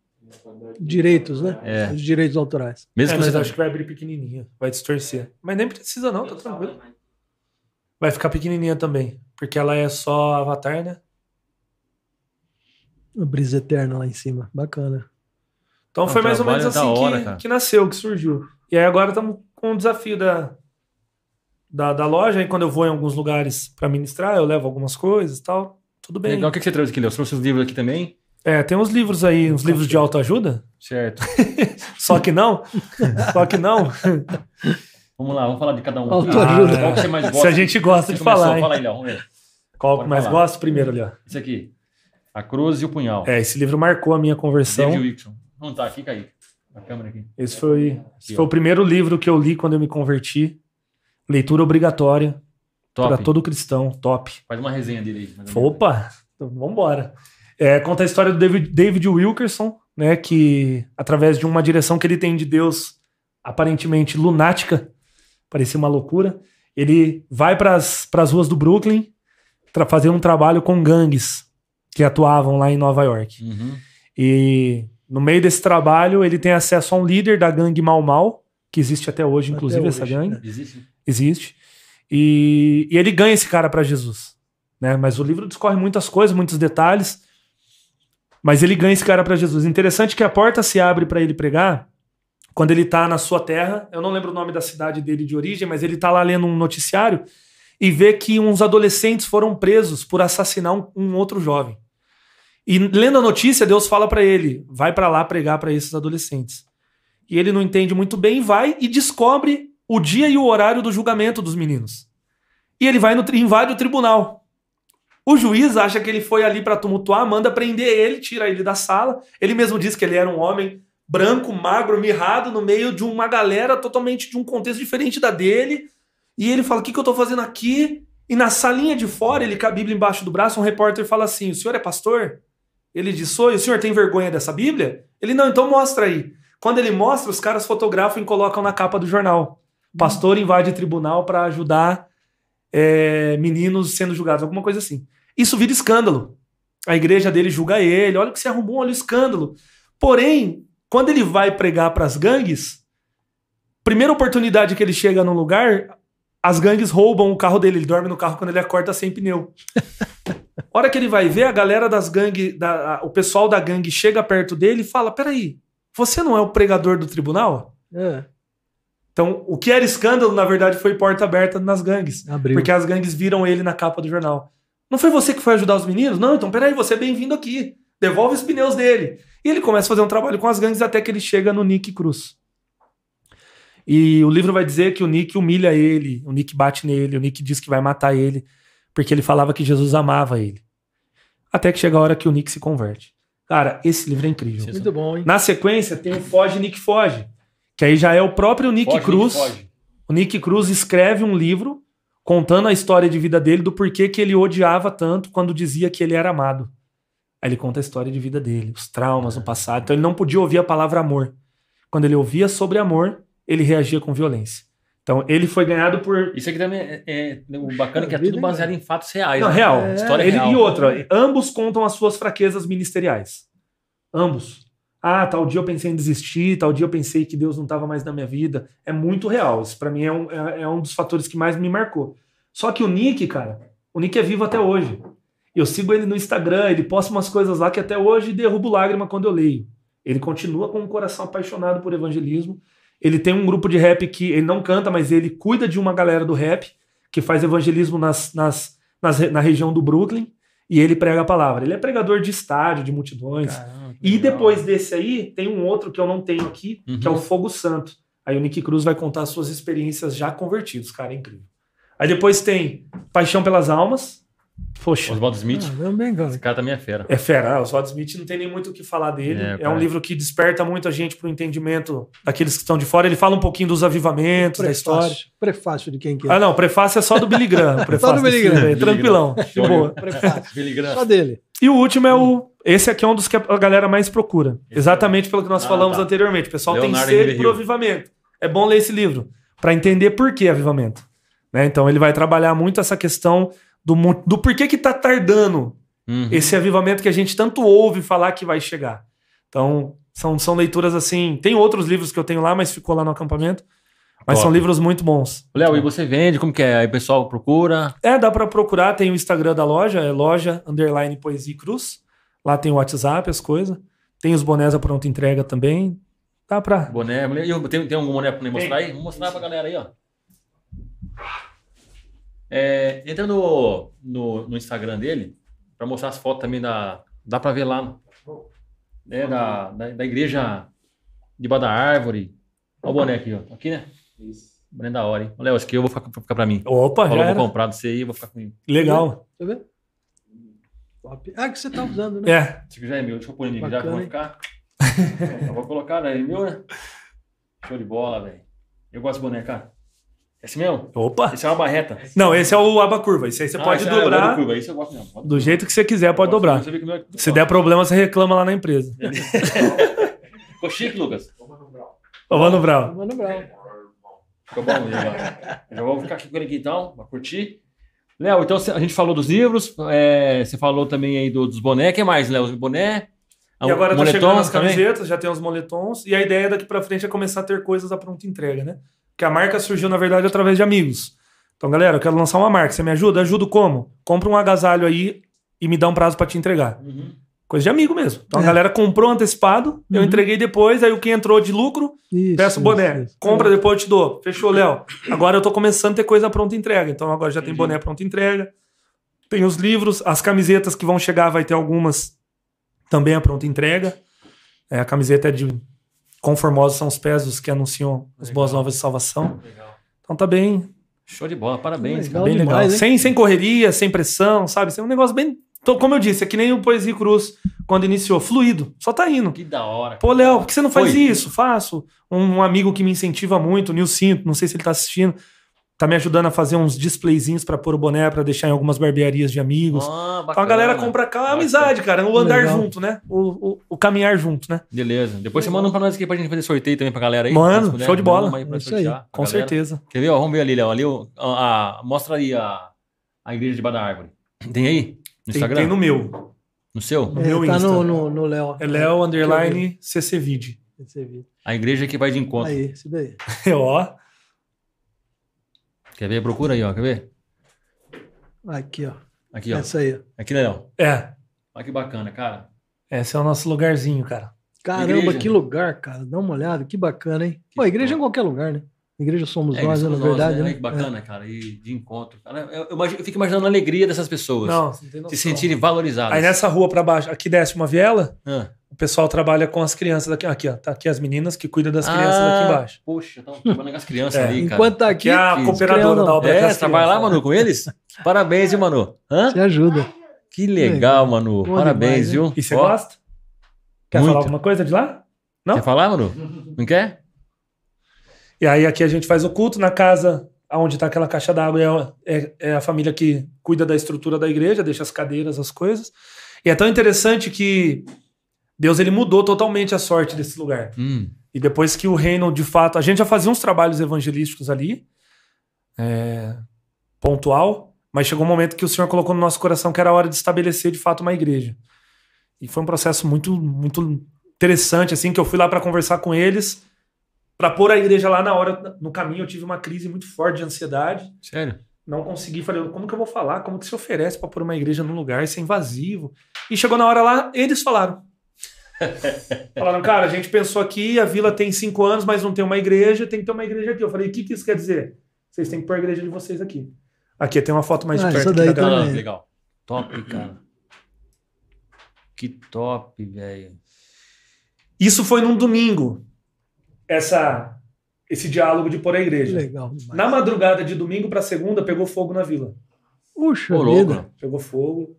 Speaker 2: Direitos, né?
Speaker 1: É.
Speaker 2: Os direitos autorais.
Speaker 1: Mesmo
Speaker 3: É,
Speaker 1: que
Speaker 3: mas
Speaker 1: você.
Speaker 3: acho que vai abrir pequenininha, vai distorcer. Mas nem precisa não, tá tranquilo. Vai ficar pequenininha também, porque ela é só avatar, né?
Speaker 2: A brisa eterna lá em cima. Bacana.
Speaker 3: Então
Speaker 1: Ah,
Speaker 3: foi
Speaker 1: o
Speaker 3: mais ou menos
Speaker 1: é
Speaker 3: assim
Speaker 1: hora,
Speaker 3: que, que nasceu, que surgiu. E aí agora estamos com o desafio da, da, da loja. Aí quando eu vou em alguns lugares para ministrar, eu levo algumas coisas e tal. Tudo bem.
Speaker 1: Legal. O que que você trouxe aqui, Léo? Você trouxe os livros aqui também?
Speaker 3: É, tem uns livros aí, uns livros de autoajuda.
Speaker 1: Certo.
Speaker 3: Só que não. Só que não.
Speaker 1: Vamos lá, vamos falar de cada um.
Speaker 2: Autoajuda.
Speaker 1: Ah, Qual que você mais gosta?
Speaker 3: Se a gente gosta de falar, hein?
Speaker 1: Fala aí, Léo. Vamos ver.
Speaker 3: Qual que mais
Speaker 1: falar.
Speaker 3: gosto? Primeiro ali, ó.
Speaker 1: Esse aqui. A cruz e o punhal.
Speaker 3: É, esse livro marcou a minha conversão.
Speaker 1: David Wilson. Vamos tá aqui, Kaique. A câmera aqui.
Speaker 3: Esse foi, esse
Speaker 1: Aqui,
Speaker 3: foi
Speaker 1: ó.
Speaker 3: o primeiro livro que eu li quando eu me converti. Leitura obrigatória
Speaker 1: Top.
Speaker 3: para todo cristão. Top.
Speaker 1: Faz uma resenha dele aí.
Speaker 3: Opa! Então, vambora. É, conta a história do David, David Wilkerson, né? Que através de uma direção que ele tem de Deus aparentemente lunática, parecia uma loucura, ele vai para as ruas do Brooklyn tra- fazer um trabalho com gangues que atuavam lá em Nova York.
Speaker 1: Uhum.
Speaker 3: E no meio desse trabalho, ele tem acesso a um líder da gangue Mau Mau, que existe até hoje,
Speaker 2: Até
Speaker 3: inclusive, essa
Speaker 2: hoje,
Speaker 3: gangue.
Speaker 2: né?
Speaker 1: Existe?
Speaker 3: Existe. E, e ele ganha esse cara para Jesus. Né? Mas o livro discorre muitas coisas, muitos detalhes. Mas ele ganha esse cara para Jesus. Interessante que a porta se abre para ele pregar quando ele tá na sua terra. Eu não lembro o nome da cidade dele de origem, mas ele tá lá lendo um noticiário e vê que uns adolescentes foram presos por assassinar um, um outro jovem. E lendo a notícia, Deus fala para ele: vai para lá pregar para esses adolescentes. E ele não entende muito bem, vai e descobre o dia e o horário do julgamento dos meninos. E ele vai no invade o tribunal. O juiz acha que ele foi ali para tumultuar, manda prender ele, tira ele da sala. Ele mesmo diz que ele era um homem branco, magro, mirrado, no meio de uma galera totalmente de um contexto diferente da dele. E ele fala: O que, que eu tô fazendo aqui? E na salinha de fora, ele com a Bíblia embaixo do braço, um repórter fala assim: O senhor é pastor? Ele diz. E o senhor tem vergonha dessa Bíblia? Ele: Não, então mostra aí. Quando ele mostra, os caras fotografam e colocam na capa do jornal. Pastor invade tribunal para ajudar é, meninos sendo julgados, alguma coisa assim. Isso vira escândalo. A igreja dele julga ele, olha o que você arrumou, olha o escândalo. Porém, quando ele vai pregar para as gangues, primeira oportunidade que ele chega num lugar, as gangues roubam o carro dele, ele dorme no carro quando ele acorda sem pneu. hora que ele vai ver, a galera das gangues, da, o pessoal da gangue chega perto dele e fala: Peraí, você não é o pregador do tribunal?
Speaker 2: É,
Speaker 3: Então, o que era escândalo, na verdade, foi porta aberta nas gangues.
Speaker 2: abriu.
Speaker 3: Porque as gangues viram ele na capa do jornal. Não foi você que foi ajudar os meninos? Não, então peraí, você é bem-vindo aqui. Devolve os pneus dele. E ele começa a fazer um trabalho com as gangues até que ele chega no Nick Cruz. E o livro vai dizer que o Nick humilha ele, o Nick bate nele, o Nick diz que vai matar ele, porque ele falava que Jesus amava ele. Até que chega a hora que o Nick se converte. Cara, esse livro é incrível.
Speaker 2: Muito bom, hein?
Speaker 3: Na sequência, tem o Foge Nick Foge, que aí já é o próprio Nick
Speaker 1: Foge,
Speaker 3: Cruz.
Speaker 1: Nick, foge.
Speaker 3: O Nick Cruz escreve um livro contando a história de vida dele, do porquê que ele odiava tanto quando dizia que ele era amado. Aí ele conta a história de vida dele, os traumas no passado. Então ele não podia ouvir a palavra amor. Quando ele ouvia sobre amor, ele reagia com violência. Então ele foi ganhado por.
Speaker 1: Isso aqui também é, é- o bacana é que é tudo baseado em fatos reais.
Speaker 3: Não,
Speaker 1: né?
Speaker 3: real.
Speaker 2: É,
Speaker 1: História
Speaker 3: Ele,
Speaker 1: real.
Speaker 3: e outra, ambos contam as suas fraquezas ministeriais. Ambos. Ah, tal dia eu pensei em desistir, tal dia eu pensei que Deus não estava mais na minha vida. É muito real. Isso pra mim é um, é, é um dos fatores que mais me marcou. Só que o Nick, cara, o Nick é vivo até hoje. Eu sigo ele no Instagram, ele posta umas coisas lá que até hoje derrubo lágrima quando eu leio. Ele continua com um coração apaixonado por evangelismo. Ele tem um grupo de rap que ele não canta, mas ele cuida de uma galera do rap que faz evangelismo nas, nas, nas na região do Brooklyn e ele prega a palavra. Ele é pregador de estádio, de multidões.
Speaker 1: Caramba,
Speaker 3: E depois desse aí, tem um outro que eu não tenho aqui,
Speaker 1: Uhum.
Speaker 3: que é o Fogo Santo. Aí o Nick Cruz vai contar suas experiências já convertidos, cara, é incrível. Aí depois tem Paixão pelas Almas. Poxa,
Speaker 1: Oswaldo Smith.
Speaker 2: Ah, cara.
Speaker 1: Esse cara também é fera.
Speaker 3: é fera. Ah, o Oswald Smith não tem nem muito o que falar dele.
Speaker 1: É,
Speaker 3: É, um livro que desperta muito a gente para o entendimento daqueles que estão de fora. Ele fala um pouquinho dos avivamentos, da história.
Speaker 2: Prefácio, prefácio de quem que é.
Speaker 3: Ah, não, prefácio é só do Billy Graham. prefácio
Speaker 2: do Billy Graham.
Speaker 3: livro aí, Tranquilão, de boa.
Speaker 2: Prefácio.
Speaker 1: Billy Graham.
Speaker 2: Só dele.
Speaker 3: E o último é o. Esse aqui é um dos que a galera mais procura. Exatamente pelo que nós
Speaker 1: Ah,
Speaker 3: falamos
Speaker 1: tá.
Speaker 3: anteriormente. O pessoal
Speaker 1: Leonardo
Speaker 3: tem sede por avivamento. É bom ler esse livro para entender por que avivamento. Né? Então ele vai trabalhar muito essa questão do, do porquê que tá tardando
Speaker 1: Uhum.
Speaker 3: esse avivamento que a gente tanto ouve falar que vai chegar. Então, são, são leituras assim. Tem outros livros que eu tenho lá, mas ficou lá no acampamento. Mas
Speaker 1: Top.
Speaker 3: são livros muito bons.
Speaker 1: Léo, e você vende? Como que é? Aí o pessoal procura.
Speaker 3: É, dá pra procurar, tem o Instagram da loja, é loja underline poesia cruz. Lá tem o WhatsApp, as coisas. Tem os bonés à pronta entrega também. Dá pra.
Speaker 1: Boné. Tem, tem algum boné pra mostrar aí? Vamos mostrar pra galera aí, ó. É, entra no, no, no Instagram dele pra mostrar as fotos também da. Dá pra ver lá. É, da, da, da igreja debaixo da árvore. Olha o boné aqui, ó. Aqui, né? Boné da hora, hein? Léo, esse aqui eu vou ficar, ficar pra mim.
Speaker 3: Opa,
Speaker 1: Falou,
Speaker 3: já
Speaker 1: vou comprar do você aí, vou ficar comigo.
Speaker 3: Legal.
Speaker 2: Deixa eu ver. Top. Ah, que você tá usando, né?
Speaker 3: É.
Speaker 1: Esse aqui já é meu, deixa eu pôr em mim, já que
Speaker 2: Bacana,
Speaker 1: vou ficar. eu vou colocar, né? É meu, né? Show de bola, velho. Eu gosto de boné, cara. Esse mesmo?
Speaker 3: Opa.
Speaker 1: Esse é uma barreta.
Speaker 3: Não, esse é o aba curva. Esse aí você
Speaker 1: Ah,
Speaker 3: pode
Speaker 1: esse é-
Speaker 3: dobrar
Speaker 1: curva, Isso eu gosto mesmo.
Speaker 3: do jeito que você quiser, pode dobrar.
Speaker 1: Você meu é-
Speaker 3: Se der problema, você reclama lá na empresa.
Speaker 1: Ficou chique, Lucas.
Speaker 3: Ô, Mano Brau.
Speaker 2: Mano Brown.
Speaker 1: Ficou bom, já. Já vou ficar aqui com ele aqui então, pra curtir. Léo, então a gente falou dos livros, é, você falou também aí do- dos boné. O que mais, Léo? Os boné?
Speaker 3: E agora tá chegando as
Speaker 1: também?
Speaker 3: camisetas, já tem os moletons. E a ideia daqui pra frente é começar a ter coisas à pronta entrega, né? Porque a marca surgiu, na verdade, através de amigos. Então, galera, eu quero lançar uma marca. Você me ajuda? Ajudo como? Compra um agasalho aí e me dá um prazo pra te entregar.
Speaker 1: Uhum.
Speaker 3: Coisa de amigo mesmo. Então a
Speaker 2: É.
Speaker 3: galera comprou antecipado, eu
Speaker 2: Uhum.
Speaker 3: entreguei depois, aí o que entrou de lucro,
Speaker 2: Isso,
Speaker 3: peço o boné.
Speaker 2: isso, isso.
Speaker 3: Compra, depois eu te dou. Fechou, Léo. Agora eu tô começando a ter coisa pronta entrega. Então agora já tem
Speaker 1: Entendi.
Speaker 3: boné pronta entrega. Tem os livros, as camisetas que vão chegar, vai ter algumas também a pronta entrega. É, a camiseta é de conformosos são os pés os que anunciam as
Speaker 1: Legal.
Speaker 3: boas novas de salvação.
Speaker 1: Legal.
Speaker 3: Então tá bem,
Speaker 1: Show de bola, parabéns.
Speaker 2: Legal.
Speaker 1: cara.
Speaker 3: bem
Speaker 2: demais,
Speaker 3: legal.
Speaker 2: hein?
Speaker 3: Sem, sem correria, sem pressão, sabe? Isso é um negócio bem. Então, como eu disse, é que nem o Poesia Cruz quando iniciou, fluido, só tá indo.
Speaker 1: Que da hora.
Speaker 3: Pô, Léo, por que você não faz
Speaker 1: Foi.
Speaker 3: isso? Faço. Um, um amigo que me incentiva muito, o Nilcinho, não sei se ele tá assistindo, tá me ajudando a fazer uns displayzinhos pra pôr o boné, pra deixar em algumas barbearias de amigos.
Speaker 1: Ah,
Speaker 3: então a galera
Speaker 1: bacana.
Speaker 3: compra cá,
Speaker 1: Bacana.
Speaker 3: amizade, cara, o andar
Speaker 2: Legal.
Speaker 3: junto, né? O, o, o caminhar junto, né?
Speaker 1: Beleza. Depois você manda um pra nós aqui pra gente fazer sorteio também pra galera aí.
Speaker 3: Mano,
Speaker 1: puder,
Speaker 3: show de bola.
Speaker 1: aí
Speaker 2: É isso
Speaker 1: pra
Speaker 3: Com
Speaker 1: galera.
Speaker 3: certeza.
Speaker 1: Quer ver? Ó, vamos ver ali, Léo. Ali, ó, a- a- mostra aí a, a igreja de da árvore. Tem aí? No
Speaker 3: Tem,
Speaker 1: Instagram?
Speaker 3: tem no meu.
Speaker 1: No seu?
Speaker 3: No
Speaker 2: É,
Speaker 3: meu
Speaker 2: tá
Speaker 3: Insta.
Speaker 2: no, no, no Léo.
Speaker 3: É Léo Underline CCVid.
Speaker 2: Esse vídeo.
Speaker 1: A igreja que vai de encontro.
Speaker 2: Aí, esse daí.
Speaker 3: Ó.
Speaker 1: Quer ver? Procura aí, ó. Quer ver?
Speaker 2: Aqui, ó.
Speaker 1: Aqui, ó.
Speaker 2: Essa aí. ó.
Speaker 1: Aqui, Léo.
Speaker 3: É.
Speaker 1: Olha que bacana, cara.
Speaker 3: Esse é o nosso lugarzinho, cara.
Speaker 2: Caramba,
Speaker 1: Igreja.
Speaker 2: que lugar, cara. Dá uma olhada, que bacana, hein?
Speaker 1: Que
Speaker 2: Pô, a igreja é em qualquer lugar, né? Igreja somos
Speaker 1: É,
Speaker 2: nós, né,
Speaker 1: somos
Speaker 2: na
Speaker 1: nós,
Speaker 2: verdade.
Speaker 1: né?
Speaker 2: né?
Speaker 1: Que bacana, cara. E de encontro. Cara, eu, eu eu fico imaginando a alegria dessas pessoas.
Speaker 3: Não,
Speaker 1: se sentirem valorizadas.
Speaker 3: Aí nessa rua pra baixo, aqui desce uma viela,
Speaker 1: Ah.
Speaker 3: o pessoal trabalha com as crianças daqui. Aqui, ó. Tá aqui as meninas que cuidam das crianças
Speaker 1: Ah,
Speaker 3: daqui embaixo.
Speaker 1: Poxa, estão trabalhando com as crianças
Speaker 3: É,
Speaker 1: ali, cara.
Speaker 2: Enquanto tá
Speaker 3: Aqui
Speaker 2: aqui,
Speaker 3: é a
Speaker 1: que
Speaker 3: cooperadora
Speaker 2: criando-
Speaker 3: da obra.
Speaker 1: É, trabalha lá,
Speaker 3: crianças.
Speaker 1: Manu, com eles? Parabéns, hein, Manu? Hã?
Speaker 2: você ajuda.
Speaker 1: Que legal, Manu. Parabéns,
Speaker 2: demais,
Speaker 1: viu?
Speaker 3: E você gosta? Quer
Speaker 1: Muito.
Speaker 3: falar alguma coisa de lá? Não?
Speaker 1: Quer falar, Manu? Não quer?
Speaker 3: E aí aqui a gente faz o culto na casa onde tá aquela caixa d'água é, é, é a família que cuida da estrutura da igreja, deixa as cadeiras, as coisas. E é tão interessante que Deus ele mudou totalmente a sorte desse lugar.
Speaker 1: Hum,
Speaker 3: E depois que o reino, de fato, a gente já fazia uns trabalhos evangelísticos ali, é, pontual, mas chegou um momento que o Senhor colocou no nosso coração que era a hora de estabelecer de fato uma igreja. E foi um processo muito, muito interessante, assim, que eu fui lá para conversar com eles, para pôr a igreja lá na hora, no caminho, eu tive uma crise muito forte de ansiedade.
Speaker 1: sério?
Speaker 3: Não consegui, falei, como que eu vou falar? Como que se oferece para pôr uma igreja num lugar? Isso é invasivo. E chegou na hora lá, eles falaram. Falaram, cara, a gente pensou aqui, a vila tem cinco anos, mas não tem uma igreja, tem que ter uma igreja aqui. Eu falei, o que, que isso quer dizer? Vocês têm que pôr a igreja de vocês aqui. Aqui tem uma foto mais
Speaker 2: Ah,
Speaker 3: de perto
Speaker 2: daí
Speaker 3: da.
Speaker 1: Ah, legal. Top, cara. Que top, velho.
Speaker 3: Isso foi num domingo, essa, esse diálogo de pôr a igreja.
Speaker 2: legal. demais.
Speaker 3: Na madrugada de domingo para segunda, pegou fogo na vila.
Speaker 2: Puxa vida.
Speaker 3: pegou fogo.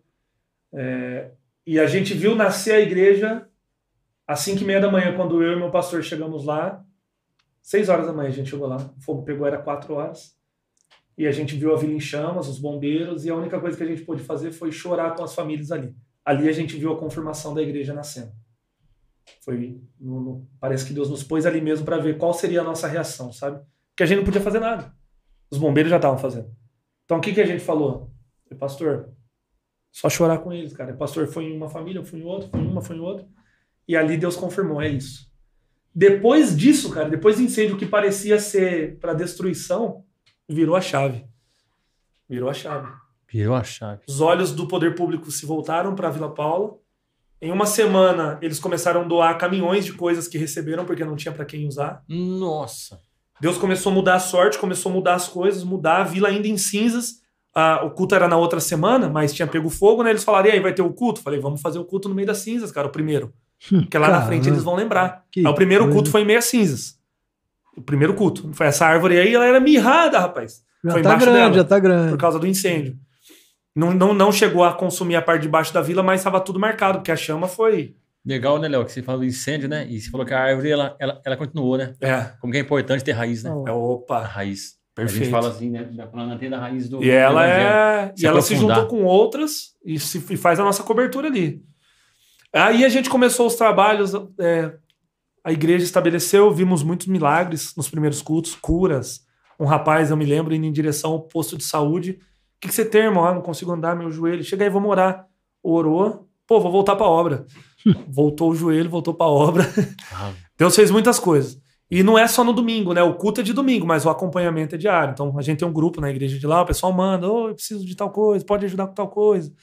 Speaker 3: É, e a gente viu nascer a igreja às 5 e meia da manhã, quando eu e meu pastor chegamos lá. 6 horas da manhã a gente chegou lá. O fogo pegou, era 4 horas. E a gente viu a vila em chamas, os bombeiros, e a única coisa que a gente pôde fazer foi chorar com as famílias ali. Ali a gente viu a confirmação da igreja nascendo. Foi, no- no- parece que Deus nos pôs ali mesmo para ver qual seria a nossa reação, sabe? Porque a gente não podia fazer nada. Os bombeiros já estavam fazendo. Então o que, que a gente falou? Eu, pastor, só chorar com eles, cara. O pastor foi em uma família, eu fui em outra, foi em uma, foi em outra. E ali Deus confirmou, é isso. Depois disso, cara, depois do incêndio que parecia ser para destruição, virou a chave. Virou a chave.
Speaker 1: Virou a chave.
Speaker 3: Os olhos do poder público se voltaram para Vila Paula. Em uma semana, eles começaram a doar caminhões de coisas que receberam porque não tinha para quem usar.
Speaker 1: Nossa.
Speaker 3: Deus começou a mudar a sorte, começou a mudar as coisas, mudar a vila ainda em cinzas. Ah, o culto era na outra semana, mas tinha pego fogo, né? Eles falaram, e aí, vai ter o culto? Falei, vamos fazer o culto no meio das cinzas, cara, o primeiro. Porque lá na frente eles vão lembrar.
Speaker 2: Que
Speaker 3: Aí o primeiro culto foi em meia cinzas. O primeiro culto. Foi essa árvore aí, ela era mirrada, rapaz.
Speaker 2: Já
Speaker 3: foi
Speaker 2: tá grande,
Speaker 3: dela
Speaker 2: já tá
Speaker 3: por
Speaker 2: grande.
Speaker 3: causa do incêndio. Não, não, não chegou a consumir a parte de baixo da vila, mas estava tudo marcado, porque a chama foi.
Speaker 1: Legal, né, Léo? Que você falou do incêndio, né? E você falou que a árvore, ela, ela, ela continuou, né?
Speaker 3: É.
Speaker 1: Como que é importante ter raiz, né?
Speaker 3: É
Speaker 1: A
Speaker 3: opa.
Speaker 1: raiz. A
Speaker 3: Perfeito.
Speaker 1: gente fala assim, né? Da raiz do
Speaker 3: E ela é.
Speaker 1: Se
Speaker 3: e ela se juntou com outras e, se, e faz a nossa cobertura ali. Aí a gente começou os trabalhos. é, a igreja estabeleceu, vimos muitos milagres nos primeiros cultos, curas. Um rapaz, eu me lembro, indo em direção ao posto de saúde. O que, que você tem, irmão? Ah, não consigo andar, meu joelho. Chega aí, vamos orar. Orou. Pô, vou voltar pra obra. voltou o joelho, voltou pra obra.
Speaker 1: Ah,
Speaker 3: Deus fez muitas coisas. E não é só no domingo, né? O culto é de domingo, mas o acompanhamento é diário. Então a gente tem um grupo na igreja de lá, o pessoal manda, ô, eu preciso de tal coisa, pode ajudar com tal coisa.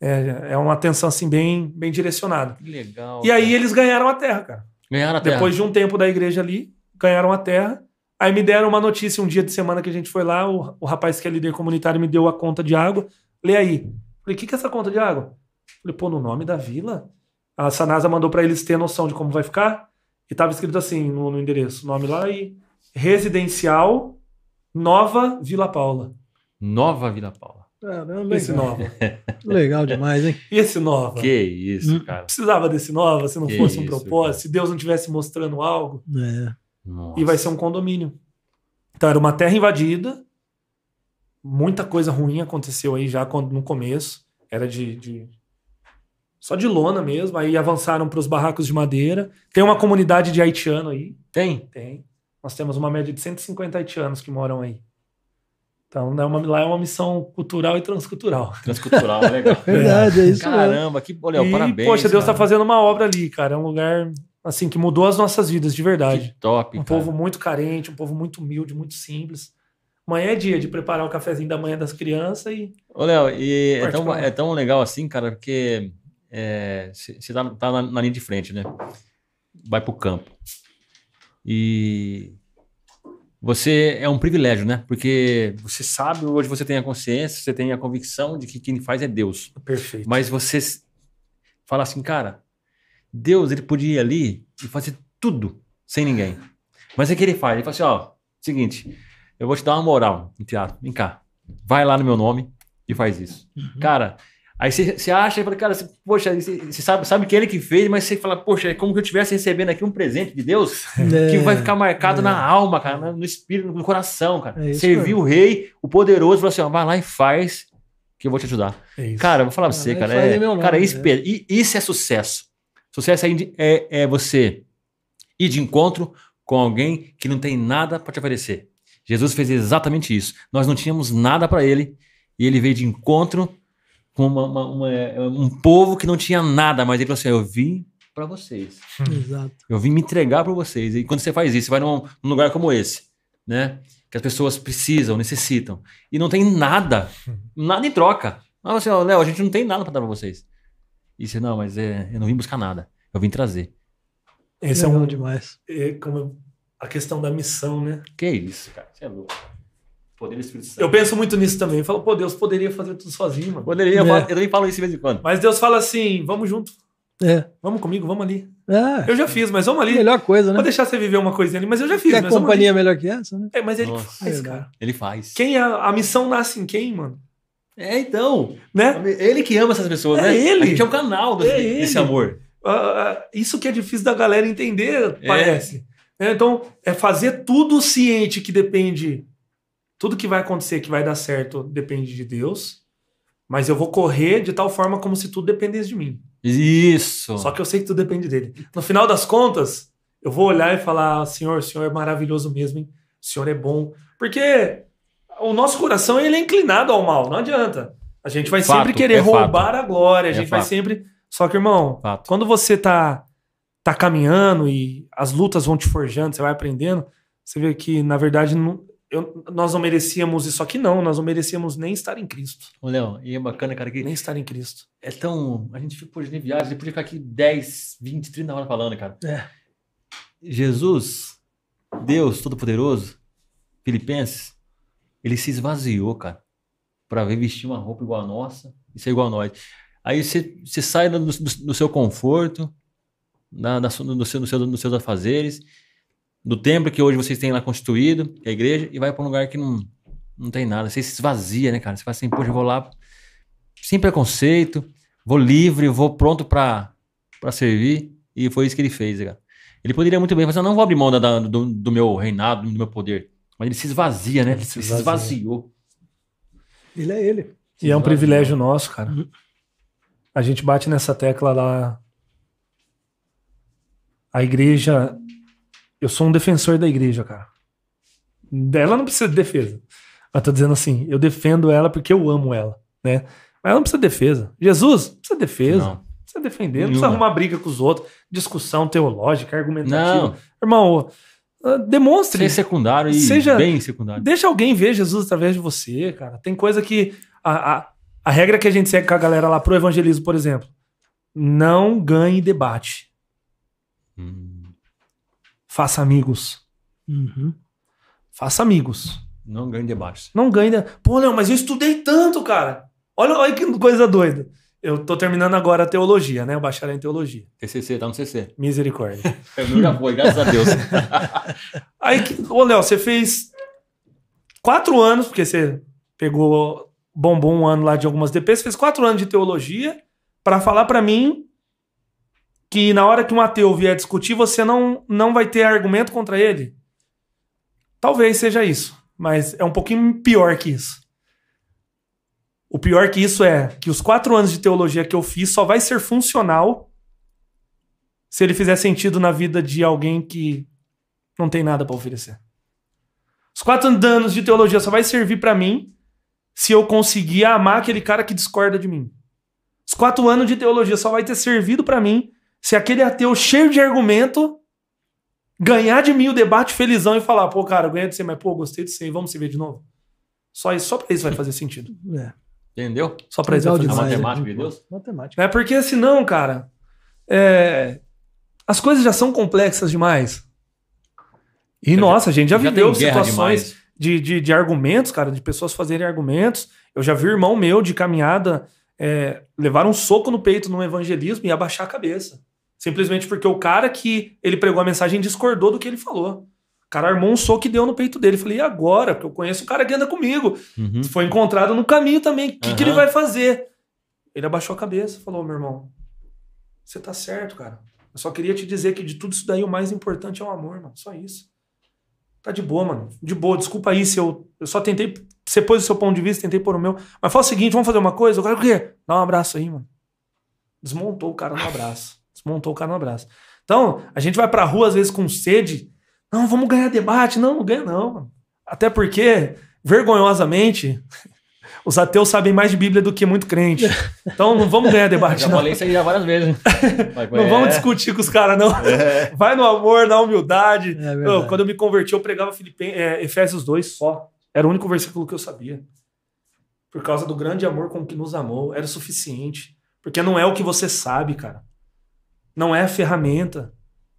Speaker 3: É, é uma atenção assim bem, bem direcionada.
Speaker 1: que legal.
Speaker 3: E aí
Speaker 1: cara.
Speaker 3: eles ganharam a terra, cara.
Speaker 1: ganharam a terra.
Speaker 3: Depois de um tempo da igreja ali, ganharam a terra. Aí me deram uma notícia um dia de semana que a gente foi lá, o, o rapaz que é líder comunitário me deu a conta de água. Lê aí. Falei, o que, que é essa conta de água? Falei, pô, no nome da vila? A Sanasa mandou para eles ter noção de como vai ficar. E tava escrito assim no, no endereço, o nome lá e residencial Nova Vila Paula.
Speaker 1: Nova Vila Paula.
Speaker 2: Caramba,
Speaker 3: Esse
Speaker 2: legal.
Speaker 3: Nova.
Speaker 2: legal demais, hein?
Speaker 3: E esse Nova?
Speaker 1: Que isso,
Speaker 2: Hum.
Speaker 1: cara.
Speaker 3: Precisava desse Nova se não
Speaker 1: Que
Speaker 3: fosse um
Speaker 1: isso,
Speaker 3: propósito,
Speaker 1: cara.
Speaker 3: se Deus não tivesse mostrando algo.
Speaker 2: É.
Speaker 1: Nossa.
Speaker 3: e vai ser um condomínio. Então era uma terra invadida, muita coisa ruim aconteceu aí já quando, no começo, era de, de- só de lona mesmo, aí avançaram para os barracos de madeira. Tem uma comunidade de haitiano aí,
Speaker 1: Tem?
Speaker 3: tem. Nós temos uma média de 150 haitianos que moram aí. Então é uma, lá é uma missão cultural e transcultural.
Speaker 1: Transcultural, legal.
Speaker 2: Verdade, é isso.
Speaker 1: Caramba, que Léo,
Speaker 3: e,
Speaker 1: parabéns.
Speaker 3: poxa, Deus está fazendo uma obra ali, cara. É um lugar assim que mudou as nossas vidas de verdade.
Speaker 1: Que top,
Speaker 3: Um
Speaker 1: cara.
Speaker 3: povo muito carente, um povo muito humilde, muito simples. Amanhã é dia de preparar o cafezinho da manhã das crianças e.
Speaker 1: Ô, Léo, e é tão, é tão legal assim, cara, porque você tá, tá na, na linha de frente, né? Vai pro campo. E você é um privilégio, né? Porque você sabe, hoje você tem a consciência, você tem a convicção de que quem faz é Deus.
Speaker 3: Perfeito.
Speaker 1: Mas você fala assim, cara, Deus, ele podia ir ali e fazer tudo sem ninguém. Mas é que ele faz. Ele fala assim, ó, seguinte, eu vou te dar uma moral no teatro. Vem cá, vai lá no meu nome e faz isso. Cara, aí você acha, e fala, cara, você, poxa, você sabe, sabe que ele que fez, mas você fala, poxa, é como que eu estivesse recebendo aqui um presente de Deus que
Speaker 2: É.
Speaker 1: vai ficar marcado
Speaker 2: é.
Speaker 1: na alma, cara, no espírito, no coração, cara.
Speaker 2: É
Speaker 1: Servir o rei, o poderoso, falou assim, ó, vai lá e faz que eu vou te ajudar.
Speaker 3: É.
Speaker 1: Cara, eu vou falar pra você,
Speaker 2: vai
Speaker 1: cara. É,
Speaker 2: nome,
Speaker 1: cara,
Speaker 2: né?
Speaker 1: isso, isso é sucesso. Sucesso é, é, é você ir de encontro com alguém que não tem nada para te oferecer. Jesus fez exatamente isso. Nós não tínhamos nada para ele e ele veio de encontro com uma- uma- uma- um povo que não tinha nada, mas ele falou assim: Eu vim para vocês.
Speaker 2: Exato.
Speaker 1: Eu vim me entregar para vocês. E quando você faz isso, você vai num, num lugar como esse, né? Que as pessoas precisam, necessitam. E não tem nada, nada em troca. Ah, assim, Léo, a gente não tem nada para dar para vocês. E você, não, mas é, eu não vim buscar nada. Eu vim trazer.
Speaker 3: Esse é
Speaker 2: Legal
Speaker 3: um.
Speaker 2: demais.
Speaker 3: é como a questão da missão, né?
Speaker 1: Que isso, cara? Você é louco. Poder do Espírito Santo.
Speaker 3: Eu penso muito nisso também. Eu falo, pô, Deus poderia fazer tudo sozinho, mano.
Speaker 1: Poderia, eu,
Speaker 2: É.
Speaker 1: falo- eu também falo isso de vez em quando.
Speaker 3: Mas Deus fala assim: vamos junto,
Speaker 2: É.
Speaker 3: vamos comigo, vamos ali.
Speaker 2: É.
Speaker 3: Eu já fiz, mas vamos ali.
Speaker 2: Melhor coisa, né?
Speaker 3: Vou deixar você viver uma coisinha ali, mas eu já fiz.
Speaker 2: Quer companhia
Speaker 3: ali.
Speaker 2: melhor que essa, né?
Speaker 3: É, mas ele
Speaker 1: Nossa.
Speaker 3: faz,
Speaker 2: Verdade.
Speaker 3: cara.
Speaker 1: Ele faz.
Speaker 3: Quem é, a missão nasce em quem, mano?
Speaker 1: É, então.
Speaker 3: Né?
Speaker 1: Ele que ama essas pessoas,
Speaker 3: É
Speaker 1: né?
Speaker 3: ele.
Speaker 1: A gente é um canal desse,
Speaker 3: É
Speaker 1: desse amor.
Speaker 3: Ah, isso que é difícil da galera entender,
Speaker 1: É.
Speaker 3: parece. É, Então, é fazer tudo ciente que depende. Tudo que vai acontecer, que vai dar certo, depende de Deus. Mas eu vou correr de tal forma como se tudo dependesse de mim.
Speaker 1: Isso.
Speaker 3: Só que eu sei que tudo depende dele. No final das contas, eu vou olhar e falar: Senhor, o Senhor é maravilhoso mesmo, hein? O Senhor é bom. Porque o nosso coração ele é inclinado ao mal, não adianta. A gente vai
Speaker 1: Fato,
Speaker 3: sempre querer
Speaker 1: é fato.
Speaker 3: roubar a glória, a
Speaker 1: É
Speaker 3: gente vai
Speaker 1: fato.
Speaker 3: sempre. Só que, irmão,
Speaker 1: Fato.
Speaker 3: quando você tá, tá caminhando e as lutas vão te forjando, você vai aprendendo, você vê que, na verdade, não- eu- nós não merecíamos isso aqui, não. Nós não merecíamos nem estar em Cristo.
Speaker 1: Ô, Léo, e é bacana, cara, que
Speaker 3: Nem estar em Cristo.
Speaker 1: é tão. A gente fica hoje em viagem, a gente podia ficar aqui 10, 20, 30 horas falando, cara.
Speaker 2: É.
Speaker 1: Jesus, Deus Todo-Poderoso, Filipenses, ele se esvaziou, cara, pra vir vestir uma roupa igual a nossa e ser igual a nós. Aí você, sai do, do- do seu conforto, da, sua- do seu, do seu, dos seus afazeres, do templo que hoje vocês têm lá constituído, que é a igreja, e vai pra um lugar que não, não tem nada. Você se esvazia, né, cara? Você fala assim, poxa, eu vou lá sem preconceito, vou livre, vou pronto pra servir. E foi isso que ele fez, cara. Ele poderia muito bem falar, não vou abrir mão da- da- do, do meu reinado, do meu poder. Mas ele se esvazia, né? Ele se,
Speaker 3: esvazia.
Speaker 1: esvaziou.
Speaker 2: Ele é ele.
Speaker 3: E é um privilégio nosso, cara. A gente bate nessa tecla lá. A igreja. Eu sou um defensor da igreja, cara. Ela não precisa de defesa. Mas tô dizendo assim, eu defendo ela porque eu amo ela, né? Mas ela não precisa de defesa. Jesus, não precisa de defesa.
Speaker 1: Não.
Speaker 3: Não precisa defender, não precisa arrumar briga com os outros. Discussão teológica, argumentativa.
Speaker 1: Não,
Speaker 3: Irmão, demonstre.
Speaker 1: ser secundário e
Speaker 3: Seja-
Speaker 1: bem secundário.
Speaker 3: Deixa alguém ver Jesus através de você, cara. Tem coisa que. A, a, a regra que a gente segue com a galera lá pro evangelismo, por exemplo. Não ganhe debate.
Speaker 1: Hum,
Speaker 3: Faça amigos.
Speaker 2: Uhum.
Speaker 3: Faça amigos.
Speaker 1: não ganho debates.
Speaker 3: Não ganhe. de- Pô, Léo, mas eu estudei tanto, cara. Olha, olha que coisa doida. Eu tô terminando agora a teologia, né? O bacharel em teologia.
Speaker 1: TCC, tá no CC.
Speaker 3: Misericórdia.
Speaker 1: Meu já foi, graças a Deus.
Speaker 3: Aí, ô Léo, você fez quatro anos, porque você pegou, bombou um ano lá de algumas DPs, você fez quatro anos de teologia pra falar pra mim que na hora que um ateu vier discutir, você não, não vai ter argumento contra ele. Talvez seja isso, mas é um pouquinho pior que isso. O pior que isso é que os quatro anos de teologia que eu fiz só vai ser funcional se ele fizer sentido na vida de alguém que não tem nada pra oferecer. Os quatro anos de teologia só vai servir pra mim se eu conseguir amar aquele cara que discorda de mim. Os quatro anos de teologia só vai ter servido pra mim se aquele ateu cheio de argumento ganhar de mim o debate felizão e falar, pô, cara, eu ganhei de você, mas pô, gostei de você, vamos se ver de novo. Só isso, só pra isso vai fazer sentido.
Speaker 2: É.
Speaker 1: Entendeu?
Speaker 3: Só pra isso vai
Speaker 2: Legal
Speaker 3: fazer
Speaker 1: A
Speaker 2: demais.
Speaker 3: sentido.
Speaker 1: matemática
Speaker 2: né?
Speaker 1: de Deus?
Speaker 2: Matemática.
Speaker 3: É porque senão, cara, é, as coisas já são complexas demais. E
Speaker 1: Já-
Speaker 3: nossa, a gente já,
Speaker 1: Já
Speaker 3: viveu situações de, de, de argumentos, cara, de pessoas fazerem argumentos. Eu já vi irmão meu de caminhada é, levar um soco no peito no evangelismo e abaixar a cabeça. Simplesmente porque o cara que ele pregou a mensagem discordou do que ele falou. O cara armou um soco e deu no peito dele. Falei, e agora? Porque eu conheço o cara que anda comigo.
Speaker 1: Uhum.
Speaker 3: Foi encontrado no caminho também. O que, que ele vai fazer? Ele abaixou a cabeça e falou: meu irmão, você tá certo, cara. Eu só queria te dizer que de tudo isso daí o mais importante é o amor, mano. Só isso. Tá de boa, mano. De boa. Desculpa aí se eu. Eu só tentei. Você pôs o seu ponto de vista, tentei pôr o meu. Mas fala o seguinte: vamos fazer uma coisa? O cara o quê? Dá um abraço aí, mano. Desmontou o cara no abraço. Desmontou o cara no abraço. Então, a gente vai pra rua às vezes com sede. Não, vamos ganhar debate. Não, não ganha, não. Até porque, vergonhosamente, os ateus sabem mais de Bíblia do que muito crente. Então não vamos ganhar debate,
Speaker 1: Já
Speaker 3: não.
Speaker 1: falei isso aí já várias vezes.
Speaker 3: Não vamos discutir com os caras, não. Vai no amor, na humildade.
Speaker 2: É
Speaker 3: Eu, quando eu me converti, eu pregava Filipen- é, Efésios 2 só. Era o único versículo que eu sabia. Por causa do grande amor com que nos amou, era o suficiente. Porque não é o que você sabe, cara. Não é a ferramenta.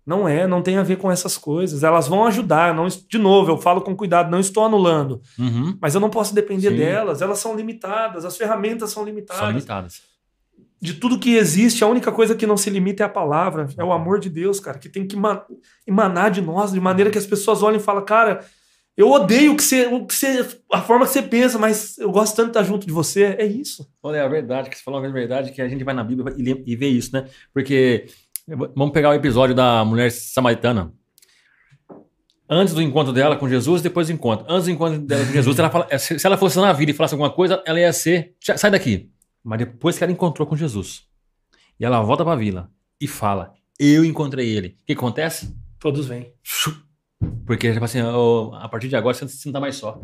Speaker 3: Não é, não tem a ver com essas coisas. Elas vão ajudar. Não, de novo, eu falo com cuidado, não estou anulando.
Speaker 1: Uhum.
Speaker 3: Mas eu não posso depender
Speaker 1: Sim.
Speaker 3: delas. Elas são limitadas. As ferramentas são limitadas
Speaker 1: São limitadas.
Speaker 3: de tudo que existe, a única coisa que não se limita é a palavra, é o amor de Deus, cara, que tem que ma- emanar de nós, de maneira que as pessoas olhem e falam, cara, eu odeio o que você, o que você, a forma que você pensa, mas eu gosto tanto de estar junto de você. É isso.
Speaker 1: Olha, é a verdade, que você falou uma verdade, que a gente vai na Bíblia e, e vê isso, né? Porque vamos pegar o episódio da mulher samaritana. Antes do encontro dela com Jesus, depois do encontro. Antes do encontro dela com Jesus, ela fala, eh, se ela fosse na vida e falasse alguma coisa, ela ia ser, "Sai- daqui. Mas depois que ela encontrou com Jesus, e ela volta para a vila e fala, eu encontrei ele. O que acontece?
Speaker 3: Todos vêm.
Speaker 1: Porque, tipo assim, "Ô, a partir de agora você não tá mais só.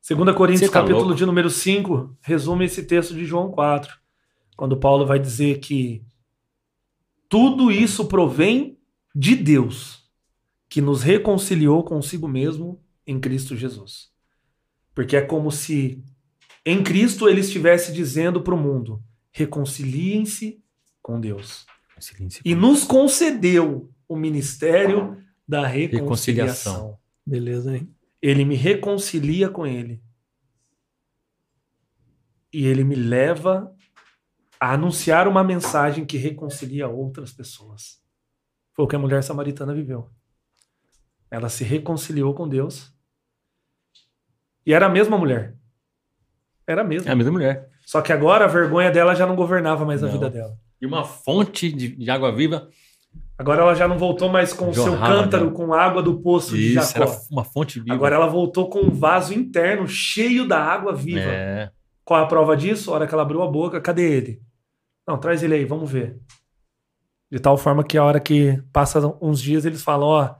Speaker 3: 2 Coríntios,
Speaker 1: tá
Speaker 3: capítulo
Speaker 1: louco?
Speaker 3: de número 5, resume esse texto de João 4, quando Paulo vai dizer que tudo isso provém de Deus, que nos reconciliou consigo mesmo em Cristo Jesus. Porque é como se em Cristo ele estivesse dizendo para o mundo: reconciliem-se com Deus.
Speaker 1: Silêncio.
Speaker 3: E nos concedeu o ministério da reconciliação.
Speaker 1: Reconciliação.
Speaker 2: Beleza, hein?
Speaker 3: Ele me reconcilia com ele. E ele me leva a anunciar uma mensagem que reconcilia outras pessoas. Foi o que a mulher samaritana viveu. Ela se reconciliou com Deus. E era a mesma mulher. Era a mesma.
Speaker 1: É a mesma mulher.
Speaker 3: Só que agora a vergonha dela já não governava mais a
Speaker 1: Não.
Speaker 3: vida dela.
Speaker 1: E uma fonte de, de água viva.
Speaker 3: Agora ela já não voltou mais com o seu cântaro
Speaker 1: dela.
Speaker 3: com água do poço de
Speaker 1: Isso,
Speaker 3: Jacó.
Speaker 1: era uma fonte viva.
Speaker 3: Agora ela voltou com um vaso interno cheio da água viva.
Speaker 1: É.
Speaker 3: Qual a prova disso? A hora que ela abriu a boca, cadê ele? Não, traz ele aí, vamos ver. De tal forma que a hora que passa uns dias eles falam, ó,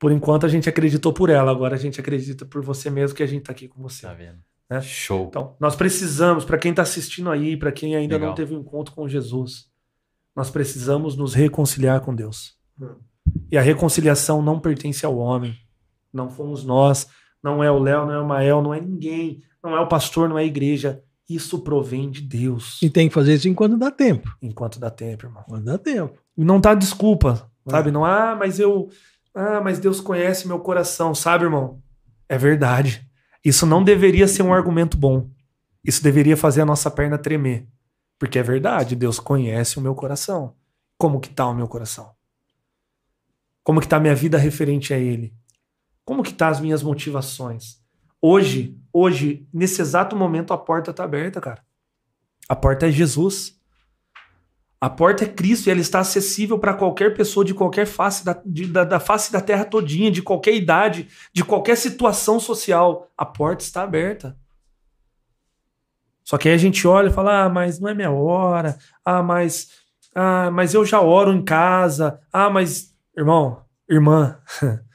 Speaker 3: por enquanto a gente acreditou por ela, agora a gente acredita por você mesmo que a gente tá aqui com você.
Speaker 1: Tá vendo?
Speaker 3: Né?
Speaker 1: Show.
Speaker 3: Então, nós precisamos, para quem está assistindo aí, para quem ainda
Speaker 1: Legal.
Speaker 3: não teve um encontro com Jesus, nós precisamos nos reconciliar com Deus. E a reconciliação não pertence ao homem. Não fomos nós, não é o Léo, não é o Mael, não é ninguém, não é o pastor, não é a igreja. Isso provém de Deus.
Speaker 2: E tem que fazer isso enquanto dá tempo.
Speaker 3: Enquanto dá tempo, irmão.
Speaker 2: Quando dá tempo.
Speaker 3: E não tá desculpa,
Speaker 2: É.
Speaker 3: sabe? Não, ah, mas eu. Ah, mas Deus conhece meu coração, sabe, irmão? É verdade. Isso não deveria ser um argumento bom. Isso deveria fazer a nossa perna tremer. Porque é verdade, Deus conhece o meu coração. Como que tá o meu coração? Como que tá a minha vida referente a ele? Como que tá as minhas motivações? Hoje, hoje, nesse exato momento, a porta tá aberta, cara. A porta é Jesus. A porta é Cristo e ela está acessível para qualquer pessoa de qualquer face da, de- da, da face da terra todinha, de qualquer idade, de qualquer situação social. A porta está aberta. Só que aí a gente olha e fala: ah, mas não é minha hora. Ah, mas, ah, mas eu já oro em casa. Ah, mas, irmão, irmã,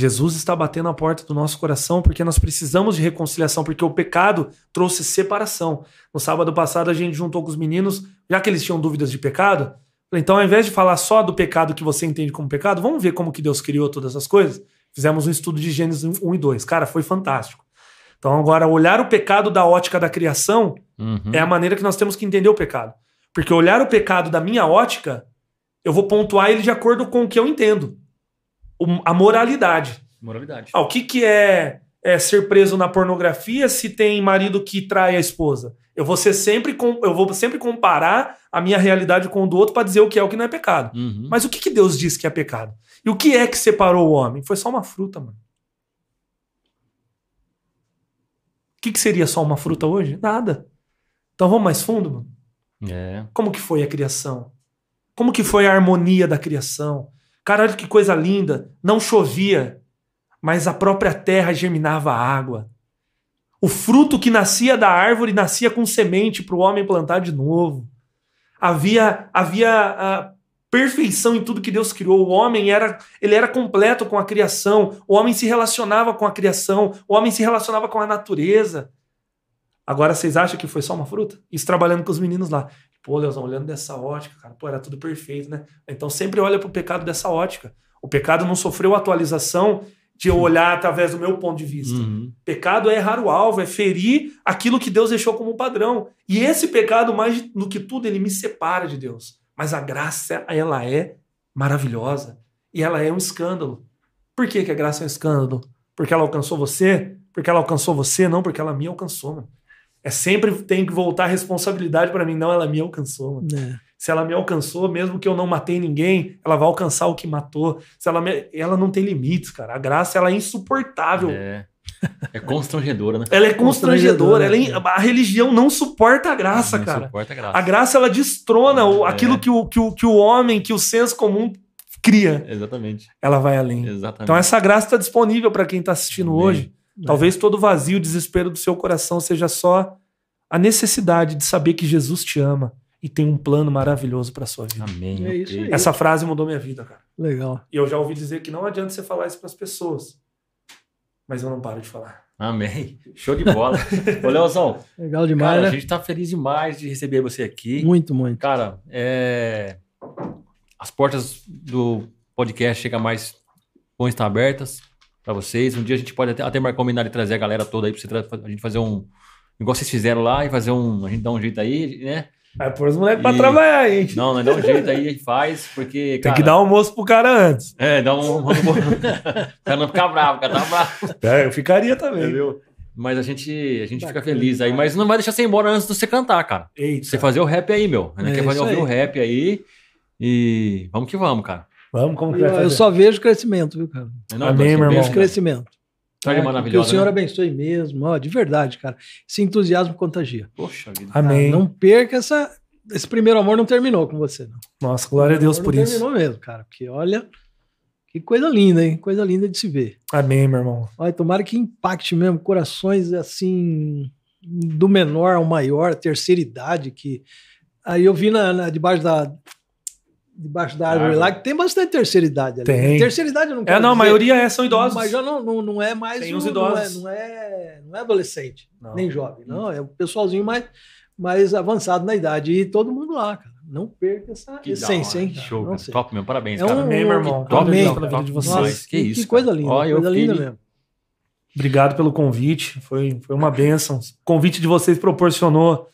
Speaker 3: Jesus está batendo a porta do nosso coração porque nós precisamos de reconciliação, porque o pecado trouxe separação. No sábado passado a gente juntou com os meninos, já que eles tinham dúvidas de pecado. Então, ao invés de falar só do pecado que você entende como pecado, vamos ver como que Deus criou todas as coisas? Fizemos um estudo de Gênesis 1 e 2. Cara, foi fantástico. Então, agora, olhar o pecado da ótica da criação
Speaker 1: Uhum.
Speaker 3: é a maneira que nós temos que entender o pecado. Porque olhar o pecado da minha ótica, eu vou pontuar ele de acordo com o que eu entendo. A moralidade.
Speaker 1: Moralidade.
Speaker 3: Ah, o que, que é, é ser preso na pornografia se tem marido que trai a esposa? Eu vou ser sempre com, eu vou sempre comparar a minha realidade com o do outro para dizer o que é o que não é pecado.
Speaker 1: Uhum.
Speaker 3: Mas o que, que Deus diz que é pecado? E o que é que separou o homem? Foi só uma fruta, mano. O que, que seria só uma fruta hoje? Nada. Então vamos mais fundo, mano.
Speaker 1: É.
Speaker 3: Como que foi a criação? Como que foi a harmonia da criação? Caralho, que coisa linda. Não chovia, mas a própria terra germinava água. O fruto que nascia da árvore nascia com semente para o homem plantar de novo. Havia havia a perfeição em tudo que Deus criou. O homem era ele era completo com a criação. O homem se relacionava com a criação. O homem se relacionava com a natureza. Agora vocês acham que foi só uma fruta? Isso trabalhando com os meninos lá. Pô, Leozão, olhando dessa ótica, cara, pô, era tudo perfeito, né? Então sempre olha pro pecado dessa ótica. O pecado não sofreu atualização de eu olhar através do meu ponto de vista.
Speaker 1: Uhum.
Speaker 3: Pecado é errar o alvo, é ferir aquilo que Deus deixou como padrão. E esse pecado, mais do que tudo, ele me separa de Deus. Mas a graça, ela é maravilhosa. E ela é um escândalo. Por que, que a graça é um escândalo? Porque ela alcançou você? Porque ela alcançou você? Não, porque ela me alcançou, mano. É sempre tem que voltar a responsabilidade para mim. Não, ela me alcançou, mano.
Speaker 2: É.
Speaker 3: Se ela me alcançou, mesmo que eu não matei ninguém, ela vai alcançar o que matou. Se ela, me- ela não tem limites, cara. A graça ela é insuportável.
Speaker 1: É. É constrangedora, né?
Speaker 3: Ela é constrangedora.
Speaker 2: Constrangedora,
Speaker 3: Ela é in- a religião não suporta a graça,
Speaker 1: Não
Speaker 3: cara.
Speaker 1: suporta a graça.
Speaker 3: A graça ela destrona o-
Speaker 1: É.
Speaker 3: aquilo que o, que, o, que o homem, que o senso comum cria.
Speaker 1: Exatamente.
Speaker 3: Ela vai além.
Speaker 1: Exatamente.
Speaker 3: Então essa graça está disponível para quem está assistindo
Speaker 1: Amém.
Speaker 3: hoje. Talvez todo o vazio, o desespero do seu coração seja só a necessidade de saber que Jesus te ama e tem um plano maravilhoso para sua vida.
Speaker 1: Amém.
Speaker 2: É isso aí.
Speaker 3: Essa frase mudou minha vida, cara.
Speaker 2: Legal.
Speaker 3: E eu já ouvi dizer que não adianta você falar isso para as pessoas. Mas eu não paro de falar.
Speaker 1: Amém. Show de bola. Ô, Leozão,
Speaker 2: Legal demais,
Speaker 1: cara, a
Speaker 2: né?
Speaker 1: gente tá feliz demais de receber você aqui.
Speaker 2: Muito, muito.
Speaker 1: Cara, é... as portas do podcast Chega Mais vão estar abertas. Pra vocês. Um dia a gente pode até, até combinar de trazer a galera toda aí pra você tra- a gente fazer um. Igual vocês fizeram lá e fazer um. A gente dá um jeito aí, né?
Speaker 3: Vai pôr os moleques pra
Speaker 1: E-
Speaker 3: trabalhar, hein?
Speaker 1: Não, nós dá um jeito aí, a gente faz, porque.
Speaker 3: Tem
Speaker 1: cara,
Speaker 3: que dar almoço pro cara antes.
Speaker 1: É, dá um. o cara não ficar bravo, o cara tá bravo.
Speaker 3: É, eu ficaria também.
Speaker 1: Entendeu? Mas a gente, a gente fica feliz aí. Mas não vai deixar você ir embora antes de você cantar, cara.
Speaker 3: Eita.
Speaker 1: Você fazer o rap aí, meu. Gente
Speaker 2: É
Speaker 1: quer fazer ouvir
Speaker 2: aí.
Speaker 1: o rap aí. E vamos que vamos, cara.
Speaker 3: Vamos, como que
Speaker 2: Eu,
Speaker 3: vai fazer?
Speaker 2: eu só vejo crescimento, viu, cara?
Speaker 1: Não,
Speaker 3: Amém, meu irmão.
Speaker 1: pensa,
Speaker 2: Crescimento.
Speaker 1: História
Speaker 2: É,
Speaker 1: maravilhosa.
Speaker 2: Que o Senhor
Speaker 1: né?
Speaker 2: abençoe mesmo, ó, de verdade, cara. Esse entusiasmo contagia.
Speaker 1: Poxa vida.
Speaker 3: Amém.
Speaker 2: Ah, não perca essa. Esse primeiro amor não terminou com você, não.
Speaker 3: Nossa, glória a Deus por
Speaker 2: não
Speaker 3: isso.
Speaker 2: Terminou mesmo, cara. Porque olha, que coisa linda, hein? Coisa linda de se ver.
Speaker 3: Amém, meu irmão.
Speaker 2: Olha, tomara que impacte mesmo corações assim, do menor ao maior, terceira idade, que. Aí eu vi na, na- debaixo da. Debaixo da árvore lá que tem bastante terceira idade ali.
Speaker 3: Tem.
Speaker 2: Terceira idade eu não
Speaker 3: É, não, a
Speaker 2: dizer,
Speaker 3: maioria é, são idosos.
Speaker 2: Mas já não, não, não é mais.
Speaker 3: Tem
Speaker 2: o-
Speaker 3: os
Speaker 2: não
Speaker 3: idosos.
Speaker 2: é- Não é, não é, adolescente,
Speaker 3: Não.
Speaker 2: nem jovem. Não, é o pessoalzinho mais, mais avançado na idade. E todo mundo lá, cara. Não perca essa
Speaker 1: Que
Speaker 2: essência,
Speaker 1: hora.
Speaker 2: hein? cara.
Speaker 1: Show, cara. Top mesmo. Parabéns,
Speaker 2: É
Speaker 1: cara.
Speaker 2: um-
Speaker 3: Amém, meu irmão.
Speaker 1: Top,
Speaker 3: a Deus
Speaker 1: top,
Speaker 3: pela vida
Speaker 1: top
Speaker 3: de vocês.
Speaker 1: Que isso,
Speaker 2: Que coisa
Speaker 1: cara.
Speaker 2: linda.
Speaker 1: Ó,
Speaker 2: coisa linda mesmo.
Speaker 3: Obrigado pelo convite. Foi, foi uma bênção. O convite de vocês proporcionou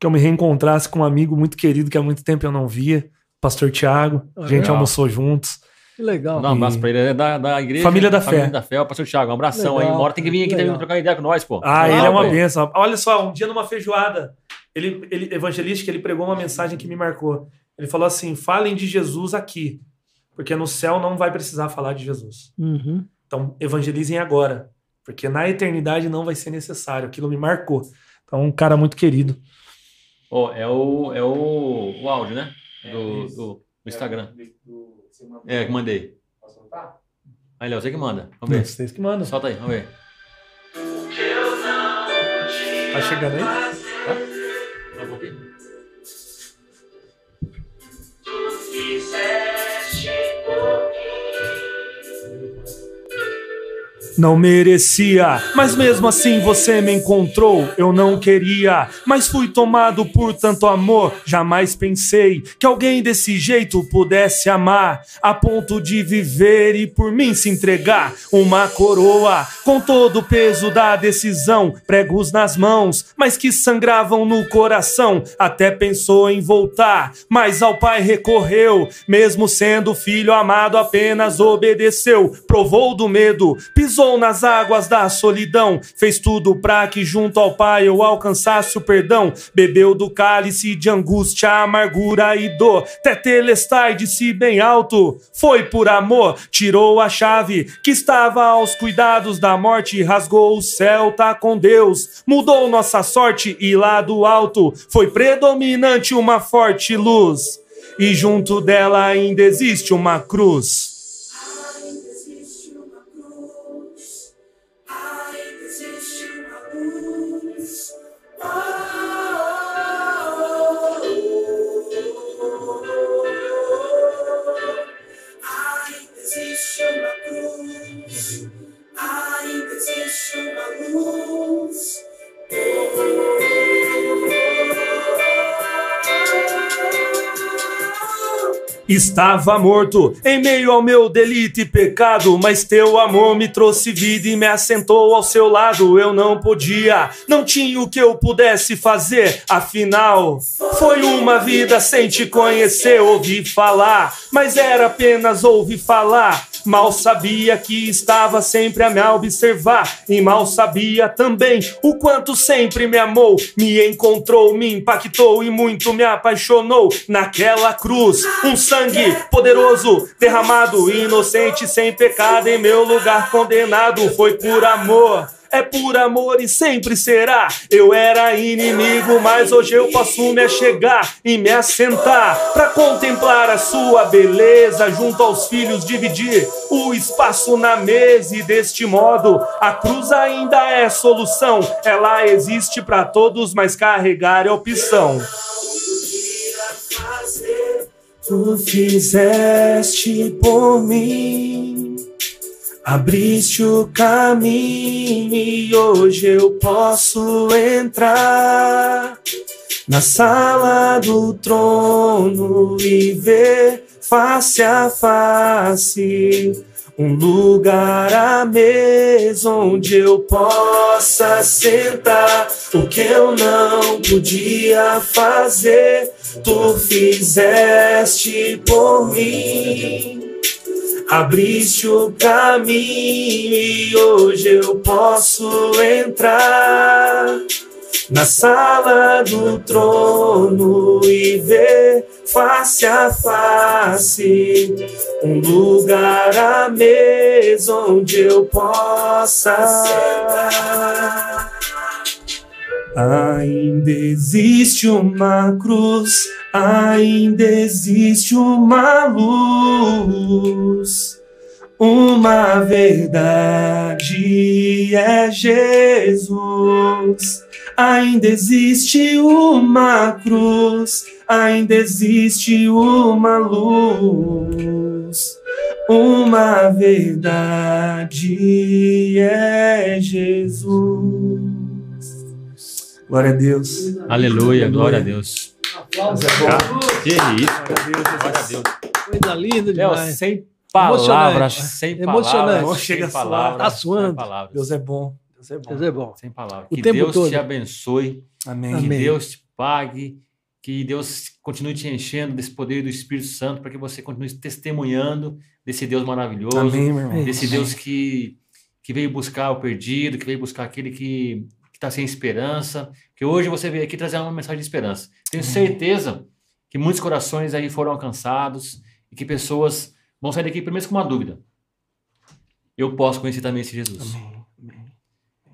Speaker 3: que eu me reencontrasse com um amigo muito querido que há muito tempo eu não via, Pastor Tiago. A gente
Speaker 1: legal.
Speaker 3: almoçou juntos.
Speaker 2: Que legal.
Speaker 1: Dá um abraço pra ele. É da, da igreja.
Speaker 3: Família da Fé.
Speaker 1: Família da Fé. O pastor Thiago. Um abração aí.
Speaker 2: Legal,
Speaker 1: Uma hora tem que vir aqui
Speaker 2: legal.
Speaker 1: também trocar ideia com nós, pô.
Speaker 3: Ah,
Speaker 1: Legal,
Speaker 3: ele é uma
Speaker 1: pô.
Speaker 3: benção. Olha só, um dia numa feijoada, ele, ele evangelística, ele pregou uma mensagem que me marcou. Ele falou assim: falem de Jesus aqui, porque no céu não vai precisar falar de Jesus.
Speaker 2: Uhum.
Speaker 3: Então, evangelizem agora, porque na eternidade não vai ser necessário. Aquilo me marcou. Então, um cara muito querido.
Speaker 1: Ó, é o, é o, o áudio, né? Do, do, do Instagram. É, que mandei. Aí, Léo, você que manda. Vamos ver.
Speaker 3: Vocês que mandam.
Speaker 1: Solta aí, vamos ver.
Speaker 3: Tá chegando aí? Não merecia, mas mesmo assim você me encontrou. Eu não queria, mas fui tomado por tanto amor. Jamais pensei que alguém desse jeito pudesse amar, a ponto de viver e por mim se entregar. Uma coroa com todo o peso da decisão, pregos nas mãos, mas que sangravam no coração. Até pensou em voltar, mas ao pai recorreu, mesmo sendo filho amado, apenas obedeceu. Provou do medo, pisou nas águas da solidão, fez tudo pra que junto ao pai eu alcançasse o perdão. Bebeu do cálice de angústia, amargura e dor. Tetelestai disse bem alto, foi por amor. Tirou a chave que estava aos cuidados da morte, rasgou o céu, tá com Deus. Mudou nossa sorte e lá do alto foi predominante uma forte luz. E junto dela ainda existe uma cruz. Estava morto em meio ao meu delito e pecado, mas teu amor me trouxe vida e me assentou ao seu lado. Eu não podia, não tinha o que eu pudesse fazer, afinal, foi uma vida sem te conhecer. Ouvi falar, mas era apenas ouvir falar. Mal sabia que estava sempre a me observar, e mal sabia também o quanto sempre me amou, me encontrou, me impactou e muito me apaixonou. Naquela cruz, um sangue poderoso derramado, inocente, sem pecado, em meu lugar condenado, foi por amor. É por amor e sempre será. Eu era inimigo, mas hoje eu posso me achegar e me assentar para contemplar a sua beleza junto aos filhos, dividir o espaço na mesa e deste modo a cruz ainda é solução. Ela existe para todos, mas carregar é opção. Tu fizeste por mim. Abriste o caminho e hoje eu posso entrar na sala do trono e ver face a face Um lugar à mesa onde eu possa sentar. O que eu não podia fazer, tu fizeste por mim. Abriste o caminho e hoje eu posso entrar na sala do trono e ver face a face um lugar à mesa onde eu possa sentar. Ainda existe uma cruz, ainda existe uma luz. Uma verdade é Jesus. Ainda existe uma cruz, ainda existe uma luz. Uma verdade é Jesus. Glória a Deus.
Speaker 1: Aleluia, glória a Deus.
Speaker 2: Aplausos.
Speaker 1: Que isso. Glória a Deus.
Speaker 2: Coisa linda demais.
Speaker 1: sem palavras,
Speaker 2: Emocionante.
Speaker 1: sem
Speaker 2: Emocionante.
Speaker 1: palavras,
Speaker 3: Chega
Speaker 1: sem palavras,
Speaker 2: Tá suando.
Speaker 1: sem palavras.
Speaker 3: Deus é bom. Deus é bom.
Speaker 2: Deus é bom.
Speaker 1: Sem palavras.
Speaker 2: O
Speaker 1: que
Speaker 2: tempo
Speaker 1: Deus
Speaker 2: todo.
Speaker 1: te abençoe,
Speaker 3: Amém.
Speaker 1: que
Speaker 2: Amém.
Speaker 1: Deus te pague, que Deus continue te enchendo desse poder do Espírito Santo para que você continue testemunhando desse Deus maravilhoso,
Speaker 3: Amém, meu irmão.
Speaker 1: desse Deus que, que veio buscar o perdido, que veio buscar aquele que está sem esperança. Que hoje você veio aqui trazer uma mensagem de esperança. Tenho certeza que muitos corações aí foram alcançados e que pessoas vão sair daqui primeiro com uma dúvida. Eu posso conhecer também esse Jesus.
Speaker 3: Amém. Amém.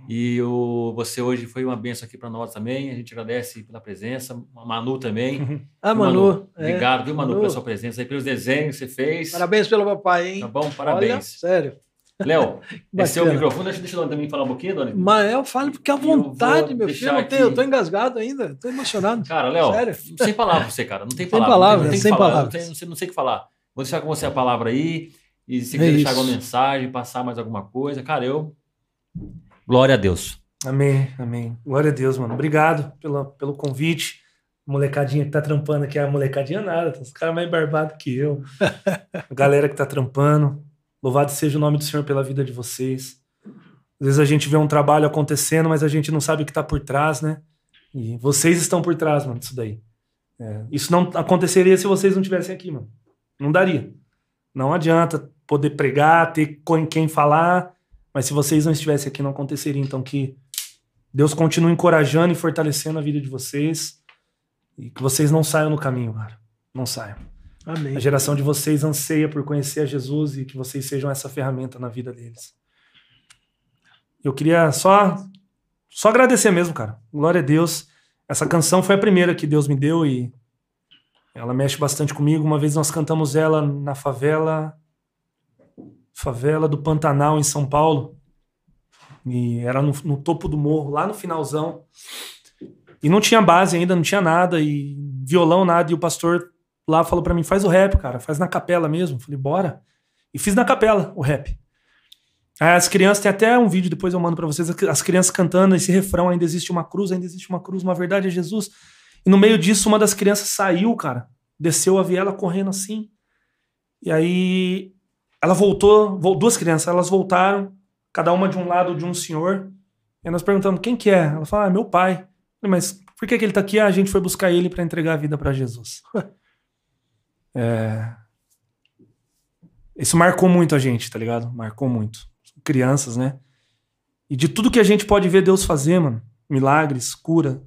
Speaker 1: E o, você hoje foi uma benção aqui para nós também. A gente agradece pela presença. A Manu também.
Speaker 2: Ah,
Speaker 1: Viu,
Speaker 2: Manu. é.
Speaker 1: Obrigado, viu, Manu,
Speaker 2: Manu.
Speaker 1: pela sua presença aí, pelos desenhos que você fez.
Speaker 2: Parabéns pelo papai, hein?
Speaker 1: Tá bom?
Speaker 2: Olha,
Speaker 1: Parabéns.
Speaker 2: sério.
Speaker 1: Léo, esse é o microfone. Deixa, deixa eu também falar um pouquinho, Doni.
Speaker 2: Mael, fale porque à vontade, meu filho.
Speaker 1: deixar
Speaker 2: Eu,
Speaker 1: aqui.
Speaker 2: tô engasgado ainda. Tô emocionado.
Speaker 1: Cara, Léo,
Speaker 2: Sério?
Speaker 1: sem palavras você, cara. Não tem
Speaker 2: Sem
Speaker 1: palavras.
Speaker 2: palavras,
Speaker 1: não tem,
Speaker 2: sem
Speaker 1: falar,
Speaker 2: palavras.
Speaker 1: Não, tem, não, sei, não sei o que falar. Vou deixar com você a palavra aí. E se
Speaker 2: É
Speaker 1: quiser deixar alguma mensagem, passar mais alguma coisa. Cara, eu. Glória a Deus.
Speaker 3: Amém, amém. Glória a Deus, mano. Obrigado pela, pelo convite. Molecadinha que tá trampando aqui, a molecadinha nada, os caras mais barbados que eu. A galera que tá trampando. Louvado seja o nome do Senhor pela vida de vocês. Às vezes a gente vê um trabalho acontecendo, mas a gente não sabe o que tá por trás, né? E vocês estão por trás, mano, disso daí. É, isso não aconteceria se vocês não estivessem aqui, mano. Não daria. Não adianta poder pregar, ter com quem falar, mas se vocês não estivessem aqui, não aconteceria. Então, que Deus continue encorajando e fortalecendo a vida de vocês e que vocês não saiam no caminho, cara. Não saiam.
Speaker 2: Amém.
Speaker 3: A geração de vocês anseia por conhecer a Jesus e que vocês sejam essa ferramenta na vida deles. Eu queria só só agradecer mesmo, cara. Glória a Deus. Essa canção foi a primeira que Deus me deu e ela mexe bastante comigo. Uma vez nós cantamos ela na favela favela do Pantanal em São Paulo. E era no, no topo do morro, lá no finalzão. E não tinha base ainda, não tinha nada e violão nada e o pastor lá falou pra mim, faz o rap, cara, faz na capela mesmo. Falei, bora. E fiz na capela o rap. Aí as crianças, tem até um vídeo, depois eu mando pra vocês, as crianças cantando esse refrão, ainda existe uma cruz, ainda existe uma cruz, uma verdade é Jesus. E no meio disso, uma das crianças saiu, cara, desceu a viela correndo assim. E aí ela voltou, vol- duas crianças, elas voltaram, cada uma de um lado de um senhor. E nós perguntamos, quem que é? Ela falou, ah, é meu pai. Mas por que, que ele tá aqui? Ah, a gente foi buscar ele pra entregar a vida pra Jesus. É, Isso marcou muito a gente, tá ligado? Marcou muito. Crianças, né? E de tudo que a gente pode ver Deus fazer, mano. Milagres, cura,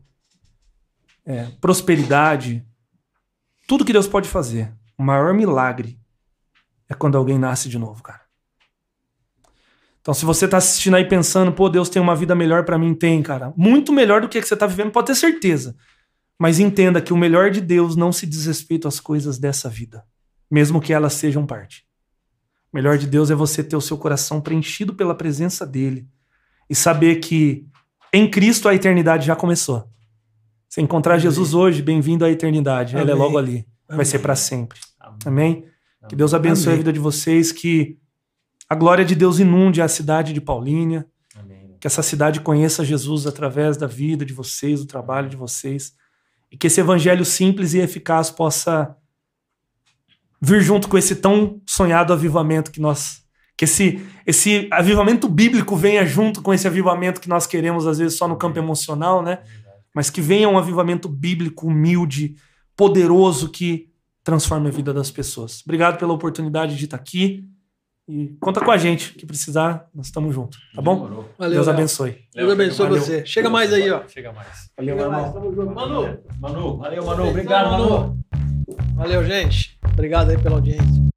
Speaker 3: é, prosperidade. Tudo que Deus pode fazer. O maior milagre é quando alguém nasce de novo, cara. Então, se você tá assistindo aí pensando, pô, Deus tem uma vida melhor pra mim, tem, cara. Muito melhor do que que você tá vivendo, pode ter certeza. Mas entenda que o melhor de Deus não se diz respeito às coisas dessa vida, mesmo que elas sejam parte. O melhor de Deus é você ter o seu coração preenchido pela presença dele e saber que em Cristo a eternidade já começou. Se encontrar
Speaker 2: Amém.
Speaker 3: Jesus hoje, bem-vindo à eternidade. Ele é
Speaker 2: Amém.
Speaker 3: logo ali. Vai
Speaker 2: Amém.
Speaker 3: ser para sempre.
Speaker 1: Amém.
Speaker 3: Amém? Que Deus abençoe
Speaker 2: Amém.
Speaker 3: a vida de vocês, que a glória de Deus inunde a cidade de Paulínia,
Speaker 1: Amém.
Speaker 3: que essa cidade conheça Jesus através da vida de vocês, do trabalho de vocês, e que esse evangelho simples e eficaz possa vir junto com esse tão sonhado avivamento que nós Que esse, esse avivamento bíblico venha junto com esse avivamento que nós queremos, às vezes, só no campo emocional, né? Mas que venha um avivamento bíblico humilde, poderoso, que transforme a vida das pessoas. Obrigado pela oportunidade de estar aqui. E conta com a gente, que precisar, nós estamos juntos, tá bom?
Speaker 1: Demorou.
Speaker 2: Valeu,
Speaker 3: Deus
Speaker 2: Léo.
Speaker 3: abençoe.
Speaker 2: Deus abençoe
Speaker 3: Valeu.
Speaker 2: você. Chega mais aí, ó.
Speaker 1: Chega mais.
Speaker 3: Valeu, irmão.
Speaker 2: Tamo junto. Manu,
Speaker 1: Manu, valeu, Manu. Obrigado, Manu.
Speaker 2: Valeu, gente. Obrigado aí pela audiência.